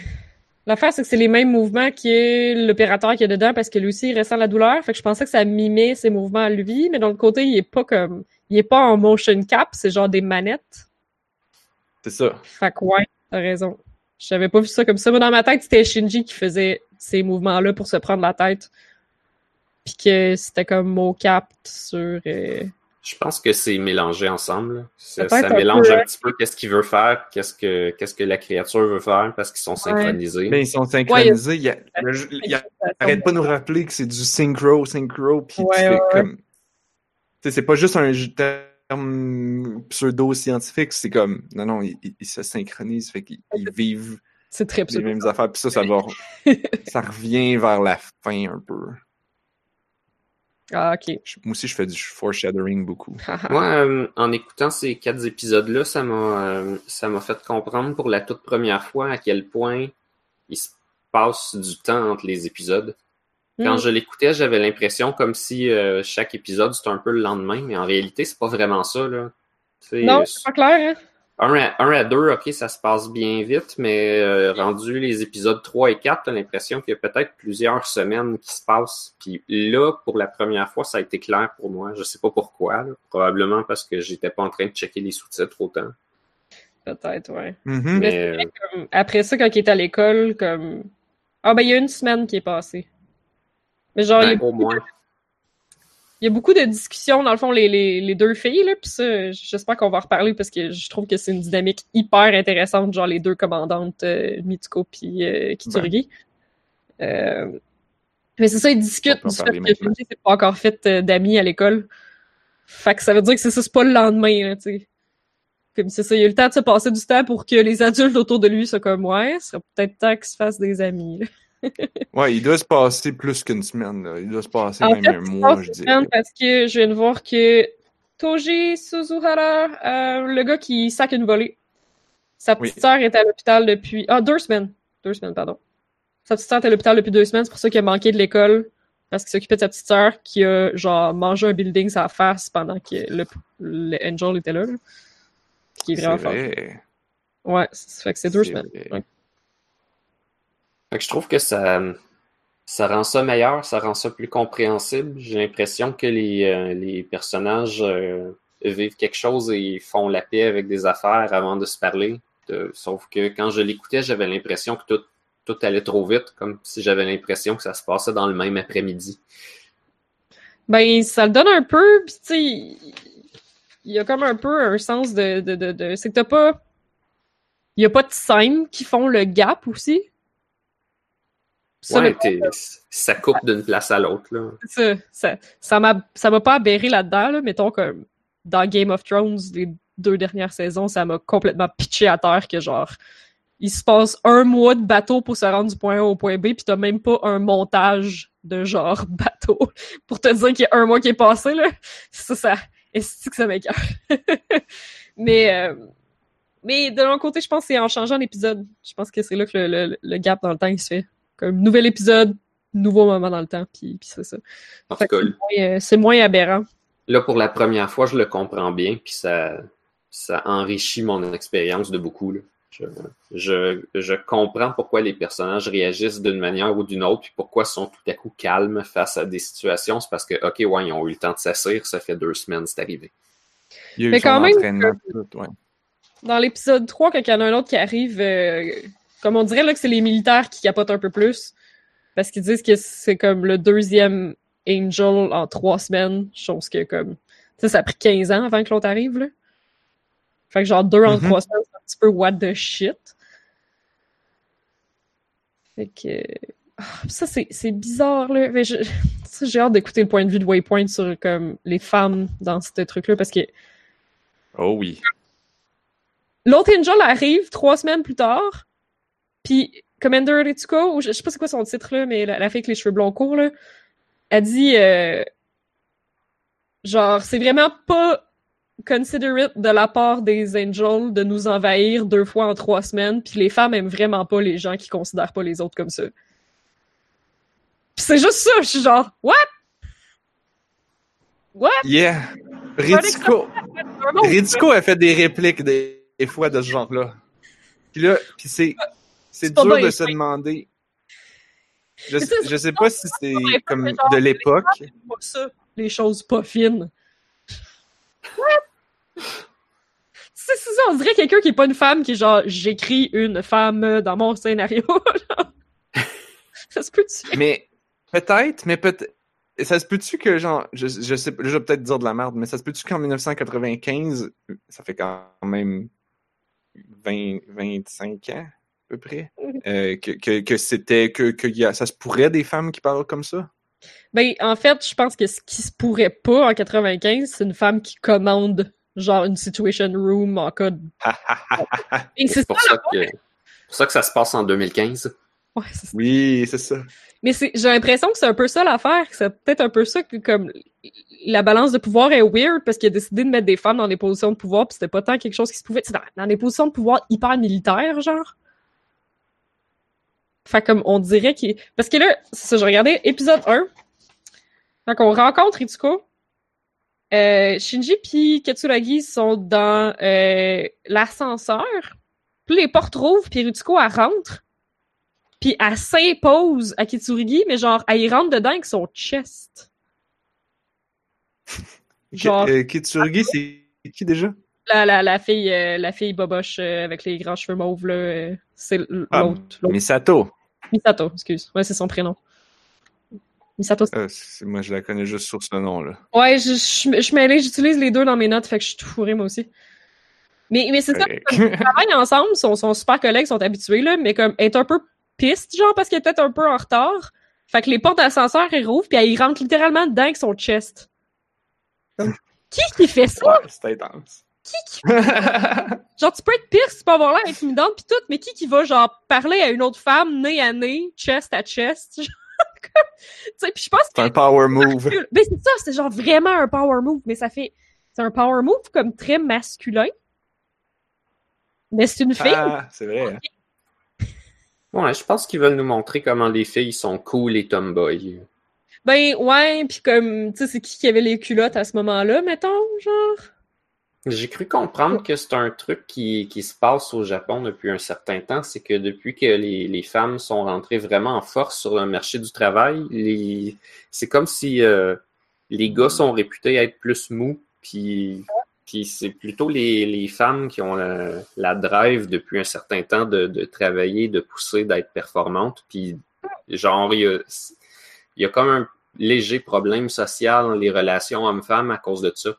l'affaire, c'est que c'est les mêmes mouvements que l'opérateur qui est dedans parce que lui aussi, il ressent la douleur. Fait que je pensais que ça mimait ses mouvements à lui, mais de l'autre côté, il est pas comme. Il est pas en motion cap, c'est genre des manettes. C'est ça. Fait que ouais, t'as raison. J'avais pas vu ça comme ça. Moi, dans ma tête, c'était Shinji qui faisait ces mouvements-là pour se prendre la tête. Puis que c'était comme mocap sur. euh, Je pense que c'est mélangé ensemble. Ça, Peut-être ça un mélange peu, un hein. petit peu qu'est-ce qu'il veut faire, qu'est-ce que, qu'est-ce que la créature veut faire, parce qu'ils sont synchronisés. Ben, ils sont synchronisés. il, y a- Ouais, le- il y a- arrête pas de nous rappeler que c'est du synchro, synchro, puis Ouais, tu fais ouais, ouais. comme. Tu sais, c'est pas juste un terme pseudo-scientifique, c'est comme. Non, non, ils, se synchronisent, fait qu'ils ils vivent C'est très les mêmes affaires, puis ça, ça va. *laughs* ça revient vers la fin un peu. Ah, ok. Je- Moi aussi, je fais du foreshadowing beaucoup. *laughs* Moi, euh, en écoutant ces quatre épisodes-là, ça m'a euh, ça m'a fait comprendre pour la toute première fois à quel point il se passe du temps entre les épisodes. Quand Mm. je l'écoutais, j'avais l'impression comme si euh, chaque épisode c'était un peu le lendemain, mais en réalité, c'est pas vraiment ça. Là. Non, c'est pas clair, hein? Un, à, un à deux, ok, ça se passe bien vite, mais euh, rendu les épisodes 3 et 4, t'as l'impression qu'il y a peut-être plusieurs semaines qui se passent. Puis là, pour la première fois, ça a été clair pour moi. Je sais pas pourquoi. là. Probablement parce que j'étais pas en train de checker les sous-titres autant. Peut-être, ouais. Mhm. Mais Mais, c'est vrai euh, Comme, après ça, quand il est à l'école, comme. Ah, ben, il y a une semaine qui est passée. Mais genre, il y a ben, au moins. Il y a beaucoup de discussions, dans le fond, les, les, les deux filles, là, puis ça, j'espère qu'on va en reparler parce que je trouve que c'est une dynamique hyper intéressante, genre les deux commandantes, euh, Mitsuko puis euh. Euh, mais c'est ça, ils discutent du fait que. Shinji s'est pas encore fait euh, d'amis à l'école. Fait que ça veut dire que c'est ça, c'est pas le lendemain, tu sais. Comme c'est ça, il y a eu le temps de se passer du temps pour que les adultes autour de lui soient comme, ouais, ce serait peut-être temps qu'ils se fassent des amis, là. Ouais, il doit se passer plus qu'une semaine. Là. Il doit se passer En même fait, un mois, je dirais. Parce que je viens de voir que Toji Suzuhara, euh, le gars qui sac une volée, sa Oui. petite sœur est à l'hôpital depuis... Ah, deux semaines. Deux semaines, pardon. Sa petite sœur est à l'hôpital depuis deux semaines, c'est pour ça qu'il a manqué de l'école, parce qu'il s'occupait de sa petite sœur qui a, genre, mangé un building sa face pendant que le, le Angel était là. Ce qui est vraiment fort. vrai. Ouais, ça fait que c'est deux semaines. Ouais. Je trouve que ça, ça rend ça meilleur, ça rend ça plus compréhensible. J'ai l'impression que les, euh, les personnages euh, vivent quelque chose et font la paix avec des affaires avant de se parler. Sauf que quand je l'écoutais, j'avais l'impression que tout, tout allait trop vite, comme si j'avais l'impression que ça se passait dans le même après-midi. Ben, ça le donne un peu, pis tu il y a comme un peu un sens de... de, de, de- c'est que t'as pas... Il y a pas de scènes qui font le gap aussi. Ça, Ouais, le- ça coupe d'une place à l'autre. ça, ça, ça m'a, pas aberré là-dedans, là. Mettons comme dans Game of Thrones, les deux dernières saisons, ça m'a complètement pitché à terre que genre, il se passe un mois de bateau pour se rendre du point A au point B, puis t'as même pas un montage de genre *laughs* bateau pour te dire qu'il y a un mois qui est passé, là. Ça, ça, est-ce que ça m'écoeure? *laughs* mais, euh, mais de l'autre côté, je pense que c'est en changeant l'épisode. Je pense que c'est là que le, le- le gap dans le temps, il se fait. Comme nouvel épisode, nouveau moment dans le temps, puis, puis c'est ça. En Fait tout que cas, c'est moins, euh, moins aberrant. là, pour la première fois, je le comprends bien, puis ça, ça enrichit mon expérience de beaucoup. là. Je, je, je comprends pourquoi les personnages réagissent d'une manière ou d'une autre, puis pourquoi ils sont tout à coup calmes face à des situations. C'est parce que, OK, ouais, ils ont eu le temps de s'asseoir, ça fait deux semaines, c'est arrivé. Il y a eu Mais quand même ouais. Dans l'épisode 3, quand il y en a un autre qui arrive, euh, comme on dirait là que c'est les militaires qui capotent un peu plus, parce qu'ils disent que c'est comme le deuxième Angel en trois semaines, chose que comme... Tu sais, ça a pris 15 ans avant que l'autre arrive, là. Fait que genre deux en Mhm. trois semaines, c'est un petit peu what the shit. Fait que... ah, ça, c'est bizarre, là. Ça, j'ai hâte d'écouter le point de vue de Waypoint sur comme les femmes dans ce truc-là, parce que Oh oui. L'autre Angel arrive trois semaines plus tard, puis Commander Ritsuko, ou je, je sais pas c'est quoi son titre là, mais la, la fille avec les cheveux blonds courts là, a dit euh, genre c'est vraiment pas considerate de la part des Angels de nous envahir deux fois en trois semaines, puis les femmes aiment vraiment pas les gens qui considèrent pas les autres comme ça. Puis c'est juste ça, je suis genre what? What? Yeah. Ritsuko. Ritsuko a fait des répliques des, des fois de ce genre-là. Puis là, puis c'est, c'est dur de se demander. Je, je sais pas si c'est comme de l'époque. les choses pas fines. C'est ça, on dirait quelqu'un qui est pas une femme qui est genre j'écris une femme dans mon scénario. *laughs* ça se peut-tu? Mais peut-être, mais peut-être. Ça se peut-tu que, genre, je, je sais je vais peut-être dire de la merde, mais ça se peut-tu qu'en 1995, ça fait quand même 20, 25 ans, peu près, euh, que, que, que c'était, que, que y a, ça se pourrait des femmes qui parlent comme ça? Ben, en fait, je pense que ce qui se pourrait pas en 95, c'est une femme qui commande genre une situation room en code. *laughs* Et c'est pour, ça que- pour ça que ça se passe en 2015. Ouais, c'est ça. oui, c'est ça. Mais c'est, j'ai l'impression que c'est un peu ça l'affaire, que c'est peut-être un peu ça que comme la balance de pouvoir est weird parce qu'il a décidé de mettre des femmes dans des positions de pouvoir, puis c'était pas tant quelque chose qui se pouvait, dans, dans des positions de pouvoir hyper militaires, genre. Fait comme on dirait qu'il parce que là, c'est ça, je regardais épisode 1. Quand on rencontre Ritsuko, euh, Shinji puis Katsuragi sont dans euh, l'ascenseur. Puis les portes rouvrent, puis Ritsuko elle rentre. Puis elle s'impose à Kitsurigi, mais genre, elle y rentre dedans avec son chest. Genre- Euh, c'est qui déjà? la, la, la fille, euh, la fille boboche euh, avec les grands cheveux mauves, là, c'est Ah, l'autre. Misato. Misato, excuse. Ouais, c'est son prénom. Misato. c'est- Euh, moi, je la connais juste sur ce nom-là. Ouais, je, je, je j'utilise les deux dans mes notes, fait que je suis tout fourrée, moi aussi. Mais, mais c'est ça, ils travaillent ensemble, sont, sont super collègues, sont habitués, là, mais comme, être un peu piste, genre, parce qu'elle est peut-être un peu en retard. Fait que les portes d'ascenseur, elles rouvrent, puis elle rentre littéralement dedans avec son chest. Comme, qui qui fait ça? ouais, c'est intense. Qui qui... Genre, tu peux être pire si tu peux avoir l'air intimidante pis tout, mais qui qui va, genre, parler à une autre femme, nez à nez, chest à chest? Genre, *laughs* comme- tu sais, pis je pense c'est un power move. que... Ben, c'est ça, c'est genre vraiment un power move, mais ça fait... C'est un power move comme très masculin. Mais c'est une fille. Ah, c'est vrai. hein. Ouais, je pense qu'ils veulent nous montrer comment les filles sont cool et tomboy. Ben, ouais, pis comme, tu sais, c'est qui qui avait les culottes à ce moment-là, mettons, genre? J'ai cru comprendre que c'est un truc qui, qui se passe au Japon depuis un certain temps, c'est que depuis que les, les femmes sont rentrées vraiment en force sur le marché du travail, c'est comme si euh, les gars sont réputés être plus mous, puis, puis c'est plutôt les, les femmes qui ont la, la drive depuis un certain temps de, de travailler, de pousser, d'être performantes, puis genre, il y a, il y a comme un léger problème social dans les relations hommes-femmes à cause de ça.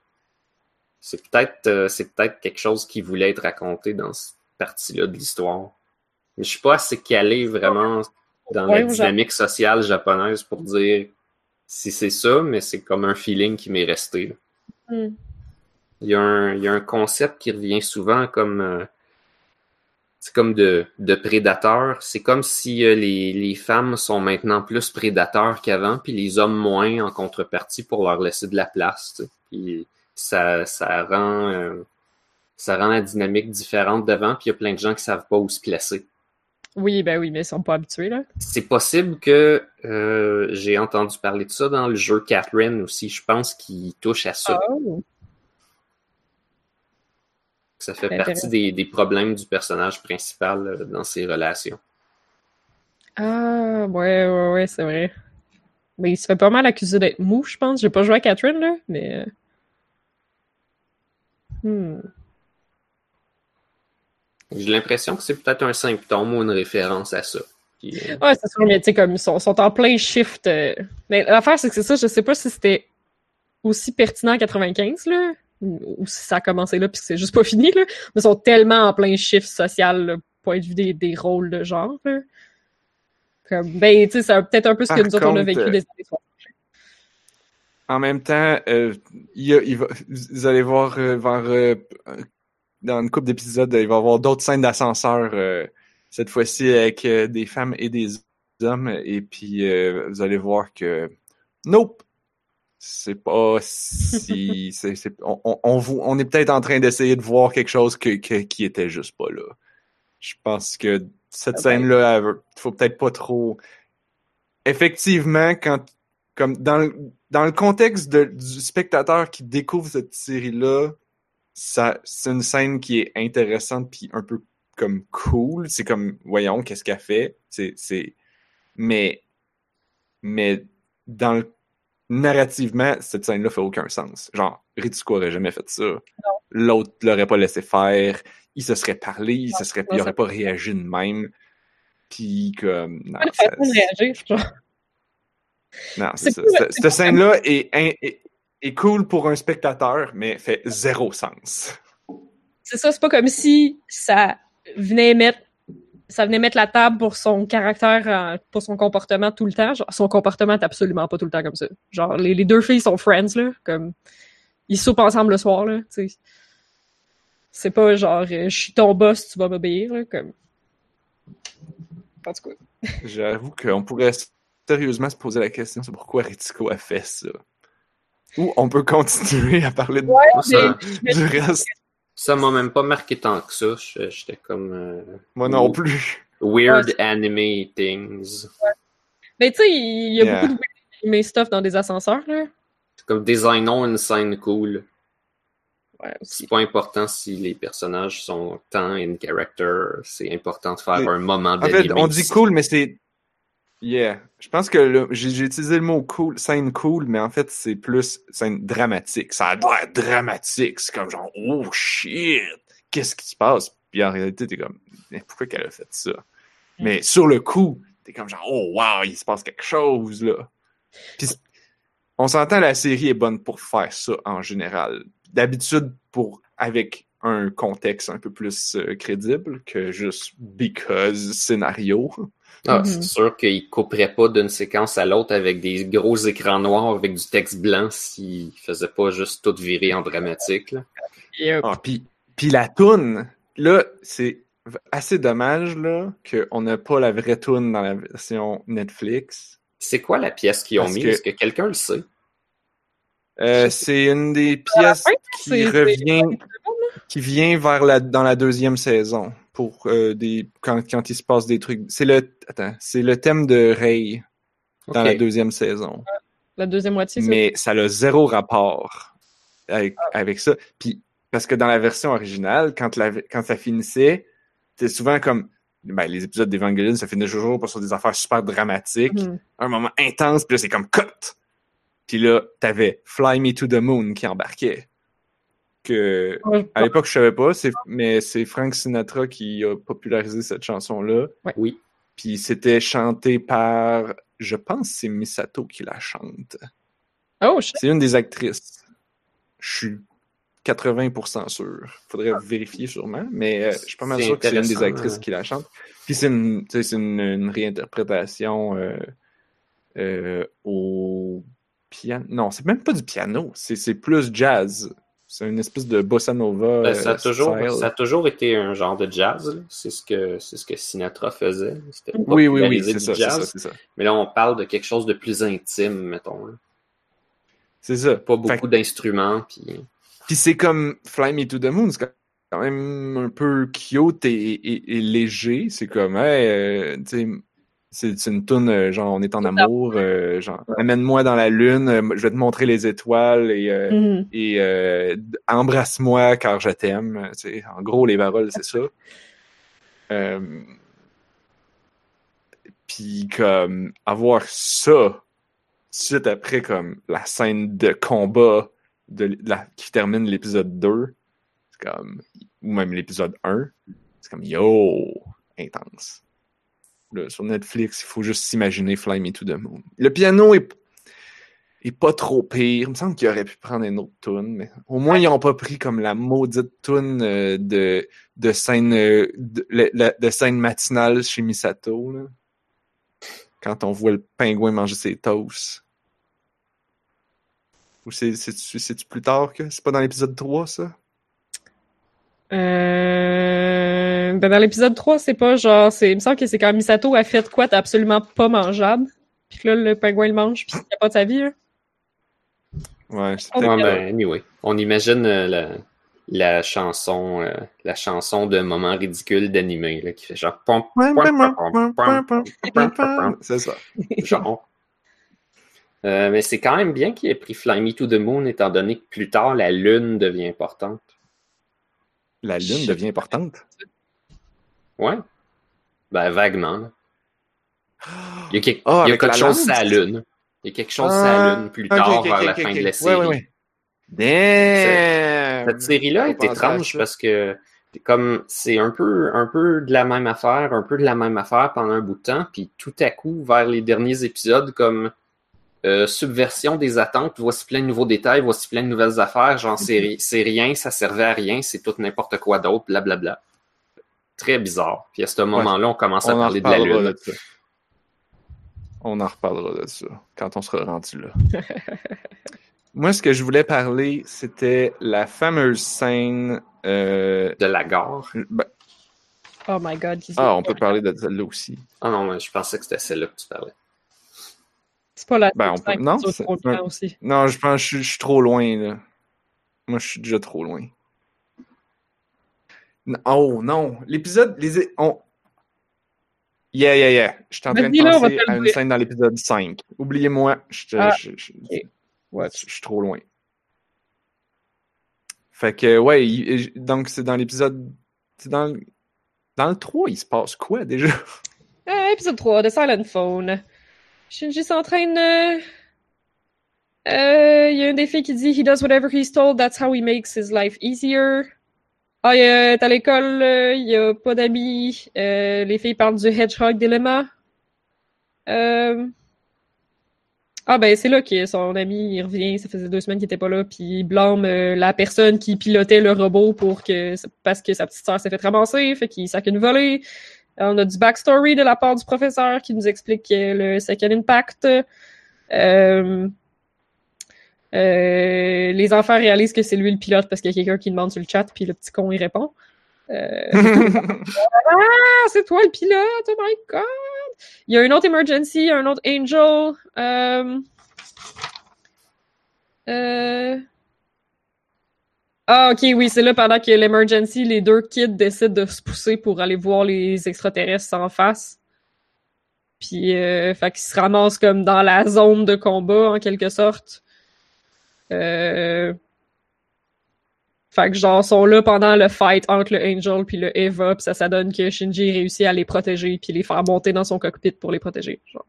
C'est peut-être euh, c'est peut-être quelque chose qui voulait être raconté dans cette partie-là de l'histoire. Mais je suis pas assez calé vraiment dans Ouais, la dynamique sociale japonaise pour dire si c'est ça, mais c'est comme un feeling qui m'est resté. Hmm. Il y, a un, il y a un concept qui revient souvent comme euh, c'est comme de, de prédateur. C'est comme si euh, les, les femmes sont maintenant plus prédateurs qu'avant, puis les hommes moins en contrepartie pour leur laisser de la place. Puis ça, ça rend euh, ça rend la dynamique différente d'avant, puis il y a plein de gens qui savent pas où se placer. Oui, ben oui, mais ils sont pas habitués, là. C'est possible que euh, j'ai entendu parler de ça dans le jeu Catherine aussi. Je pense qu'il touche à ça. Oh. Ça fait partie des, des problèmes du personnage principal euh, dans ses relations. Ah, ouais, ouais, ouais, c'est vrai. Mais il se fait pas mal accuser d'être mou, je pense. J'ai pas joué à Catherine, là, mais... Hmm. J'ai l'impression que c'est peut-être un symptôme ou une référence à ça. Puis, euh, Ouais, c'est sûr, mais tu sais, comme ils sont, sont en plein shift. euh. Mais l'affaire, c'est que c'est ça, je sais pas si c'était aussi pertinent en 95, là, ou si ça a commencé là puis que c'est juste pas fini, là. Mais ils sont tellement en plein shift social, là, point de vue des, des rôles de genre, là. Comme, ben, tu sais, c'est peut-être un peu ce que Par nous autres, on a vécu euh, des années 60. En même temps, euh, il il va- vous allez voir euh, vers, euh, dans une couple d'épisodes, il va y avoir d'autres scènes d'ascenseur, euh, cette fois-ci avec euh, des femmes et des hommes, et puis euh, vous allez voir que nope, c'est pas si *laughs* on, on, on, est peut-être en train d'essayer de voir quelque chose que, que- qui était juste pas là. Je pense que cette scène-là, veut- faut peut-être pas trop. Effectivement, quand comme dans le, dans le contexte de- du spectateur qui découvre cette série-là, ça c'est une scène qui est intéressante puis un peu comme cool. C'est comme voyons qu'est-ce qu'elle fait? C'est c'est mais mais dans le narrativement cette scène-là fait aucun sens. Genre Ritsuko aurait jamais fait ça. L'autre l'aurait pas laissé faire. Il se serait parlé, il se serait, non, il aurait pas réagi de même. Puis comme non, ça- réagir, genre. Non, c'est ça. cool, Cette- scène-là est, in- est, est cool pour un spectateur, mais fait zéro sens. C'est ça, c'est pas comme si ça venait mettre ça venait mettre la table pour son caractère, euh, pour son comportement tout le temps. Genre, son comportement est absolument pas tout le temps comme ça. Genre, les, les deux filles sont friends, là, comme, ils soupent ensemble le soir, là. C'est pas genre, euh, je suis ton boss, tu vas m'obéir, là, comme. En tout cas. J'avoue qu'on pourrait sérieusement se poser la question sur pourquoi Ritsuko a fait ça. Ou on peut continuer à parler de, ça, du reste. ça m'a même pas marqué tant que ça. J'étais comme euh, Moi non Ou- plus. weird Ouais, anime things. Mais tu sais, il y a Yeah. beaucoup de mais stuff dans des ascenseurs, là. C'est comme designons une scène cool. Ouais. C'est pas important si les personnages sont tant in character. C'est important de faire Mais- un moment En d'anime. fait, on dit cool, mais c'est Yeah. Je pense que j'ai utilisé le mot cool, scène cool, mais en fait, c'est plus scène dramatique. Ça a l'air dramatique. C'est comme genre, oh shit, qu'est-ce qui se passe? Puis en réalité, t'es comme, mais pourquoi qu'elle a fait ça? Mais sur le coup, t'es comme genre, oh wow, il se passe quelque chose, là. Puis on s'entend, la série est bonne pour faire ça en général. D'habitude, pour, avec un contexte un peu plus euh, crédible que juste because scénario. Ah, Mhm. C'est sûr qu'ils couperaient pas d'une séquence à l'autre avec des gros écrans noirs avec du texte blanc s'ils faisaient pas juste tout virer en dramatique. là. Yep. Ah, puis, puis la toune, là, c'est assez dommage là qu'on n'a pas la vraie toune dans la version Netflix. C'est quoi la pièce qu'ils ont Parce mis? que- Est-ce que quelqu'un le sait? Euh, c'est une des pièces fin, qui revient, qui vient vers la dans la deuxième saison pour euh, des quand, quand il se passe des trucs. C'est le attends, c'est le thème de Ray dans la deuxième saison. La deuxième moitié, mais ça? a zéro rapport avec, avec ça. Puis, parce que dans la version originale, quand, la, quand ça finissait, c'était souvent comme, ben, les épisodes d'Evangelion, ça finit toujours sur des affaires super dramatiques, Mhm. un moment intense, puis là, c'est comme cut! Puis là, t'avais Fly Me to the Moon qui embarquait. Que, Ouais, à l'époque, je savais pas, c'est, mais c'est Frank Sinatra qui a popularisé cette chanson-là. Oui. Puis c'était chanté par, je pense, que c'est Misato qui la chante. Oh, shit. C'est une des actrices. Je suis 80% sûr. Faudrait vérifier sûrement, mais euh, je suis pas mal sûr que c'est une des actrices euh. qui la chante. Puis c'est une, tu sais, c'est une, une réinterprétation euh, euh, au piano. Non, c'est même pas du piano, c'est plus jazz. C'est une espèce de bossa nova. Ben, ça, a euh, toujours, ça a toujours été un genre de jazz. C'est ce que ce que Sinatra faisait. Oui, oui, oui, c'est ça. Mais là, on parle de quelque chose de plus intime, mettons. là. C'est ça. Pas beaucoup d'instruments. Puis... Puis c'est comme Fly Me to the Moon, c'est quand même un peu cute et, et- et léger. C'est comme, hey, euh, c'est une toune, euh, genre, on est en amour, euh, genre, amène-moi dans la lune, euh, je vais te montrer les étoiles et, euh, Mhm. et euh, d- embrasse-moi car je t'aime. Tu sais, en gros, les paroles, c'est ça. *laughs* Puis comme avoir ça suite après comme la scène de combat de, la, qui termine l'épisode 2, c'est comme ou même l'épisode 1, c'est comme yo intense. Là, sur Netflix, il faut juste s'imaginer Fly Me to the Moon. Le piano est est pas trop pire. Il me semble qu'il aurait pu prendre une autre tune, mais au moins ils ont pas pris comme la maudite tune euh, de de scène euh, de, la- la- de scène matinale chez Misato là. Quand on voit le pingouin manger ses toasts. Ou c'est c'est-tu c'est-tu plus tard que? C'est pas dans l'épisode 3 ça? Euh ben, dans l'épisode 3, c'est pas genre, c'est, il me semble que c'est quand Misato a fait quoi absolument pas mangeable. Puis là, le pingouin le mange, puis il a pas de sa vie. Hein. Ouais, c'était... Ouais, ben, on imagine la, la, chanson euh, la chanson de moment ridicule d'animé là, qui fait genre C'est ça. Genre. Mais c'est quand même bien qu'il ait pris Fly Me to the Moon, étant donné que plus tard, la lune devient importante. La lune devient importante? Ouais. Ben, vaguement. là. *gasps* Il y a, quelque, Ah, il y a avec quelque la chose sur la Lune. Il y a quelque chose sur Ah, la Lune plus tard vers la fin de la série. ouais, ouais. Damn! Cette série-là est étrange parce que comme c'est un peu, un peu de la même affaire, un peu de la même affaire pendant un bout de temps, puis tout à coup, vers les derniers épisodes, comme euh, subversion des attentes, voici plein de nouveaux détails, voici plein de nouvelles affaires, genre c'est ri- c'est rien, ça servait à rien, c'est tout n'importe quoi d'autre, blablabla. Très bizarre. Puis à ce moment-là, on commence à On parler de la Lune. de ça. On en reparlera de ça quand on sera rendu là. *laughs* Moi, ce que je voulais parler, c'était la fameuse scène. euh, De la gare. ben, Oh my god. ah, on peut parler de celle-là aussi. Ah non, mais je pensais que c'était celle-là que tu parlais. C'est pas la Ben, on peut- non, c'est- aussi. Non, je pense que je suis trop loin, là. Moi, je suis déjà trop loin. Oh non, l'épisode. Les... On... Yeah, yeah, yeah. Je suis en train de là, penser à une scène dans l'épisode 5. Oubliez-moi, je, Ah, je- je- ok. Ouais. je suis trop loin. Fait que, ouais, il- donc c'est dans l'épisode. C'est dans, le- dans le 3, il se passe quoi déjà? Euh, épisode 3 de Silent Phone. Shinji s'entraîne. Euh... euh, Il y a une des filles qui dit He does whatever he's told, that's how he makes his life easier. Ah, est à l'école, euh, il y a pas d'amis. Euh, les filles parlent du Hedgehog Dilemma. Euh... Ah ben c'est là que son ami revient, ça faisait deux semaines qu'il était pas là, puis il blâme euh, la personne qui pilotait le robot pour que parce que sa petite sœur s'est fait ramasser, fait qu'il sac une volée. On a du backstory de la part du professeur qui nous explique le Second Impact. Euh, euh, les enfants réalisent que c'est lui le pilote parce qu'il y a quelqu'un qui demande sur le chat, puis le petit con il répond. Euh, *laughs* ah, c'est toi le pilote, oh my god! Il y a une autre emergency, un autre angel. Euh... Ah, ok, oui, c'est là pendant que l'emergency, les deux kids décident de se pousser pour aller voir les extraterrestres en face. Puis, euh, fait qu'ils se ramassent comme dans la zone de combat, en quelque sorte. Euh... Fait que genre, sont là pendant le fight entre le Angel puis le Eva, pis ça, ça donne que Shinji réussit à les protéger puis les faire monter dans son cockpit pour les protéger. Genre.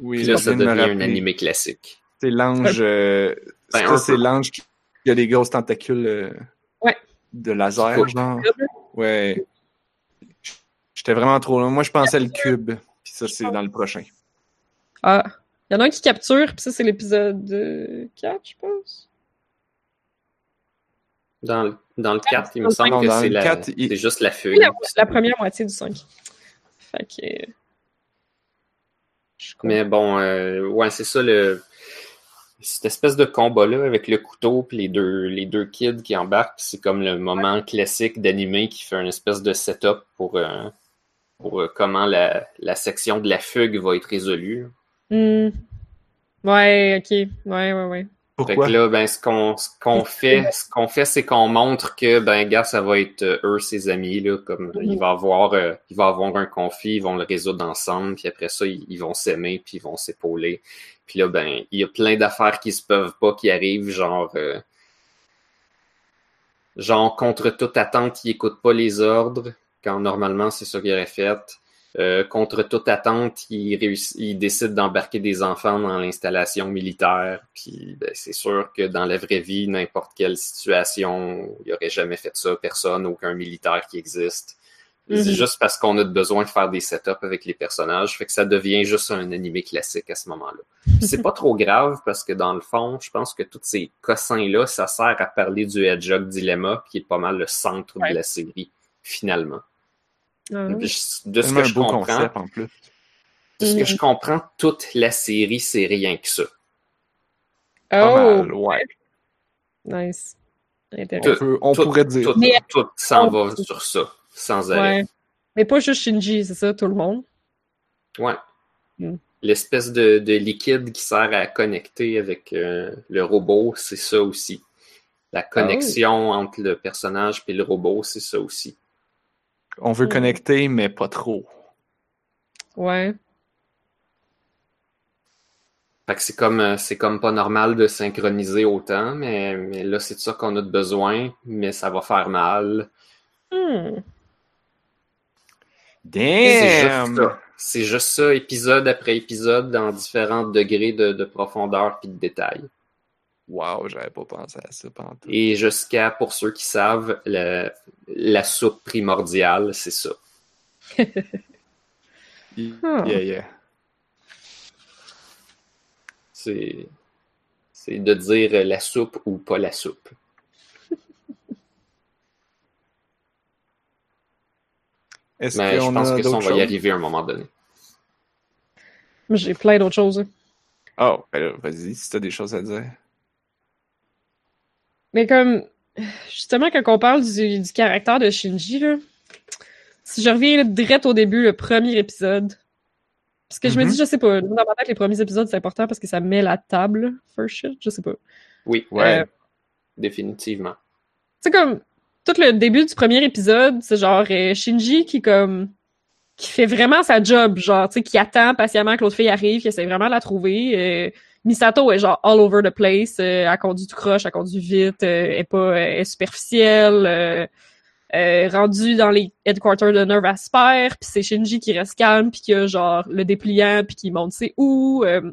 Oui, là, ça devient un animé classique. C'est l'ange... Euh... Ben, c'est l'ange qui a des grosses tentacules euh, ouais. de laser, genre. Ouais. J'étais vraiment trop loin. Moi, je pensais le cube. Puis ça, c'est dans le prochain. Ah. Il y en a un qui capture, puis ça, c'est l'épisode 4, je pense. Dans, le, dans le 4, il me semble non, que c'est la, 4, il... juste la feuille. Oui, la, la, première moitié du 5. Fait que... Mais bon, euh, ouais, c'est ça le cette espèce de combat-là avec le couteau puis les deux, les deux kids qui embarquent, c'est comme le moment classique d'animé qui fait une espèce de setup pour, euh, pour euh, comment la, la, section de la fugue va être résolue. Mm. Ouais, ok. Ouais, ouais, ouais. Pourquoi? Fait que là, ben, ce qu'on ce qu'on fait, ce qu'on fait, c'est qu'on montre que, ben, gars, ça va être euh, eux, ses amis, là, comme mm -hmm. il va avoir, euh, il va avoir un conflit, ils vont le résoudre ensemble, puis après ça, ils, ils vont s'aimer, puis ils vont s'épauler. Puis là, ben, il y a plein d'affaires qui se peuvent pas, qui arrivent, genre, euh, genre contre toute attente, il écoute pas les ordres, quand normalement c'est ça qu'il aurait fait. Euh, contre toute attente, il, réussit, il décide d'embarquer des enfants dans l'installation militaire. Puis ben, c'est sûr que dans la vraie vie, n'importe quelle situation, il aurait jamais fait ça, personne, aucun militaire qui existe. Mm -hmm. C'est juste parce qu'on a besoin de faire des setups avec les personnages, fait que ça devient juste un animé classique à ce moment-là. *laughs* C'est pas trop grave parce que dans le fond, je pense que tous ces cossins-là, ça sert à parler du Hedgehog Dilemma, qui est pas mal le centre ouais. de la série, finalement. Euh... De ce que je comprends, concept, en plus. de ce que je comprends, toute la série, c'est rien que ça. Oh, mal, ouais. Nice. On, peut, on tout, pourrait dire. Tout, Mais, tout s'en va sur ça, sans arrêt. Ouais. Mais pas juste Shinji, c'est ça, tout le monde. Ouais. Mm. L'espèce de, de, liquide qui sert à connecter avec euh, le robot, c'est ça aussi. La connexion oh. entre le personnage et le robot, c'est ça aussi. On veut connecter, mais pas trop. Ouais. Fait que c'est comme, euh, c'est comme pas normal de synchroniser autant, mais, mais là, c'est de ça qu'on a de besoin, mais ça va faire mal. Hmm. Damn! C'est juste, juste, ça, épisode après épisode, dans différents degrés de, de profondeur puis de détail. Wow, j'avais pas pensé à ça pendant tout. Et jusqu'à, pour ceux qui savent, la, la soupe primordiale, c'est ça. *laughs* yeah, yeah. C'est, c'est de dire la soupe ou pas la soupe. *laughs* Est-ce Mais je pense que ça, on va y arriver à un moment donné. J'ai plein d'autres choses. Oh, ben vas-y, si t'as des choses à dire. Mais comme, justement, quand on parle du, du caractère de Shinji, là, si je reviens direct au début, le premier épisode, parce que je mm -hmm. me dis, je sais pas, dans ma tête, les premiers épisodes, c'est important parce que ça met la table, first shit, je sais pas. Oui, ouais, euh, définitivement. C'est comme, tout le début du premier épisode, c'est genre euh, Shinji qui comme qui fait vraiment sa job, genre, tu sais, qui attend patiemment que l'autre fille arrive, qui essaie vraiment de la trouver. Euh, Misato est genre all over the place, euh, elle conduit tout croche, elle conduit vite, euh, elle est pas elle est superficielle. euh, rendu dans les headquarters de Nerve Asper, puis c'est Shinji qui reste calme, puis qui a genre le dépliant, puis qui monte c'est où. Euh...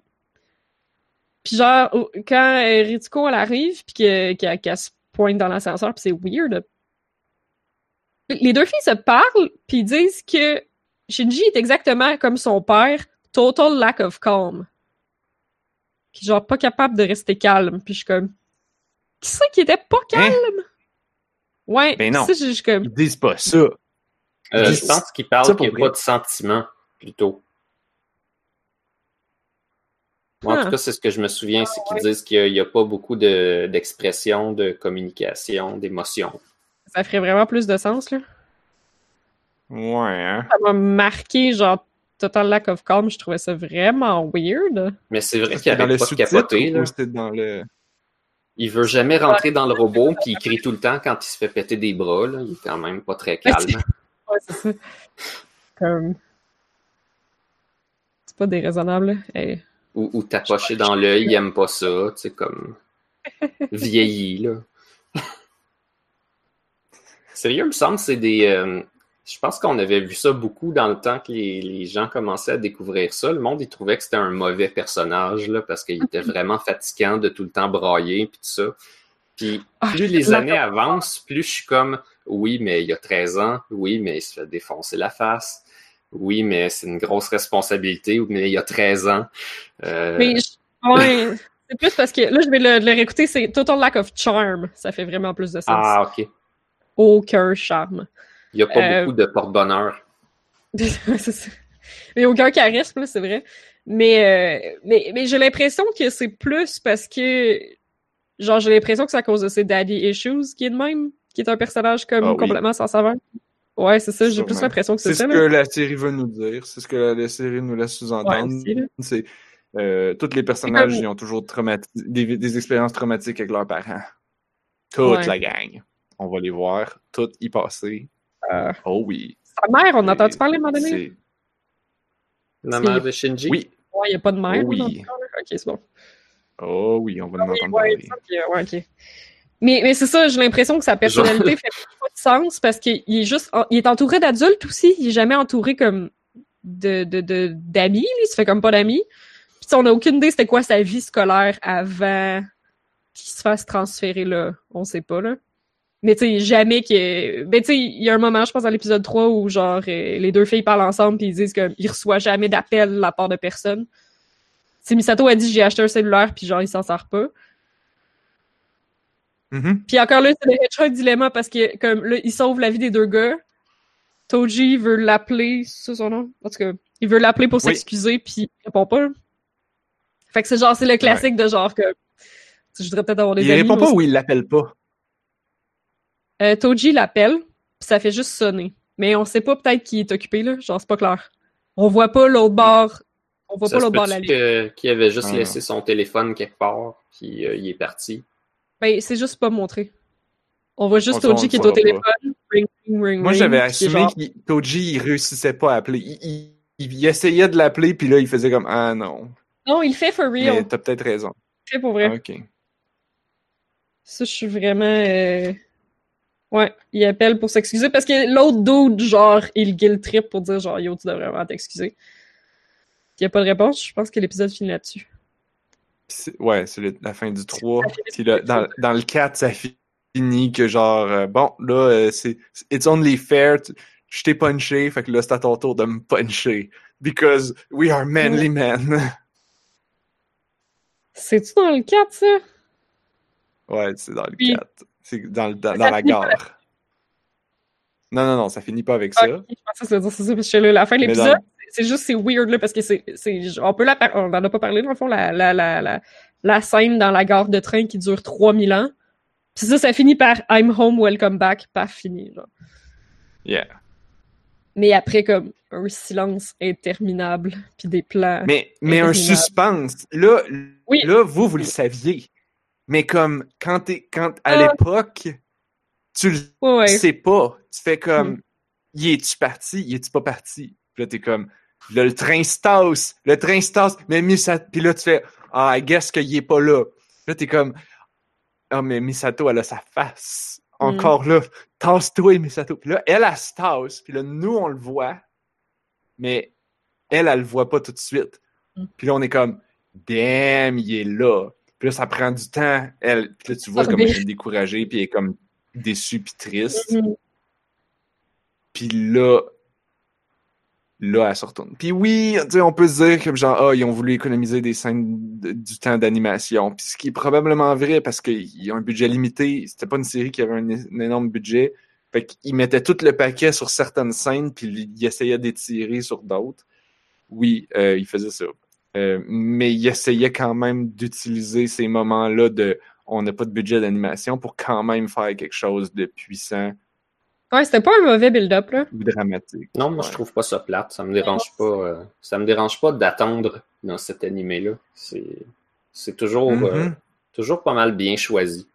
Puis genre, quand euh, Ritsuko elle arrive, puis qu'elle qu se pointe dans l'ascenseur, puis c'est weird. Les deux filles se parlent, puis disent que Shinji est exactement comme son père, total lack of calm. Genre pas capable de rester calme, puis je suis comme... Qui c'est qui était pas calme? Hein? Ouais, ben non. Ça, je, comme... Ils disent pas ça. Euh, je pense qu'ils parlent qu'il n'y a pas de sentiment, plutôt. Moi, en tout cas, c'est ce que je me souviens, c'est qu'ils disent qu'il n'y a, pas beaucoup d'expression, de, communication, d'émotion. Ça ferait vraiment plus de sens, là. Ouais. Hein? Ça m'a marqué, genre, Total Lack of Calm. Je trouvais ça vraiment weird. Mais c'est vrai qu'il avait pas de capoter, là. Dans le... Il veut jamais rentrer dans le robot, puis il crie tout le temps quand il se fait péter des bras. Là. Il est quand même pas très calme. ouais, c'est ça. Comme... C'est pas déraisonnable. Hey. Ou, ou tapocher dans l'œil, il aime pas ça. Tu sais, comme... *laughs* Vieilli, là. Sérieux, il me semble que c'est des... Euh, je pense qu'on avait vu ça beaucoup dans le temps que les, les, gens commençaient à découvrir ça. Le monde, il trouvait que c'était un mauvais personnage, là, parce qu'il était *laughs* vraiment fatigant de tout le temps brailler, puis tout ça. Puis Ah, plus les années avancent, plus je suis comme, oui, mais il y a 13 ans, oui, mais il se fait défoncer la face, oui, mais c'est une grosse responsabilité, mais il y a 13 ans. Euh... Mais, je... ouais, *laughs* c'est plus parce que, là, je vais le, le réécouter, c'est Total Lack of Charm. Ça fait vraiment plus de sens. Ah, ok. Aucun charme. Il n'y a pas Euh, beaucoup de porte-bonheur. *laughs* c'est ça. Mais aucun charisme, là, c'est vrai. Mais, euh, mais, mais j'ai l'impression que c'est plus parce que, genre, j'ai l'impression que c'est à cause de ses daddy issues qui est de même, qui est un personnage comme Ah oui. complètement sans saveur. Ouais, c'est ça, j'ai plus l'impression que c'est C'est ça. ce là. que la série veut nous dire. C'est ce que la, la série nous laisse sous-entendre. c'est euh, tous les personnages comme- ils ont toujours des, des expériences traumatiques avec leurs parents. Toute Ouais. la gang. On va les voir, toutes y passer. Euh, Oh oui. Sa mère, on a entendu parler à un moment donné? La mère de Shinji? Oui. Ouais, il n'y a pas de mère. Oh dans oui. le. Ok, c'est bon. Oh oui, on va en Oui, entendre ouais, parler. ok. Mais, mais c'est ça, j'ai l'impression que sa personnalité fait pas de sens parce qu'il est juste, il est entouré d'adultes aussi. Il est jamais entouré comme de, de, de, d'amis, il se fait comme pas d'amis. Puis on n'a aucune idée c'était quoi sa vie scolaire avant qu'il se fasse transférer là. On sait pas, là. Mais tu sais, jamais que. Ben tu sais, il y a un moment, je pense, dans l'épisode 3 où genre euh, les deux filles parlent ensemble puis ils disent qu'il reçoit jamais d'appel de la part de personne. Tu Misato a dit j'ai acheté un cellulaire puis genre il s'en sert pas. Mhm. Puis encore là, c'est le Hedgehog dilemma parce que comme là, il sauve la vie des deux gars. Toji veut l'appeler, c'est ça son nom? En tout cas, il veut l'appeler pour Oui. s'excuser, puis il répond pas. Fait que c'est genre, c'est le classique de genre que je voudrais peut-être avoir des Il amis. répond pas ou il l'appelle pas? Euh, Toji l'appelle, puis ça fait juste sonner. Mais on sait pas peut-être qu'il est occupé, là. Genre, c'est pas clair. On voit pas l'autre bord. On voit Ça pas l'autre bord de la ligne. qu'il avait juste Ah. laissé son téléphone quelque part, puis euh, il est parti? Ben, c'est juste pas montré. On voit juste On- Toji qui est au téléphone. Ring, ring, ring, Moi, j'avais qui assumé genre- que Toji, il réussissait pas à appeler. Il, il- il essayait de l'appeler, puis là, il faisait comme Ah non. Non, il fait for Mais real. t'as peut-être raison. Il fait pour vrai. Ok. Ça, je suis vraiment. euh, Ouais, il appelle pour s'excuser parce que l'autre dude, genre, il guilt trip pour dire, genre, yo, tu devrais vraiment t'excuser. Il n'y a pas de réponse, je pense que l'épisode finit là-dessus. Ouais, c'est la fin du 3. Ça finit Puis là, dans, dans le 4, ça finit que genre, euh, bon, là, euh, c'est it's only fair. tu- Je t'ai punché, fait que là, c'est à ton tour de me puncher. Because we are manly men. *laughs* C'est-tu dans le 4, ça? ouais, c'est dans le Puis- 4. C'est dans, la pas gare. Non, non, non, ça finit pas avec ça. Je pensais que ça veut dire c'est ça, parce que là, la fin de l'épisode, dans- c'est juste, c'est weird, là, parce que c'est, on peut la, on en a pas parlé, dans le fond, la, la, la, la, scène dans la gare de train qui dure 3000 ans. Puis ça, ça finit par I'm home, welcome back, paf, fini, genre. Yeah. Mais après, comme, un silence interminable, puis des plans. Mais, mais un suspense. Là, Oui. là, vous, vous le saviez. Mais comme, quand t'es, quand, à Ah. l'époque, tu le Ouais, sais pas. Tu fais comme, Mm. y es-tu parti? Y es-tu pas parti? Puis là, t'es comme, là, le train se tasse. Le train se tasse. Mais Misato, puis là, tu fais, ah, I guess qu'il est pas là. Là, t'es comme, ah, mais Misato, elle a sa face encore là, tasse-toi, Misato. Puis là, elle, elle se tasse. Puis là, nous, on le voit. Mais elle, elle le voit pas tout de suite. Mm. Puis là, on est comme, damn, il est là. Puis là, ça prend du temps. Elle, puis là, tu vois Ça comme elle est découragée, puis elle est comme déçue, puis triste. Mhm. Puis là, là, elle se retourne. Puis oui, tu sais, on peut se dire comme genre, ah, ils ont voulu économiser des scènes de- du temps d'animation. Puis ce qui est probablement vrai parce qu'ils ont un budget limité. C'était pas une série qui avait un, un énorme budget. Fait qu'ils mettaient tout le paquet sur certaines scènes, puis ils essayaient d'étirer sur d'autres. Oui, euh, ils faisaient ça. Euh, mais ils essayaient quand même d'utiliser ces moments-là de on n'a pas de budget d'animation pour quand même faire quelque chose de puissant Ouais, c'était pas un mauvais build-up, là. ou dramatique. Non, moi Ouais. je trouve pas ça plate. Ça me dérange pas. euh, ça me dérange pas d'attendre dans cet animé-là. C'est, c'est toujours, euh, Mhm. toujours pas mal bien choisi.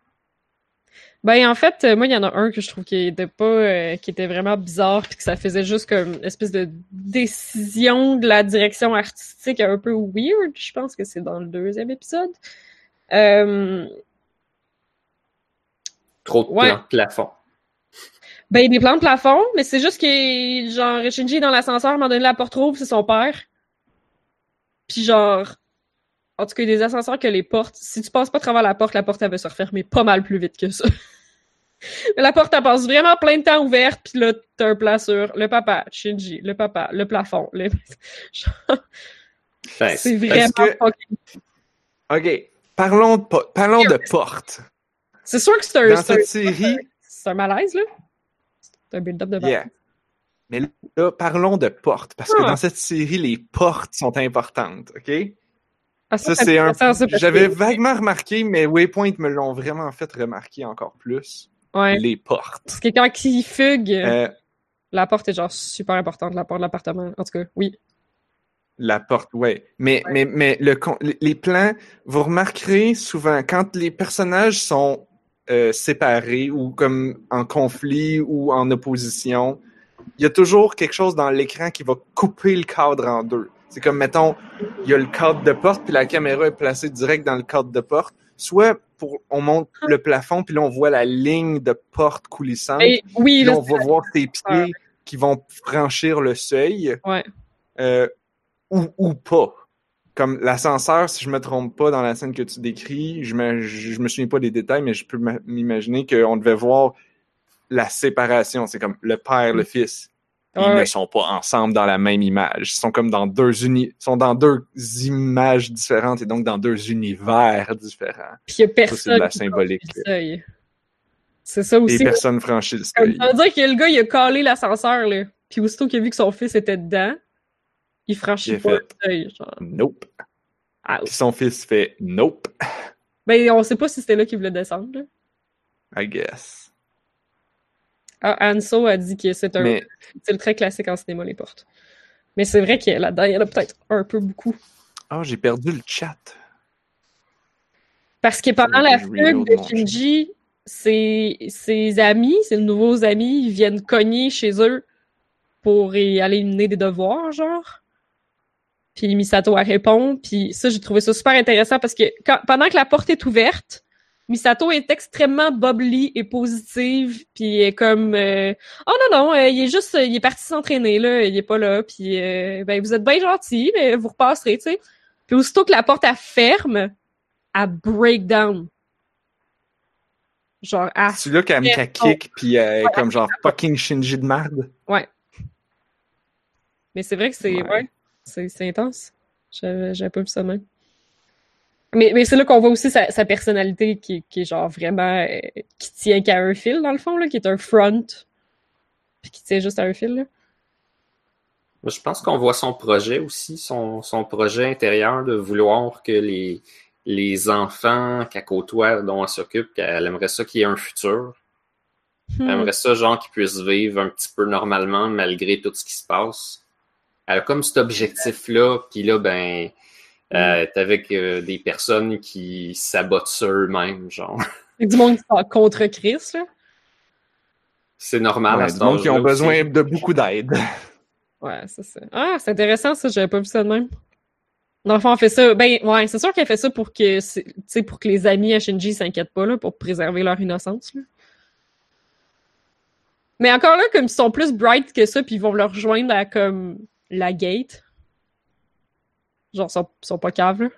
Ben, en fait, euh, moi, il y en a un que je trouve qui était pas, euh, qui était vraiment bizarre, puis que ça faisait juste comme une espèce de décision de la direction artistique un peu weird. Je pense que c'est dans le deuxième épisode. Euh, Trop de Ouais. plans de plafond. ben, des plans de plafond, mais c'est juste que, genre, Shinji est dans l'ascenseur, à un moment donné, la porte rouvre, c'est son père. Puis genre, en tout cas, il y a des ascenseurs que les portes, si tu passes pas à travers la porte, la porte, elle va se refermer pas mal plus vite que ça. Mais *laughs* la porte, elle passe vraiment plein de temps ouverte, puis là, t'as un plan sur le papa, Shinji, le papa, le plafond. le- *laughs* Ben, c'est vraiment que- OK. Parlons de, po- parlons de porte. C'est sûr que c'est un, Dans cette série, c'est un malaise, là. C'est un build-up de yeah. Mais là, parlons de porte. Parce que Ah. dans cette série, les portes sont importantes. OK? Ah, Ça, c'est un. J'avais vaguement remarqué, mais Waypoint me l'ont vraiment fait remarquer encore plus. Ouais. Les portes. Parce que quand il fugue, Euh, la porte est genre super importante, la porte de l'appartement. En tout cas, oui. La porte, ouais. Mais, mais, mais le, les plans, vous remarquerez souvent, quand les personnages sont euh, séparés ou comme en conflit ou en opposition, il y a toujours quelque chose dans l'écran qui va couper le cadre en deux. C'est comme, mettons, il y a le cadre de porte, puis la caméra est placée direct dans le cadre de porte. Soit pour, on monte le plafond, puis là, on voit la ligne de porte coulissante. Et, oui, Puis là, on va voir tes Ouais. pieds qui vont franchir le seuil. Ouais. Euh, ou, ou pas. Comme l'ascenseur, si je me trompe pas dans la scène que tu décris, je me, je, je me souviens pas des détails, mais je peux m'a- m'imaginer qu'on devait voir la séparation. C'est comme le père, le fils. Ils Ouais, ne sont pas ensemble dans la même image. Ils sont comme dans deux uni sont dans deux images différentes et donc dans deux univers différents. Puis il y a c'est personne de la symbolique. C'est ça Et aussi. personne franchit le Comme seuil. Ça veut dire que le gars, il a collé l'ascenseur, là. Puis aussitôt qu'il a vu que son fils était dedans, il franchit Il pas fait. le seuil. Genre. Nope. Ah, Puis son fils fait nope, Ben, on sait pas si c'était là qu'il voulait descendre. Là. I guess. Ah, Anso a dit que c'est un Mais style très classique en cinéma, les portes. Mais c'est vrai qu'il y a là-dedans, il y en a peut-être un peu beaucoup. oh, j'ai perdu le chat. Parce que pendant la que fugue de Shinji, ses, ses amis, ses nouveaux amis, ils viennent cogner chez eux pour y aller mener des devoirs, genre. Puis Misato elle répond, puis ça, j'ai trouvé ça super intéressant parce que quand, pendant que la porte est ouverte, Misato est extrêmement bubbly et positive, puis est comme euh, oh non non, euh, il est juste, il est parti s'entraîner là, il est pas là, puis euh, ben vous êtes bien gentil, mais vous repasserez, tu sais. Puis aussitôt que la porte elle ferme, elle break down. Genre, elle C'est là qu'elle Ouais. kick, puis comme genre fucking Shinji de merde. Mais c'est vrai que c'est Ouais. ouais, c'est intense. J'avais pas vu ça même. Mais, mais c'est là qu'on voit aussi sa, sa personnalité qui, qui est genre vraiment euh, qui tient qu'à un fil dans le fond là, qui est un front puis qui tient juste à un fil là. Je pense qu'on voit son projet aussi, son, son projet intérieur de vouloir que les, les enfants qu'elle côtoie, dont elle s'occupe, qu'elle aimerait ça qu'il y ait un futur. Elle Hmm. aimerait ça, genre, qu'ils puissent vivre un petit peu normalement malgré tout ce qui se passe. Elle a comme cet objectif-là, puis là, ben, euh, est avec euh, des personnes qui sabotent sur eux-mêmes, genre. *laughs* C'est du monde qui sont contre Chris là. C'est normal Ouais, à du monde qui ont besoin de beaucoup d'aide. Ouais, c'est ça. Ah, c'est intéressant ça, j'avais pas vu ça de même. Dans le fond, on fait ça. Ben, ouais, c'est sûr qu'elle fait ça pour que, c'est- pour que les amis à Shinji s'inquiètent pas, là, pour préserver leur innocence, là. Mais encore là, comme ils sont plus bright que ça, puis ils vont leur rejoindre à comme la gate. Genre, ils sont, sont pas caves, là.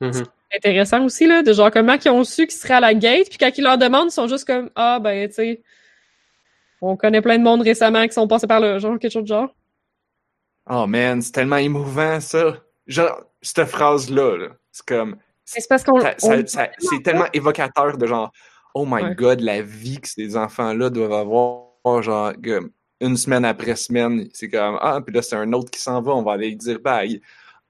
Mhm. Intéressant aussi, là, de genre comment ils ont su qu'ils seraient à la gate, puis quand ils leur demandent, ils sont juste comme Ah, ben, tu sais, on connaît plein de monde récemment qui sont passés par là, genre, quelque chose de genre. Oh man, c'est tellement émouvant ça. Genre, cette phrase-là, là, c'est comme. C'est parce qu'on. ça- ça- on- ça- c'est tellement évocateur de genre, oh my Ouais. god, la vie que ces enfants-là doivent avoir, genre, une semaine après semaine. C'est comme, ah, puis là, c'est un autre qui s'en va, on va aller dire bye.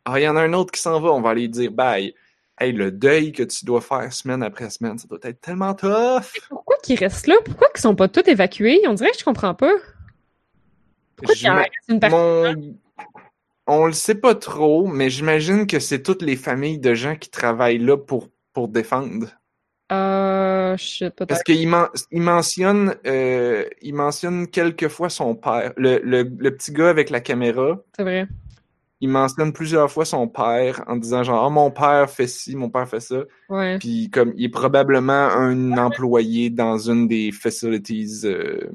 Ah, il y en a un autre qui s'en va, on va aller lui dire bye. Hey, le deuil que tu dois faire semaine après semaine, ça doit être tellement tough. Pourquoi qu'ils restent là? Pourquoi qu'ils sont pas tous évacués? On dirait que je comprends pas. Pourquoi qu'il en reste une partie? Mon... On le sait pas trop, mais j'imagine que c'est toutes les familles de gens qui travaillent là pour, pour défendre. Euh, shit, peut-être. Parce qu'il men- mentionne, euh, il mentionne quelquefois son père. Le, le, le petit gars avec la caméra, C'est vrai. Il mentionne plusieurs fois son père en disant genre, ah, mon père fait ci, mon père fait ça. Ouais. Puis comme il est probablement un employé dans une des facilities. euh,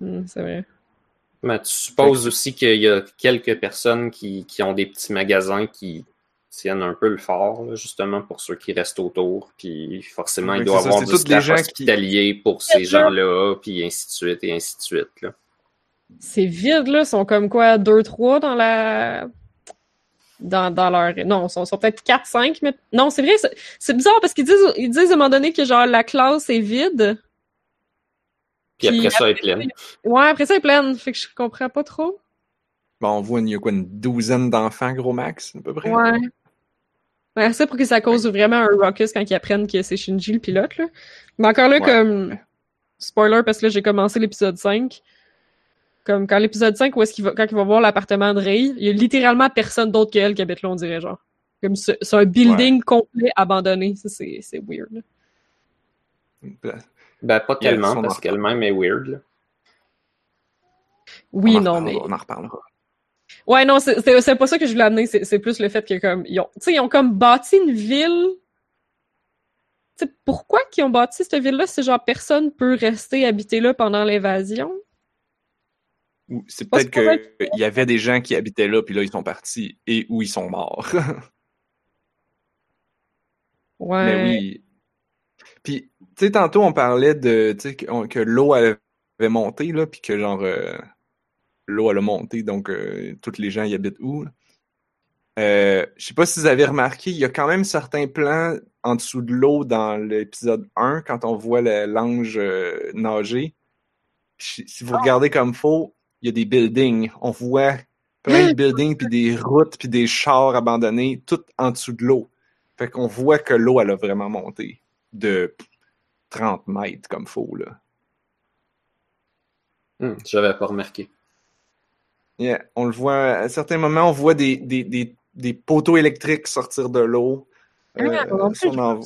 Hmm, c'est vrai. Mais tu supposes aussi qu'il y a quelques personnes qui, qui ont des petits magasins qui tiennent un peu le fort, là, justement, pour ceux qui restent autour. Puis forcément, il doit y avoir du staff gens qui- hospitalier pour ces gens-là, puis ainsi de suite, et ainsi de suite. Là. C'est vide, là. Ils sont comme quoi, 2-3 dans la. Dans, dans leur. Non, ils sont, sont peut-être 4-5, mais. Non, c'est vrai, c'est- bizarre parce qu'ils disent, ils disent à un moment donné que genre la classe est vide. Puis Puis après ça, elle est pleine. Ouais, après ça, elle est pleine. Fait que je comprends pas trop. Bon, on voit, il y a quoi, une douzaine d'enfants, gros max, à peu près? Ouais. Ouais, c'est pour que ça cause vraiment un ruckus quand ils apprennent que c'est Shinji le pilote, là. Mais encore là, Ouais. comme. Spoiler, parce que là, j'ai commencé l'épisode 5. Comme quand l'épisode 5, où est-ce qu'il va, quand il va voir l'appartement de Ray, il y a littéralement personne d'autre qu'elle qui habite là, on dirait, genre. Comme c'est un building complet abandonné. Ça, c'est c'est weird. là. Ben, pas tellement, parce qu'elle-même est weird. là. Oui, non, mais. On en reparlera. Ouais, non, c'est- c'est c'est pas ça que je voulais amener. C'est c'est plus le fait que, comme, ils ont, tu sais, ils ont comme bâti une ville. Tu sais, pourquoi qu'ils ont bâti cette ville-là? C'est genre personne peut rester habiter là pendant l'invasion? Ou C'est peut-être qu'il y avait des gens qui habitaient là, puis là, ils sont partis, et où ils sont morts. *laughs* Ouais. Mais oui. Puis, tu sais, tantôt, on parlait de, que, que l'eau avait monté, là, puis que, genre, euh, l'eau, elle a monté, donc, euh, tous les gens y habitent où? Euh, je sais pas si vous avez remarqué, il y a quand même certains plans en dessous de l'eau dans l'épisode 1, quand on voit l'ange euh, nager. Si vous regardez comme faux, il y a des buildings. On voit plein de buildings, puis des routes, puis des chars abandonnés, tout en dessous de l'eau. Fait qu'on voit que l'eau, elle a vraiment monté de 30 mètres comme faux, là. Hum, J'avais pas remarqué. Yeah, on le voit, à certains moments, on voit des, des, des, des poteaux électriques sortir de l'eau. Ah, Euh, on en-.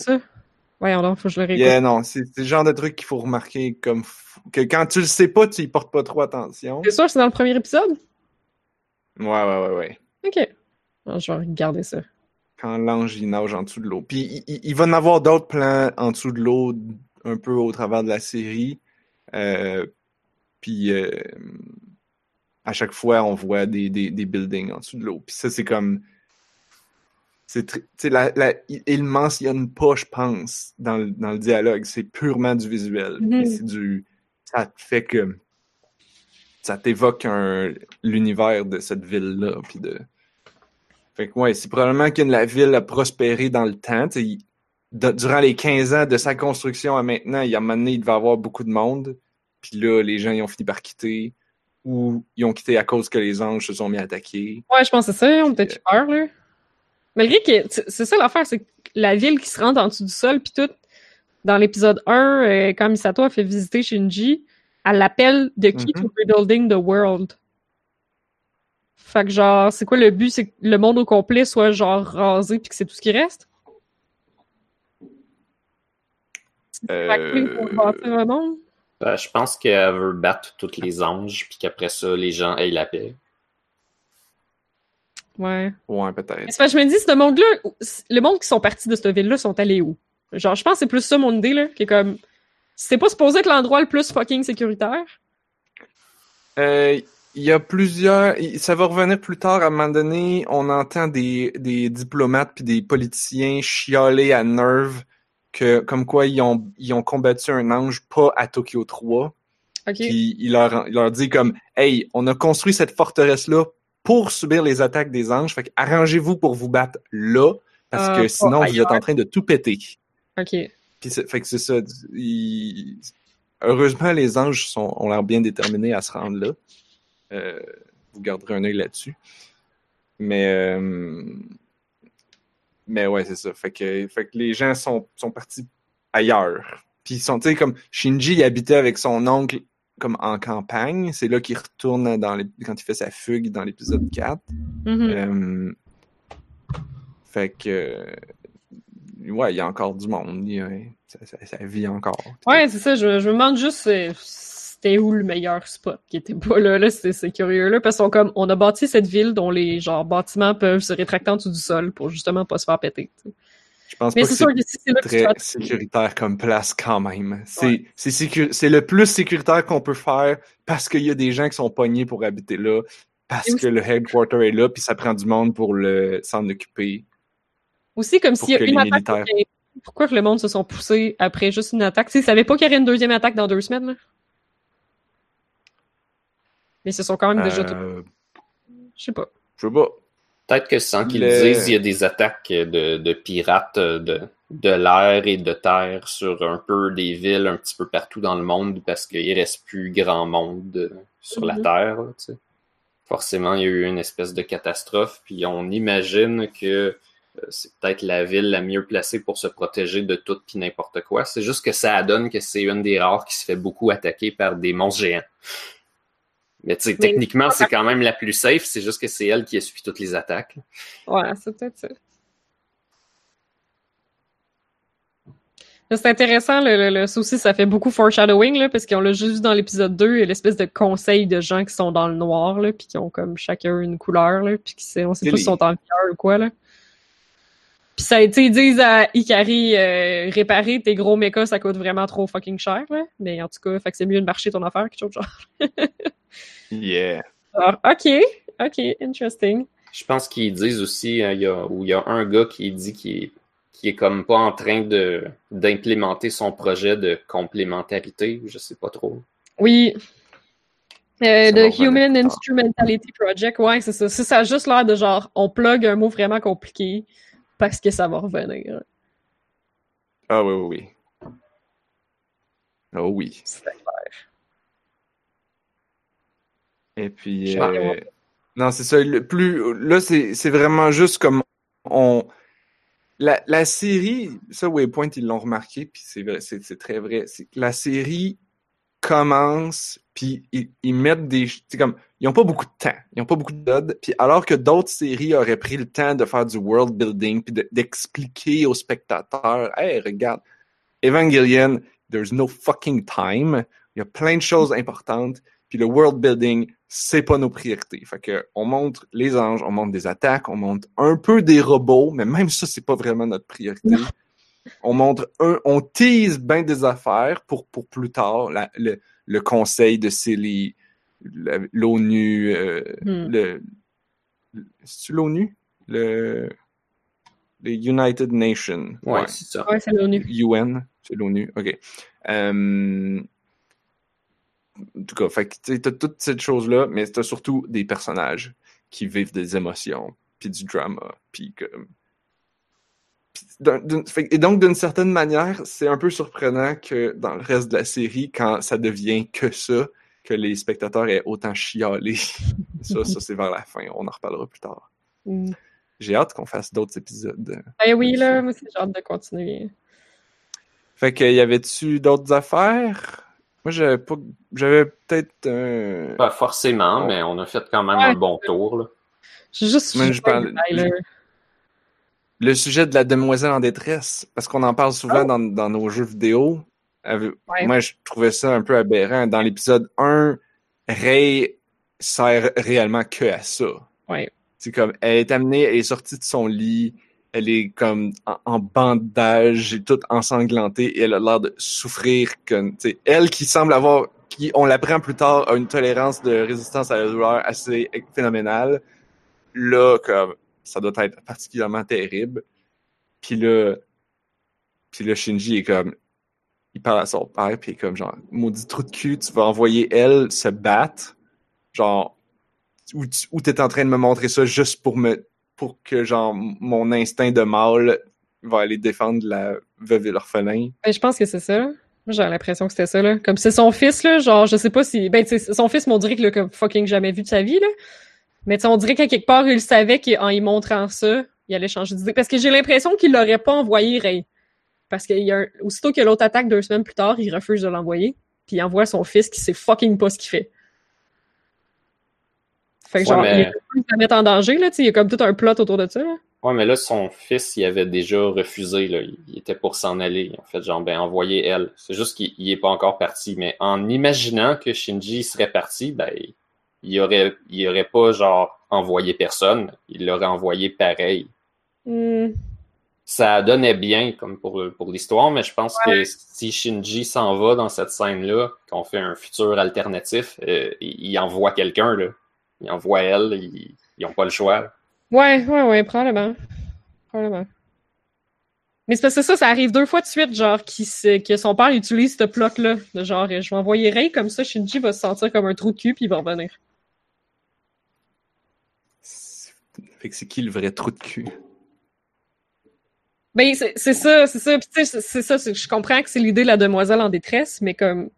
Ouais, on faut que je le réécoute. Yeah, non, c'est le genre de truc qu'il faut remarquer comme que quand tu le sais pas, tu y portes pas trop attention. C'est sûr, c'est dans le premier épisode? Ouais, ouais, ouais, ouais. Ok. Ah, je vais regarder ça. Quand l'ange il nage en dessous de l'eau. Puis il, il- il va en avoir d'autres plans en dessous de l'eau, un peu au travers de la série. Euh, puis euh, à chaque fois, on voit des, des, des buildings en dessous de l'eau. Puis ça, c'est comme. C'est la, la, il, mentionne pas, je pense, dans le, dans le dialogue. C'est purement du visuel. Mhm. Mais C'est du. Ça te fait que. Ça t'évoque un- l'univers de cette ville-là. Puis de. Fait que ouais, c'est probablement que la ville a prospéré dans le temps. Il- de- durant les 15 ans de sa construction à maintenant, il y a un moment donné, il devait y avoir beaucoup de monde. Puis là, les gens, ils ont fini par quitter. Ou ils ont quitté à cause que les anges se sont mis à attaquer. Ouais, je pense que c'est ça. On a peut-être eu peur, là. Malgré que, c'est ça l'affaire, c'est que la ville qui se rend en dessous du sol, puis tout, dans l'épisode 1, euh, quand Misato a fait visiter Shinji, elle l'appelle The Key Mhm. to Rebuilding the World. Fait que genre, c'est quoi le but? C'est que le monde au complet soit genre rasé puis que c'est tout ce qui reste? Pour Euh, un monde? Ben, je pense qu'elle veut battre tous les anges, puis qu'après ça, les gens aient la paix. Ouais. Ouais, peut-être. C'est que je me dis, ce monde-là, le monde qui sont partis de cette ville-là sont allés où? Genre, je pense que c'est plus ça mon idée, là, qui est comme, c'est pas supposé être l'endroit le plus fucking sécuritaire. Euh, il y a plusieurs. Ça va revenir plus tard. À un moment donné, on entend des, des diplomates puis des politiciens chialer à Nerve que, comme quoi ils ont, ils ont combattu un ange pas à Tokyo 3. Ok. Puis il leur, il leur dit comme Hey, on a construit cette forteresse-là pour subir les attaques des anges. Fait que arrangez-vous pour vous battre là, parce Euh, que sinon vous êtes en train de tout péter. Ok. Puis fait que c'est ça. il- Heureusement, les anges sont, ont l'air bien déterminés à se rendre là. Euh, vous garderez un œil là-dessus. Mais euh, mais ouais, c'est ça. Fait que, fait que les gens sont, sont partis ailleurs. Puis ils sont, tu sais, comme Shinji il habitait avec son oncle comme en campagne. C'est là qu'il retourne dans les, quand il fait sa fugue dans l'épisode 4. Mhm. Euh, fait que ouais, il y a encore du monde. Il ça, ça- ça vit encore. Ouais, c'est ça. Je, je me demande juste c'était où le meilleur spot qui était pas là. là c'est, curieux là parce qu'on comme on a bâti cette ville dont les genre bâtiments peuvent se rétracter en dessous du sol pour justement pas se faire péter. Je pense Mais pas c'est que c'est là très sécuritaire comme place quand même. C'est Ouais. le plus sécuritaire qu'on peut faire parce qu'il y a des gens qui sont pognés pour habiter là, parce aussi- que le headquarter est là, puis ça prend du monde pour le s'en occuper. Aussi comme s'il y a une attaque. militaires- Pourquoi que le monde se sont poussés après juste une attaque? Ils savaient pas qu'il y aurait une deuxième attaque dans deux semaines, là? Mais ils se sont quand même déjà... Euh, Je sais pas. je sais pas. Peut-être que sans qu'ils Le- disent, il y a des attaques de, de pirates euh, de, de l'air et de terre sur un peu des villes un petit peu partout dans le monde parce qu'il reste plus grand monde euh, sur la Mhm. Terre. là, tu sais. Forcément, il y a eu une espèce de catastrophe, puis on imagine que euh, c'est peut-être la ville la mieux placée pour se protéger de tout et n'importe quoi. C'est juste que ça donne que c'est une des rares qui se fait beaucoup attaquer par des monstres géants. Mais tu sais, techniquement, c'est quand même la plus safe, c'est juste que c'est elle qui essuie toutes les attaques. Ouais, c'est peut-être ça. C'est intéressant, le, le, le- ça aussi, ça fait beaucoup foreshadowing, là, parce qu'on l'a juste vu dans l'épisode 2, l'espèce de conseil de gens qui sont dans le noir, là, puis qui ont comme chacun une couleur, là, puis qui on sait pas s'ils sont en VR ou quoi, là. Puis ça, tu ils disent à Ikari, euh, réparer tes gros mechas, ça coûte vraiment trop fucking cher, là. Mais en tout cas, fait que c'est mieux de marcher ton affaire, quelque chose genre. *laughs* Yeah. Alors, ok, ok, interesting. Je pense qu'ils disent aussi, euh, il y a, où il y a un gars qui dit qu'il est, est comme pas en train de d'implémenter son projet de complémentarité, je sais pas trop. Oui. Euh, The revenir Human tard. Instrumentality Project, ouais, c'est ça. Ça, ça a juste l'air de genre, on plug un mot vraiment compliqué parce que ça va revenir. Ah oui, oui, oui. Oh oui. C'est Et puis, euh, non, c'est ça. Le plus, là, c'est, vraiment juste comme on. La, la série, ça, Waypoint, ils l'ont remarqué, puis c'est vrai, c'est, très vrai. La série commence, puis ils, ils mettent des. C'est comme. Ils ont pas beaucoup de temps. Ils ont pas beaucoup de dod. Puis alors que d'autres séries auraient pris le temps de faire du world building, puis de- d'expliquer aux spectateurs, hey, regarde, Evangelion, there's no fucking time. Il y a plein de choses importantes. Puis le world building, c'est pas nos priorités. Fait que on montre les anges, on montre des attaques, on montre un peu des robots, mais même ça, c'est pas vraiment notre priorité. On montre un, on tease bien des affaires pour, pour plus tard, la- le, le conseil de Silly, l'ONU, euh, Hmm. le, le- c'est-tu l'ONU? Le, les United Nations. Ouais, c'est ça. Ouais, c'est l'ONU. UN, c'est l'ONU, ok. Euh, en tout cas, fait que t'as toute cette chose-là, mais t'as surtout des personnages qui vivent des émotions, puis du drama, puis comme... et donc, d'une certaine manière, c'est un peu surprenant que dans le reste de la série, quand ça devient que ça, que les spectateurs aient autant chialé. *laughs* ça, ça c'est vers la fin, on en reparlera plus tard. Mm. J'ai hâte qu'on fasse d'autres épisodes. Ben oui, là, moi, c'est j'ai hâte de continuer. Fait que, y avait-tu d'autres affaires? Moi, j'avais pas, j'avais peut-être, euh, Pas forcément, On- mais on a fait quand même Ouais. un bon tour. Là. J'ai juste. Moi, je parle- le sujet de la demoiselle en détresse, parce qu'on en parle souvent Oh. dans, dans nos jeux vidéo. Avec- Ouais. Moi, je trouvais ça un peu aberrant. Dans l'épisode 1, Ray sert réellement que à ça. Ouais. C'est comme, elle est amenée, elle est sortie de son lit, elle est comme en, bandage, et toute ensanglantée, et elle a l'air de souffrir. Que, elle qui semble avoir qui, on l'apprend plus tard, a une tolérance de résistance à la douleur assez phénoménale. Là, comme, ça doit être particulièrement terrible. Puis là, puis là, Shinji est comme, il parle à son père, puis comme genre, maudit trou de cul, tu vas envoyer elle se battre, genre, ou, tu- ou t'es en train de me montrer ça juste pour me, pour que genre mon instinct de mâle va aller défendre la veuve et l'orphelin. Ben, je pense que c'est ça. j'ai l'impression que c'était ça. Comme c'est son fils, là, genre, je sais pas si... Ben, son fils, mais on dirait qu'il fucking jamais vu de sa vie, là. Mais on dirait qu'à quelque part, il savait qu'en y montrant ça, il allait changer d'idée. Parce que j'ai l'impression qu'il l'aurait pas envoyé Ray. Parce qu'il y a aussitôt que l'autre attaque deux semaines plus tard, il refuse de l'envoyer. Puis il envoie son fils qui sait fucking pas ce qu'il fait. Fait que Ouais, genre, mais- il à mettre en danger, là, il y a comme tout un plot autour de ça, là. Ouais, mais là, son fils, il avait déjà refusé, là. Il était pour s'en aller. En fait, genre, ben, envoyer elle. C'est juste qu'il il est pas encore parti. Mais en imaginant que Shinji serait parti, ben, il aurait, il aurait pas, genre, envoyé personne. Il l'aurait envoyé pareil. Hmm. Ça donnait bien, comme pour, pour l'histoire, mais je pense que si Shinji s'en va dans cette scène-là, qu'on fait un futur alternatif, euh, il, il envoie quelqu'un, là. Il envoie elle, ils, ils ont pas le choix. Ouais, ouais, ouais, probablement. Probablement. Mais c'est parce que ça, ça arrive deux fois de suite, genre, qui que son père utilise ce plot-là. De genre, je vais envoyer Ray, comme ça, Shinji va se sentir comme un trou de cul, puis il va revenir. Fait que c'est qui le vrai trou de cul? Ben, c'est ça, c'est ça. Puis tu sais, c'est- ça, je comprends que c'est l'idée de la demoiselle en détresse, mais comme...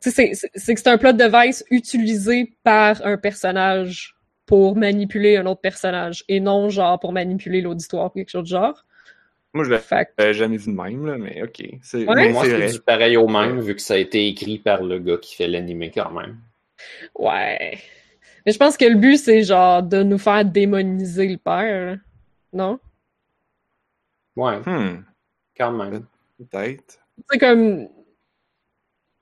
Tu sais, c'est- c'est c'est que c'est un plot device utilisé par un personnage pour manipuler un autre personnage, et non, genre, pour manipuler l'auditoire ou quelque chose de genre. Moi, je l'ai Fait que- euh, jamais vu de même, là, mais ok. C'est Ouais. mais Moi, c'est du pareil au même, vu que ça a été écrit par le gars qui fait l'animé quand même. Ouais. Mais je pense que le but, c'est genre de nous faire démoniser le père. là. Non? Ouais, Hmm, quand même. peut-être. C'est comme.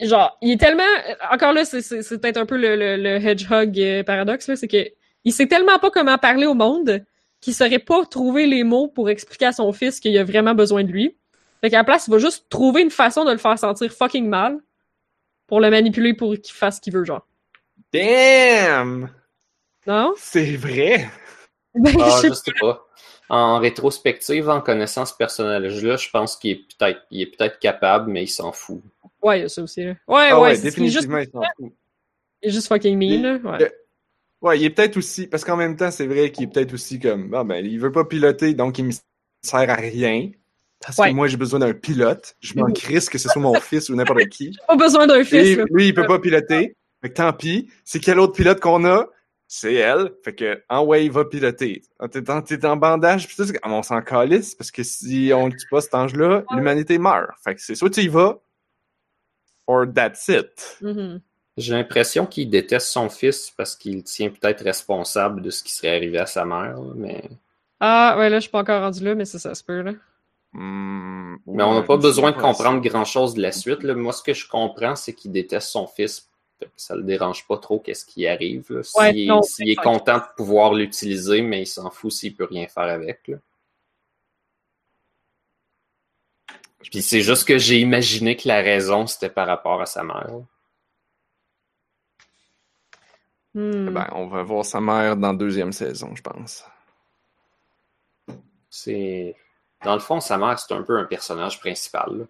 Genre, il est tellement. Encore là, c'est- c'est c'est peut-être un peu le, le, le hedgehog euh, paradoxe, là. C'est que il sait tellement pas comment parler au monde qu'il saurait pas trouver les mots pour expliquer à son fils qu'il a vraiment besoin de lui. Fait qu'à la place, il va juste trouver une façon de le faire sentir fucking mal pour le manipuler pour qu'il fasse ce qu'il veut, genre. Damn! Non? C'est vrai! *laughs* Ben, Ah, je sais je sais pas. En rétrospective, en connaissant ce personnage-là, je pense qu'il est peut-être il est peut-être capable, mais il s'en fout. Ouais, il y a ça aussi, là. Ouais, Ah ouais, ouais, est juste, définitivement, il s'en fout. il est juste fucking mean, là. Ouais. Ouais, il est peut-être aussi, parce qu'en même temps, c'est vrai qu'il est peut-être aussi comme, ah ben, il veut pas piloter, donc il me sert à rien. Parce Ouais. que moi, j'ai besoin d'un pilote. Je m'en *laughs* crisse que ce soit mon fils ou n'importe qui. Pas besoin d'un fils, Et lui, il peut pas piloter. Fait que tant pis. C'est quel autre pilote qu'on a? C'est elle. Fait que, en way, il va piloter. Ah, T'es en, t'es en bandage, pis c'est- ah, on s'en calisse, parce que si on le tue pas cet ange-là, l'humanité meurt. Fait que c'est soit tu y vas, or that's it. Mhm. J'ai l'impression qu'il déteste son fils parce qu'il tient peut-être responsable de ce qui serait arrivé à sa mère, mais, Ah, ouais, là, je suis pas encore rendu là, mais ça, ça se peut, là. Hmm, mais on n'a ouais, pas besoin de comprendre grand-chose de la suite. là. Moi, ce que je comprends, c'est qu'il déteste son fils. Ça le dérange pas trop qu'est-ce qui arrive. là. S'il Ouais, est- non, s'il est content de pouvoir l'utiliser, mais il s'en fout s'il peut rien faire avec. là. Puis c'est juste que j'ai imaginé que la raison, c'était par rapport à sa mère. Hmm. Ben, on va voir sa mère dans la deuxième saison, je pense. C'est. Dans le fond, sa mère, c'est un peu un personnage principal. là.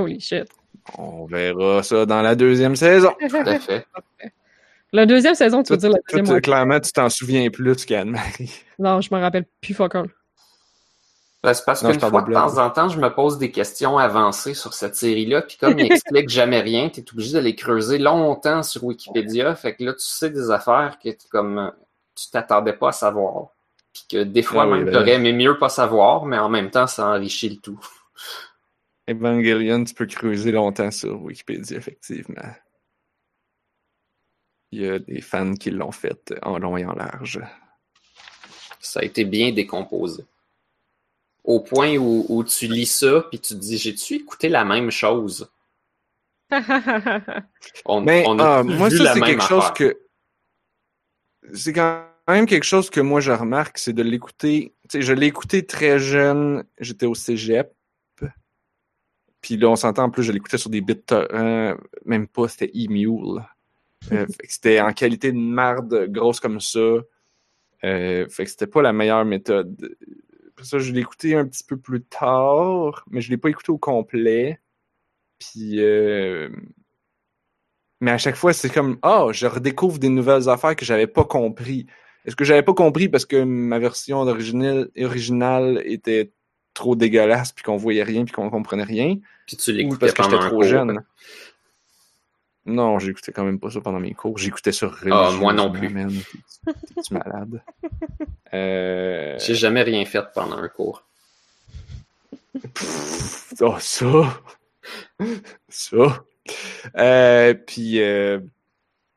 Holy shit. On verra ça dans la deuxième saison. *laughs* Tout à fait. La deuxième saison, tu veux dire la deuxième moitié. clairement, tu t'en souviens plus qu'Anne-Marie. Non, je me rappelle plus fuck all. Ben, c'est parce qu'une fois, de temps en temps, je me pose des questions avancées sur cette série-là, puis comme il *laughs* explique jamais rien, tu es obligé de les creuser longtemps sur Wikipédia, fait que là, tu sais des affaires que tu comme tu t'attendais pas à savoir. Puis que des fois, Ah oui, même, ben- t'aurais aimé mieux pas savoir, mais en même temps, ça enrichit le tout. Evangelion, tu peux creuser longtemps sur Wikipédia, effectivement. Il y a des fans qui l'ont fait en long et en large. Ça a été bien décomposé. Au point où, où tu lis ça, puis tu te dis, j'ai-tu écouté la même chose? *laughs* On, Mais on a ah, vu moi, ça, c'est quelque chose affaire. que. C'est quand même quelque chose que moi, je remarque, c'est de l'écouter. Tu sais, je l'ai écouté très jeune, j'étais au cégep. Puis là, on s'entend, en plus, je l'écoutais sur des bits, euh, même pas, c'était e-mule. Euh, *laughs* fait que c'était en qualité de marde grosse comme ça. Euh, fait que c'était pas la meilleure méthode. Ça, je l'ai écouté un petit peu plus tard, mais je l'ai pas écouté au complet. Puis, euh, mais à chaque fois, c'est comme, ah, je redécouvre des nouvelles affaires que j'avais pas compris. Est-ce que j'avais pas compris parce que ma version originale, originale était trop dégueulasse puis qu'on voyait rien puis qu'on comprenait rien? Puis tu Ou l'écoutais parce que j'étais trop cours. jeune? Non, j'écoutais quand même pas ça pendant mes cours. J'écoutais ça Ah, moi non plus. man. T'es- T'es-tu malade? *laughs* Euh... J'ai jamais rien fait pendant un cours. Pff, oh, ça. ça. Euh, puis, euh,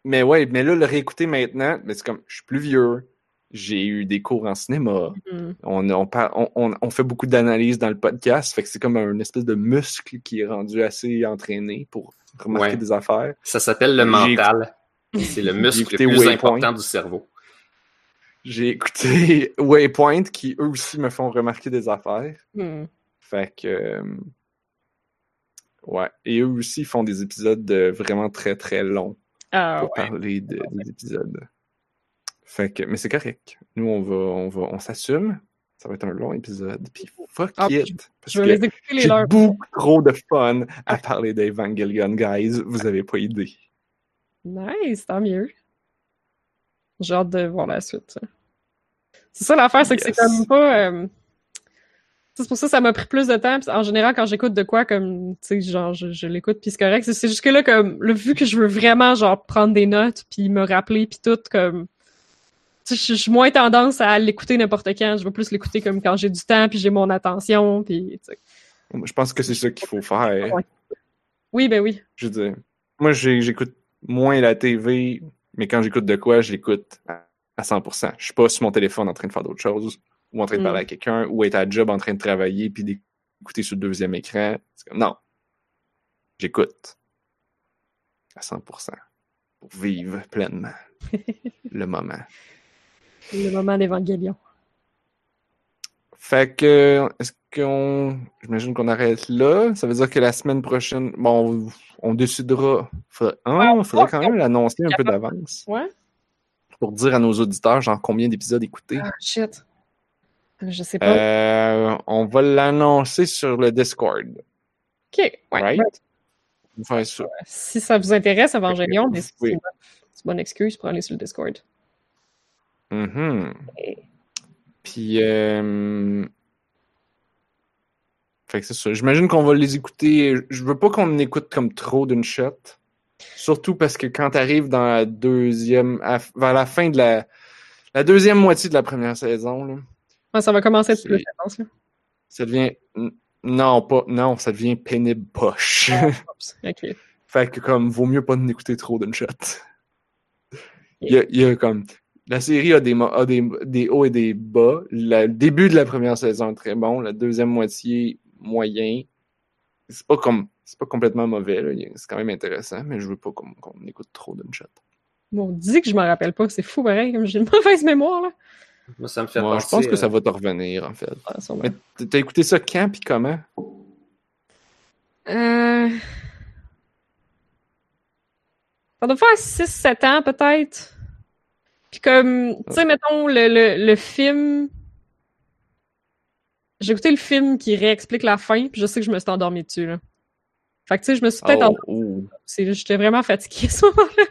mais ouais, mais là, le réécouter maintenant, mais c'est comme, je suis plus vieux. J'ai eu des cours en cinéma. Hmm. On, on, par- on, on- on fait beaucoup d'analyses dans le podcast. Fait que c'est comme un espèce de muscle qui est rendu assez entraîné pour remarquer Ouais. des affaires. Ça s'appelle le mental. C'est le muscle le plus Waypoint. important du cerveau. J'ai écouté *laughs* Waypoint qui eux aussi me font remarquer des affaires. Hmm. Fait que. euh, ouais. Et eux aussi font des épisodes de vraiment très très longs Ah pour ouais. parler de- des épisodes. Fait que. Mais c'est correct. Nous, on va. On va. On s'assume. Ça va être un long épisode. Puis fuck Ah, it. Parce que j'ai beaucoup trop de fun à parler d'Evangelion, guys. Vous avez pas idée. Nice, tant mieux. J'ai hâte de voir la suite. C'est ça l'affaire, c'est que c'est comme pas. euh, C'est pour ça que ça m'a pris plus de temps. Puis En général, quand j'écoute de quoi, comme, tu sais, genre, je, je l'écoute, puis c'est correct. C'est- juste que là, comme, là, vu que je veux vraiment, genre, prendre des notes, puis me rappeler, puis tout, comme, je- j'ai moins tendance à l'écouter n'importe quand. Je veux plus l'écouter comme quand j'ai du temps, puis j'ai mon attention, puis. Je pense que c'est ça qu'il faut faire. Oui, ben oui. Je veux dire, moi, j'écoute moins la TV, mais quand j'écoute de quoi, je l'écoute à à 100%. Je suis pas sur mon téléphone en train de faire d'autres choses, ou en train de Mm. parler à quelqu'un, ou être à job en train de travailler, puis d'écouter sur le deuxième écran. Non. J'écoute. À 100%. Pour vivre pleinement *laughs* le moment. Le moment d'Évangélion. Fait que, est-ce qu'on. J'imagine qu'on arrête là. Ça veut dire que la semaine prochaine, bon, on, on décidera. Faudrait, ah, faudrait quand même l'annoncer un peu d'avance. Ouais? Pour dire à nos auditeurs, genre, combien d'épisodes écouter. Ah, shit. Je sais pas. Euh, on va l'annoncer sur le Discord. ok, ouais. right? On va faire ça. Si ça vous intéresse, Evangelion, c'est une bonne excuse pour aller sur le Discord. Mhm. Puis, euh... fait que c'est ça. J'imagine qu'on va les écouter. Je veux pas qu'on écoute comme trop d'une shot. Surtout parce que quand t'arrives dans la deuxième, à- vers la fin de la, la deuxième moitié de la première saison, là, Ouais, ça va commencer à être plus intense. là. ça devient, non, pas, non, ça devient pénible poche. *laughs* Ok. Fait que comme vaut mieux pas en écouter trop d'une shot. Il y a, il y a comme la série a des, a des, des hauts et des bas. Le début de la première saison est très bon, la deuxième moitié moyen. C'est pas comme c'est pas complètement mauvais, c'est quand même intéressant, mais je veux pas qu'on qu'on écoute trop d'une shot. Bon, on dit que je me rappelle pas, c'est fou pareil, comme j'ai une mauvaise mémoire là. Moi, ça me fait Moi, je pense que euh, ça va te revenir en fait. Ah. Mais t'as écouté ça quand puis comment? Euh... Ça doit faire 6-7 ans peut-être. Puis comme, tu sais, mettons, le, le, le film... J'ai écouté le film qui réexplique la fin, puis je sais que je me suis endormie dessus, là. Fait que, tu sais, je me suis peut-être Oh, endormie. oh. J'étais vraiment fatiguée à ce moment-là.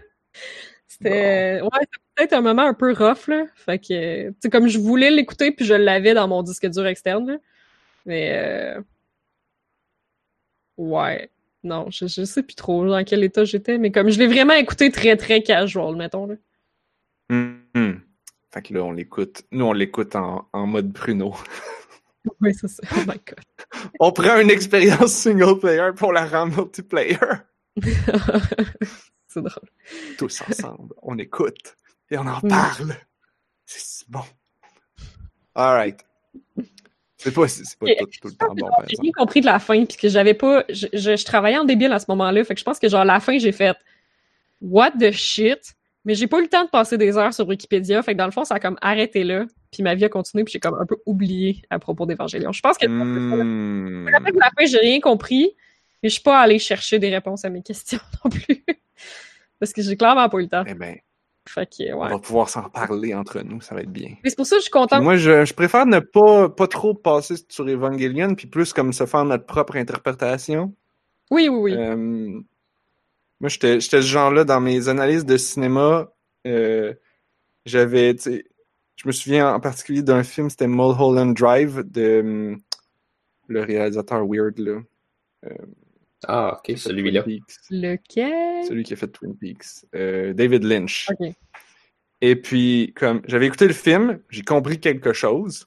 C'était... Ouais, c'était peut-être un moment un peu rough, là. Fait que, tu sais, comme je voulais l'écouter, puis je l'avais dans mon disque dur externe, là. Mais... Euh... Ouais. Non, je, je sais plus trop dans quel état j'étais, mais comme je l'ai vraiment écouté très, très casual, mettons, là. Mhm. Fait que là, on l'écoute. Nous, on l'écoute en, en mode pruneau. *laughs* Oui, c'est ça. Oh my god. On prend une expérience single player pour la rendre multiplayer. *laughs* c'est drôle. Tous ensemble, on écoute et on en Mm. parle. C'est si bon. Alright. C'est pas, c'est pas tout, tout le temps bon, J'ai rien compris de la fin, puisque j'avais pas. Je, je, je travaillais en débile à ce moment-là, fait que je pense que genre la fin, j'ai fait What the shit? Mais j'ai pas eu le temps de passer des heures sur Wikipédia, fait que dans le fond, ça a comme arrêté là, puis ma vie a continué, puis j'ai comme un peu oublié à propos d'Évangélion. Je pense que Hmm. après la fin, j'ai rien compris, Mais je suis pas allée chercher des réponses à mes questions *laughs* non plus. Parce que j'ai clairement pas eu le temps. Eh ben, Fait que, on ouais. va pouvoir s'en parler entre nous, ça va être bien. Mais c'est pour ça que je suis Puis contente. moi, je, je préfère ne pas, pas trop passer sur Evangelion, puis plus comme se faire notre propre interprétation. Oui, oui, oui. Euh, moi, j'étais j'étais ce genre-là dans mes analyses de cinéma. euh, J'avais, tu sais, je me souviens en particulier d'un film, c'était Mulholland Drive de hum, le réalisateur weird là. Ah, ok, celui-là. Twin Peaks. Lequel? Celui qui a fait Twin Peaks. Euh, David Lynch. Ok. Et puis, comme j'avais écouté le film, j'ai compris quelque chose.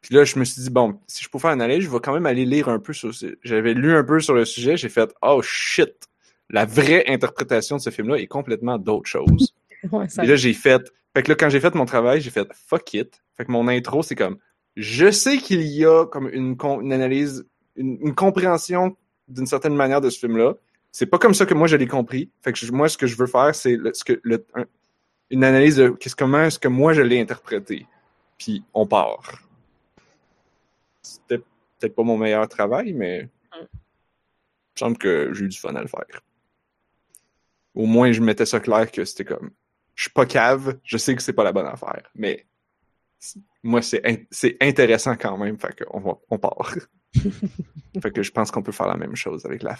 Puis là, je me suis dit, bon, si je peux faire une analyse, je vais quand même aller lire un peu sur ce... J'avais lu un peu sur le sujet, j'ai fait, oh shit! La vraie interprétation de ce film-là est complètement d'autre chose. *laughs* Ouais, ça... Et là, j'ai fait... Fait que là, quand j'ai fait mon travail, j'ai fait, fuck it. Fait que mon intro, c'est comme, je sais qu'il y a comme une, analyse, une, une compréhension d'une certaine manière de ce film-là. C'est pas comme ça que moi je l'ai compris. Fait que je- moi, ce que je veux faire, c'est ce que le- un- une analyse de qu'est-ce comment est-ce que moi je l'ai interprété. Puis on part. C'était peut-être pas mon meilleur travail, mais il me semble que j'ai eu du fun à le faire. Au moins, je mettais ça clair que c'était comme je suis pas cave, je sais que c'est pas la bonne affaire, mais moi c'est in- c'est intéressant quand même, fait qu'on va on part. *laughs* fait que je pense qu'on peut faire la même chose avec la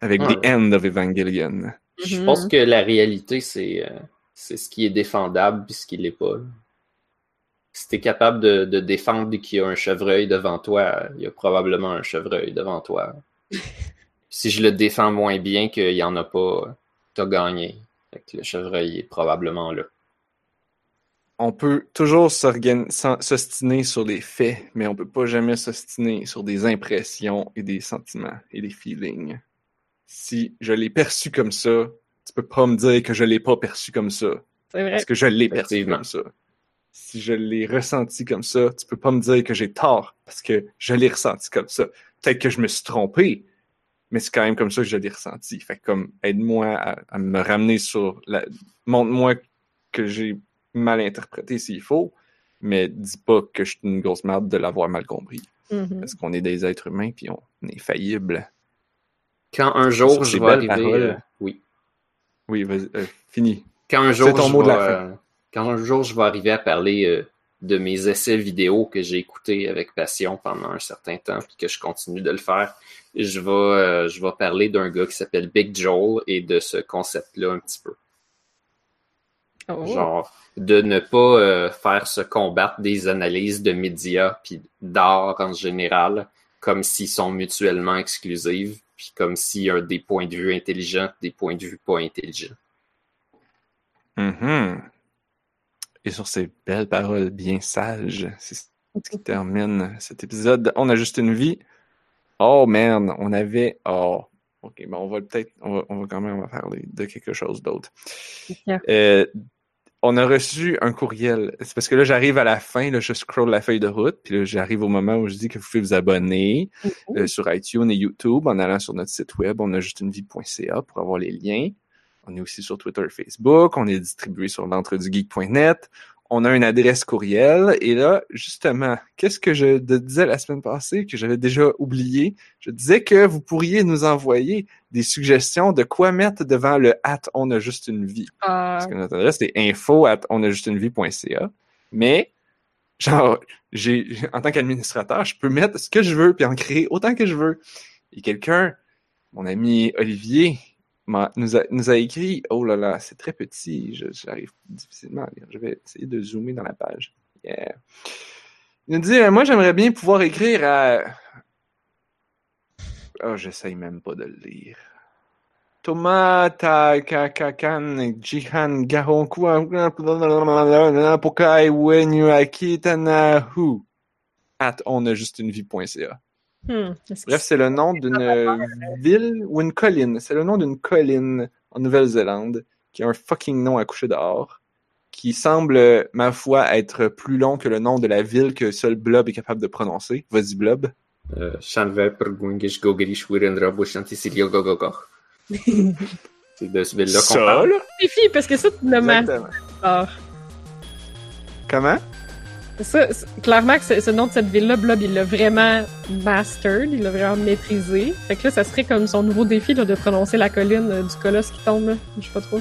avec Ouais. The End of Evangelion. Je Mhm. pense que la réalité, c'est euh, c'est ce qui est défendable puis ce qui l'est pas. Si t'es capable de, de défendre qu'il y a un chevreuil devant toi, il y a probablement un chevreuil devant toi. *laughs* si je le défends moins bien qu'il y en a pas, t'as gagné. Fait que le chevreuil est probablement là. On peut toujours s'ostiner sur les faits, mais on peut pas jamais s'ostiner sur des impressions et des sentiments et des feelings. Si je l'ai perçu comme ça, tu peux pas me dire que je l'ai pas perçu comme ça. C'est vrai. Parce que je l'ai perçu comme ça. Si je l'ai ressenti comme ça, tu peux pas me dire que j'ai tort parce que je l'ai ressenti comme ça. Peut-être que je me suis trompé, mais c'est quand même comme ça que je l'ai ressenti. Fait que comme aide-moi à, à me ramener sur la. Montre-moi que j'ai mal interprété s'il faut, mais dis pas que je suis une grosse merde de l'avoir mal compris. Mhm. Parce qu'on est des êtres humains puis on est faillible. Quand un jour je vais arriver. paroles. euh, oui. Oui, vas-y, euh, fini. Quand un jour, ton je mot de vais, la fin. euh, quand un jour je vais arriver à parler euh, de mes essais vidéo que j'ai écoutés avec passion pendant un certain temps, puis que je continue de le faire, je vais, euh, je vais parler d'un gars qui s'appelle Big Joel et de ce concept-là un petit peu. Oh. Genre, de ne pas euh, faire se combattre des analyses de médias puis d'art en général comme s'ils sont mutuellement exclusives, puis comme s'il y a des points de vue intelligents, des points de vue pas intelligents. Mhm. Et sur ces belles paroles bien sages, c'est ce qui termine cet épisode. On a juste une vie. Oh man, on avait. Oh. Ok, bon, on va peut-être. On va, on va quand même parler de quelque chose d'autre. Euh, on a reçu un courriel. C'est parce que là, j'arrive à la fin, là, je scroll la feuille de route, puis là, j'arrive au moment où je dis que vous pouvez vous abonner Mhm. euh, sur iTunes et YouTube en allant sur notre site web. On a juste une vie.ca pour avoir les liens. On est aussi sur Twitter et Facebook. On est distribué sur l'entredugeek.net. On a une adresse courriel. Et là, justement, qu'est-ce que je disais la semaine passée que j'avais déjà oublié? Je disais que vous pourriez nous envoyer des suggestions de quoi mettre devant le at on a juste une vie. Ah, Parce que notre adresse, c'est info at onajustunevie.ca. Mais, genre, j'ai, en tant qu'administrateur, je peux mettre ce que je veux puis en créer autant que je veux. Et quelqu'un, mon ami Olivier, nous, a, nous a écrit, oh là là, c'est très petit, je- j'arrive difficilement à lire. Je vais essayer de zoomer dans la page. Yeah. Il nous dit, moi, j'aimerais bien pouvoir écrire à... Oh, j'essaye même pas de le lire. Thomas Takakakan Jihan Gahonkwa Pokai Wenyu Akitanahu at onajustunevie.ca. hmm, Bref, c'est le nom d'une ville ou une colline. C'est le nom d'une colline en Nouvelle-Zélande qui a un fucking nom à coucher dehors, qui semble, ma foi, être plus long que le nom de la ville que seul Blob est capable de prononcer. Vas-y, Blob. Euh. *laughs* C'est de ce ville-là qu'on Ça, parle. là? Suffit, parce que ça, tu. Comment? Ça, c'est- clairement que c'est- ce nom de cette ville-là, Blob, il l'a vraiment mastered, il l'a vraiment maîtrisé. Fait que là, ça serait comme son nouveau défi là, de prononcer la colline euh, du colosse qui tombe, là. Je sais pas trop.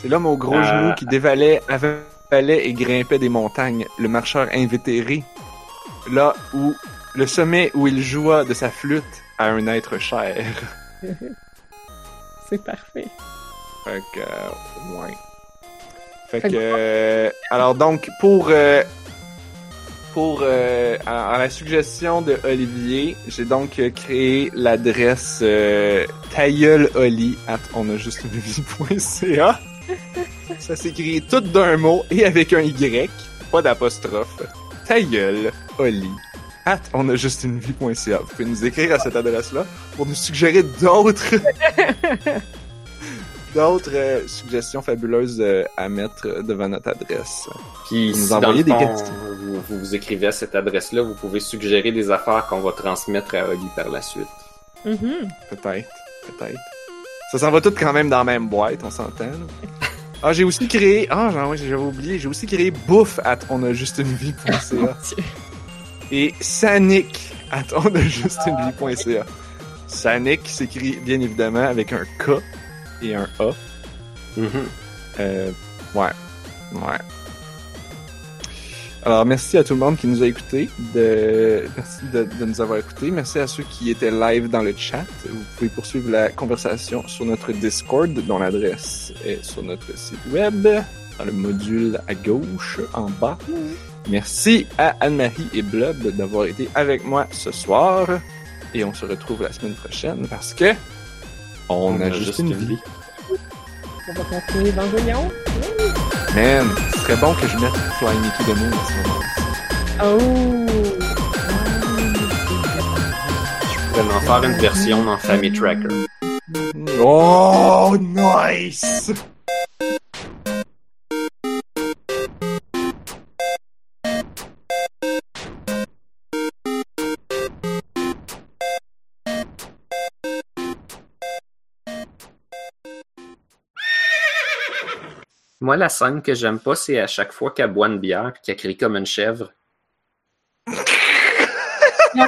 C'est l'homme aux gros Euh. genoux qui dévalait, avalait et grimpait des montagnes, le marcheur invétéré. Là où le sommet où il joua de sa flûte à un être cher. *laughs* C'est parfait. Fait que, euh, ouais. Fait que, euh, alors donc, pour, euh, pour, euh, à, la suggestion de Olivier, j'ai donc créé l'adresse euh, tailleuloli at onajustunevie.ca. Ça s'écrit tout d'un mot et avec un Y, pas d'apostrophe. Tailleuloli at onajustunevie.ca. Vous pouvez nous écrire à cette adresse-là pour nous suggérer d'autres *laughs* d'autres euh, suggestions fabuleuses euh, à mettre euh, devant notre adresse. Puis Vous nous si envoyez des fond, questions. vous, vous vous écrivez à cette adresse-là, vous pouvez suggérer des affaires qu'on va transmettre à Oli par la suite. Mhm. Peut-être, peut-être. Ça s'en va tout quand même dans la même boîte, on s'entend. Ah, j'ai aussi créé... Ah, j'avais oublié. J'ai aussi créé bouffe at onajustunevie.ca Mon Dieu. et sanic at onajustunevie.ca. Sanic s'écrit bien évidemment avec un K et un A. Mhm. Euh, ouais. Ouais. Alors, merci à tout le monde qui nous a écoutés. De... Merci de, de nous avoir écoutés. Merci à ceux qui étaient live dans le chat. Vous pouvez poursuivre la conversation sur notre Discord, dont l'adresse est sur notre site web, dans le module à gauche, en bas. Merci à Anne-Marie et Blob d'avoir été avec moi ce soir. Et on se retrouve la semaine prochaine parce que on, a, juste une vie. On va continuer dans le lion. Man, ce serait bon que je mette Fly Me to the Moon à ce moment-là. Oh! Je pourrais en faire une version dans Family Tracker. Oh, nice! Moi, la scène que j'aime pas, c'est à chaque fois qu'elle boit une bière qu'elle crie comme une chèvre. *laughs* Moi,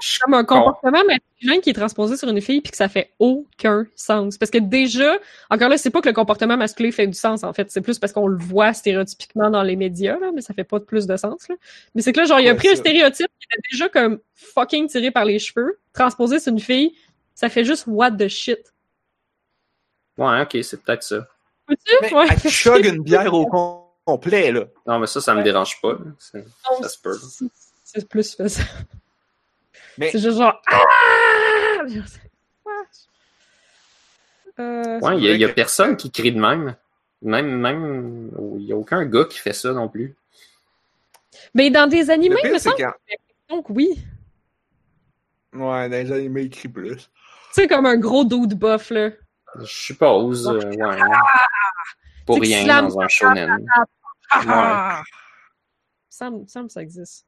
c'est comme un comportement masculin qui est transposé sur une fille puis que ça fait aucun sens. Parce que déjà, encore là, c'est pas que le comportement masculin fait du sens, en fait. C'est plus parce qu'on le voit stéréotypiquement dans les médias, là, mais ça fait pas plus de sens, là. Mais c'est que là, genre, il a pris un stéréotype qui était déjà comme fucking tiré par les cheveux, transposé sur une fille, ça fait juste what the shit. Ouais, ok, c'est peut-être ça. Peux-tu? Mais Ouais. elle chug une bière au com- complet, là. Non, mais ça, ça me dérange pas. C'est- Non, Ça se peut. c'est- C'est plus. Mais- C'est juste genre. Ah! Euh, Ouais, il y, a- il personne qui crie de même. Même, même, il y a aucun gars qui fait ça non plus. Mais dans des animés, pire, me c'est semble quand... donc oui. Ouais, dans les animés, il crie plus. Tu sais, comme un gros dude buff, là. Je suppose, euh, ouais. Pour rien dans un shonen. Ah! Ça me semble que ça existe.